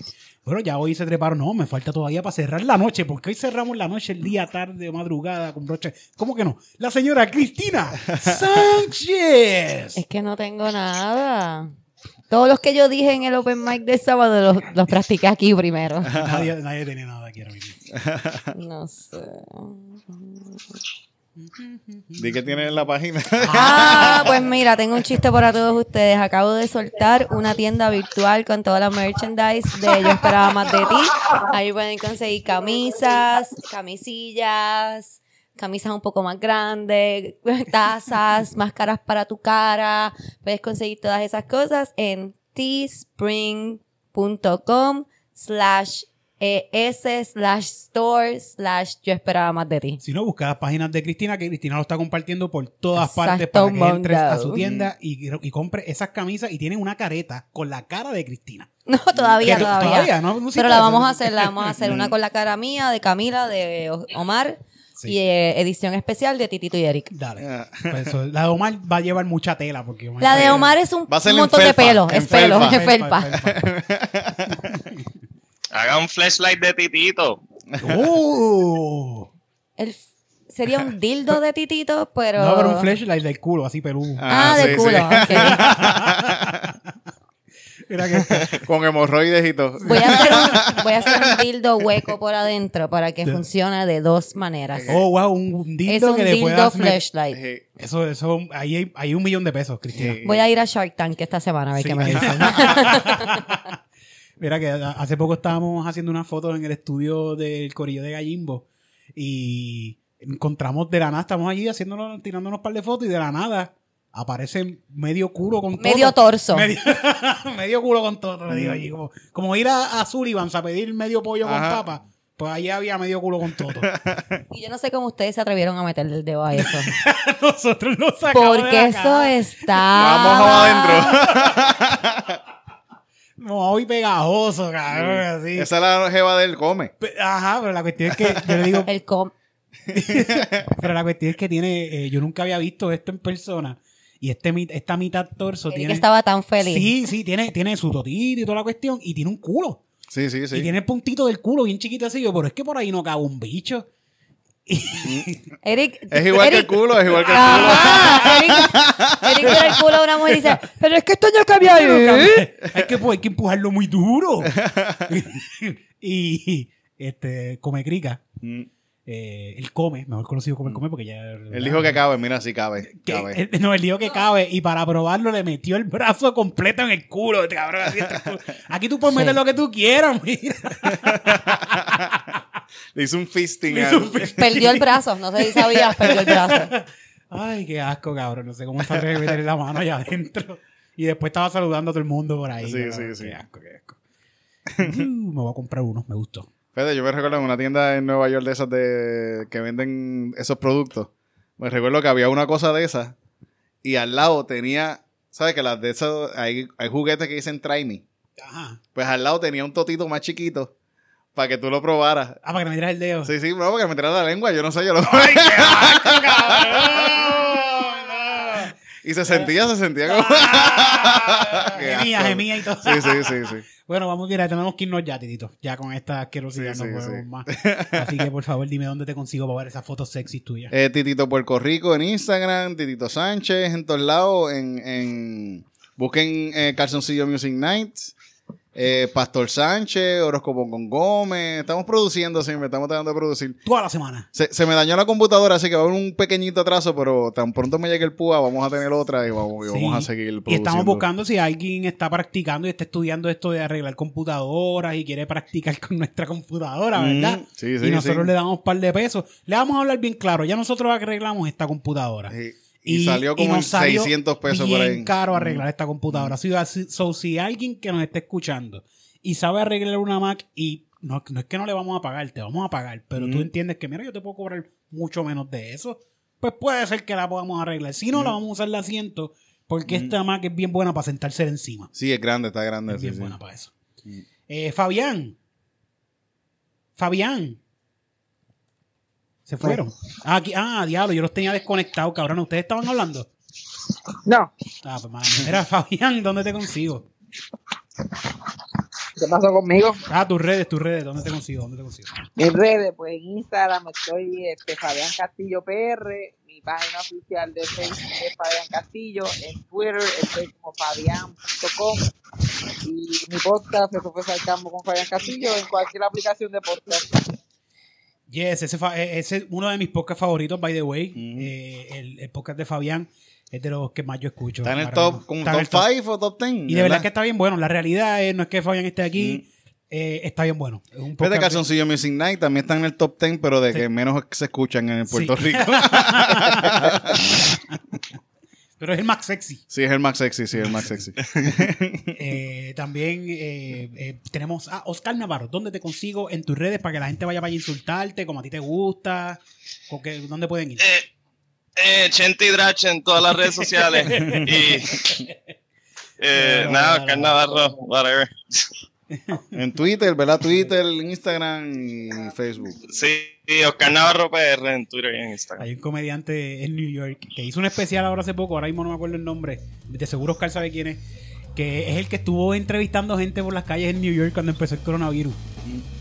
Bueno, ya hoy se treparon, no, me falta todavía para cerrar la noche, porque hoy cerramos la noche, el día, tarde, madrugada, con broche. ¿Cómo que no? La señora Cristina Sánchez. Es que no tengo nada. Todos los que yo dije en el open mic de sábado los, los practiqué aquí primero. Nadie, nadie tiene nada aquí ahora mismo. No sé. Di que tiene en la página. Ah, pues mira, tengo un chiste para todos ustedes. Acabo de soltar una tienda virtual con toda la merchandise de Yo Esperaba Más de Ti. Ahí pueden conseguir camisas, camisillas, camisas un poco más grandes, tazas, máscaras para tu cara. Puedes conseguir todas esas cosas en teespring.com slash es slash store slash Yo Esperaba Más de Ti. Si no, busca las páginas de Cristina, que Cristina lo está compartiendo por todas Exacto, partes para que entres a su tienda y, y compre esas camisas y tiene una careta con la cara de Cristina. No, todavía, todavía. todavía, ¿no? No Pero existe la vamos a hacer, la vamos a hacer una con la cara mía, de Camila, de Omar Sí. y eh, edición especial de Titito y Eric. Dale. Ah. Pues eso, la de Omar va a llevar mucha tela porque La de Omar es un, montón de felpa, pelo, es pelo, felpa. es felpa. Haga un flashlight de titito. ¡Uh! El sería un dildo de Titito, pero... No, pero un flashlight del culo, así peludo. Ah, Ah, de sí, culo. sí. ok. Mira que Con hemorroides y todo. Voy a, hacer un, voy a hacer un dildo hueco por adentro para que funcione de dos maneras. Oh, wow, un dildo es un que le dildo met- flashlight. Sí. Eso, eso, ahí hay, hay un millón de pesos, Cristina. Sí. Voy a ir a Shark Tank esta semana a ver Sí. qué me dicen. Mira que hace poco estábamos haciendo unas fotos en el estudio del Corillo de Gallimbo y encontramos de la nada, estamos allí haciéndonos, tirándonos un par de fotos y de la nada aparece medio culo con todo. Medio torso. Medio, medio culo con todo, le digo allí. Como, como ir a, a Sullivan's a pedir medio pollo con papa, pues allí había medio culo con todo. Y yo no sé cómo ustedes se atrevieron a meterle el dedo a eso. Nosotros lo sacamos de Porque la eso cara. está. Vamos adentro. No, hoy pegajoso, cabrón, así. Esa es la jeva del come. Ajá, pero la cuestión es que yo le digo, El com. Pero la cuestión es que tiene, eh, yo nunca había visto esto en persona. Y este, esta mitad torso Eric tiene. estaba tan feliz. Sí, sí, tiene, tiene su totito y toda la cuestión. Y tiene un culo. Sí, sí, sí. Y tiene el puntito del culo bien chiquito así. Yo, pero es que por ahí no cabe un bicho. Eric. Es igual que el culo, es igual que el culo. Ajá, Eric, Eric el culo de una mujer y dice, pero es que esto no cabía ahí. hay, que, pues, hay que empujarlo muy duro. y este, come crica. Mm. Eh, él come, mejor conocido como el come porque ya... Él dijo que cabe, mira, sí cabe. que- cabe. él- no, él dijo que cabe y para probarlo le metió el brazo completo en el culo. este cabrón, así el culo. Aquí tú puedes Sí. meter lo que tú quieras, mira. Le hizo un fisting. Le hizo al- un fisting. Perdió el brazo, no sé si sabías, perdió el brazo. Ay, qué asco, cabrón. No sé cómo se atreve a la mano allá adentro. Y después estaba saludando a todo el mundo por ahí. Sí, cabrón. sí, sí. Qué asco, qué asco. Uh, me voy a comprar uno, me gustó. Fede, yo me recuerdo en una tienda en Nueva York de esas de que venden esos productos. Me recuerdo que había una cosa de esas y al lado tenía, ¿sabes que las de esos hay, hay juguetes que dicen try me? Ajá. Pues al lado tenía un totito más chiquito para que tú lo probaras. Ah, para que me metieras el dedo. Sí, sí, bro, porque me tirara la lengua, yo no sé, yo lo Y se sentía, se sentía como. Qué Gemía, asco. gemía y todo. Sí, sí, sí, sí. Bueno, vamos, mira, tenemos que irnos ya, Titito. Ya con esta asquerosidad Sí, no sí, podemos sí. más. Así que, por favor, dime dónde te consigo para ver esas fotos sexy tuyas. Eh, Titito Puerto Rico en Instagram, Titito Sánchez en todos lados, en, en busquen eh, Calzoncillo Music Nights, eh, Pastor Sánchez, Horóscopo con Gómez, estamos produciendo siempre, estamos tratando de producir. Toda la semana. Se, se me dañó la computadora, así que va a haber un pequeñito atraso, pero tan pronto me llegue el PUA, vamos a tener otra y vamos, y Sí. vamos a seguir produciendo. Y estamos buscando si alguien está practicando y está estudiando esto de arreglar computadoras y quiere practicar con nuestra computadora, ¿verdad? Mm, sí, sí, y nosotros sí. le damos un par de pesos. Le vamos a hablar bien claro. Ya nosotros arreglamos esta computadora. Sí. Y, salió como nos en salió 600 pesos bien por ahí. Mm. caro arreglar esta computadora. Si, así- so, si alguien que nos esté escuchando y sabe arreglar una Mac y no, no es que no le vamos a pagar, te vamos a pagar, pero tú Mm. entiendes que, mira, yo te puedo cobrar mucho menos de eso, pues puede ser que la podamos arreglar. Si no, la Mm. vamos a usar de asiento porque esta Mac es bien buena para sentarse encima. Sí, es grande, está grande. Es sí, bien sí. buena para eso. Mm. Eh, Fabián. Fabián. Se fueron. Ah, aquí, ah, diablo, yo los tenía desconectados, cabrón. ¿Ustedes estaban hablando? No, Ah, pues. Mira, Fabián, ¿dónde te consigo? ¿qué pasó conmigo? Ah, tus redes, tus redes, ¿dónde te consigo? ¿Dónde te consigo? Mis redes, pues en Instagram estoy este, Fabián Castillo PR, mi página oficial de Facebook es Fabián Castillo, en Twitter estoy como fabián.com y mi podcast es Profesor Campo con Fabián Castillo en cualquier aplicación de podcast. Yes, ese, eh, ese es uno de mis podcasts favoritos, by the way. Ujú. Eh, el, el podcast de Fabián es de los que más yo escucho. Está en el top, mismo. como Está en top el 5 o top 10. Y de verdad que está bien bueno. La realidad es, no es que Fabián esté aquí, eh, está bien bueno. Es un de- Calzoncillo Music Night también está en el top 10, pero de Sí. que menos se escuchan en Puerto Sí. Rico. Pero es el más sexy. sí, es el más sexy, sí, es el más sexy. Eh, también eh, eh, tenemos a Oscar Navarro. ¿Dónde te consigo en tus redes para que la gente vaya para insultarte, como a ti te gusta? ¿Con qué- ¿Dónde pueden ir? Eh, eh, Chente y Drach en todas las redes sociales. y eh, nada, no, Oscar. Navarro, whatever. En Twitter, ¿verdad? Twitter, Instagram y Facebook. Sí, Oscar Navarro PR en Twitter y en Instagram. Hay un comediante en New York que hizo un especial ahora hace poco, ahora mismo no me acuerdo el nombre. De seguro Oscar sabe quién es. Que es el que estuvo entrevistando gente por las calles en New York cuando empezó el coronavirus.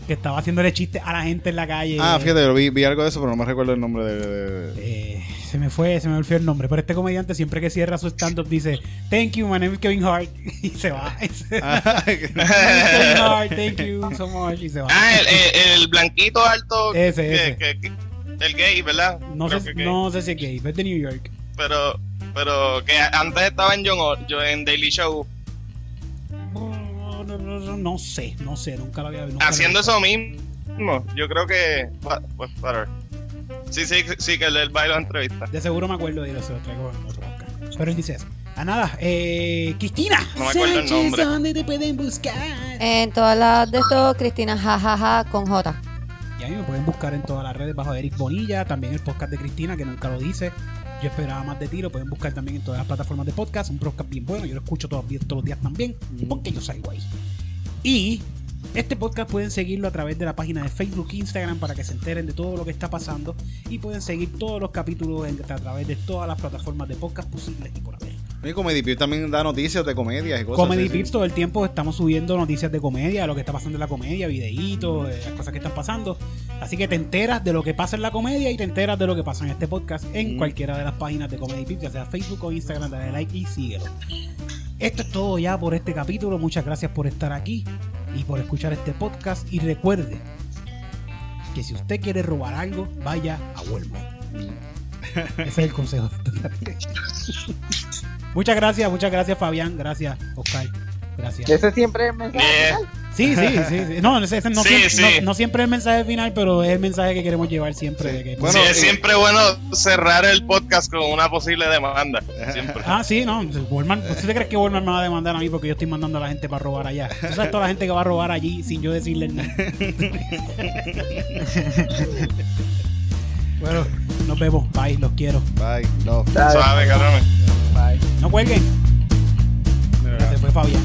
Que estaba haciéndole chistes a la gente en la calle. Ah, fíjate, vi, vi algo de eso, pero no me recuerdo el nombre de... de- de- Eh, se me fue, se me olvidó el nombre. Pero este comediante siempre que cierra su stand-up dice Thank you, my name is Kevin Hart. Y se va. Y se- Ah, Kevin Hart, thank you so much. Y se va. Ah, el, el, el blanquito alto. Ese, que- ese. que- que- el gay, ¿verdad? No Creo sé, no sé si es gay, es de New York. Pero, pero que antes estaba en John yo en Daily Show No, no, no, no, no sé, no sé, nunca lo había lo haciendo eso mismo. Yo creo que. Sí, sí, sí, que el del baile entrevista. De seguro me acuerdo de ir, se lo traigo en otro podcast. Pero él dice eso. Ah, nada, eh, Cristina. No me acuerdo el Sánchez, nombre. ¿Dónde te pueden buscar? En todas las de esto, Cristina jajaja con J. Y ahí me pueden buscar en todas las redes bajo Eric Bonilla, también el podcast de Cristina, que nunca lo dice. Yo esperaba más de ti, lo pueden buscar también en todas las plataformas de podcast. Un podcast bien bueno, yo lo escucho todos, los días- todos los días también, porque yo salgo ahí. Y este podcast pueden seguirlo a través de la página de Facebook e Instagram para que se enteren de todo lo que está pasando. Y pueden seguir todos los capítulos a través de todas las plataformas de podcast posibles y por haber. Y Comedy Pips también da noticias de comedias y cosas Comedy. Pips todo el tiempo estamos subiendo noticias de comedia, lo que está pasando en la comedia, videitos, eh, las cosas que están pasando. Así que te enteras de lo que pasa en la comedia y te enteras de lo que pasa en este podcast en Mm. cualquiera de las páginas de Comedy Pips, ya sea Facebook o Instagram, dale like y síguelo. Esto es todo ya por este capítulo. Muchas gracias por estar aquí y por escuchar este podcast. Y recuerde que si usted quiere robar algo, vaya a Walmart. Ese es el consejo. muchas gracias, muchas gracias Fabián, gracias Oscar, gracias. Ese siempre es el mensaje. Yeah. Sí, sí, sí, sí. No, ese- ese no, Sí, siempre, sí. No, no siempre es el mensaje final, pero es el mensaje que queremos llevar siempre. de que- Bueno, sí, es eh, siempre bueno cerrar el podcast con una posible demanda. Siempre. Ah, sí, no. Walmart, ¿tú te crees que Walmart me va a demandar a mí porque yo estoy mandando a la gente para robar allá? Tú sabes toda la gente que va a robar allí sin yo decirle nada. bueno, nos vemos. Bye, los quiero. Bye. Love. Suave, cabrones. Bye. No cuelguen. Se fue Fabián.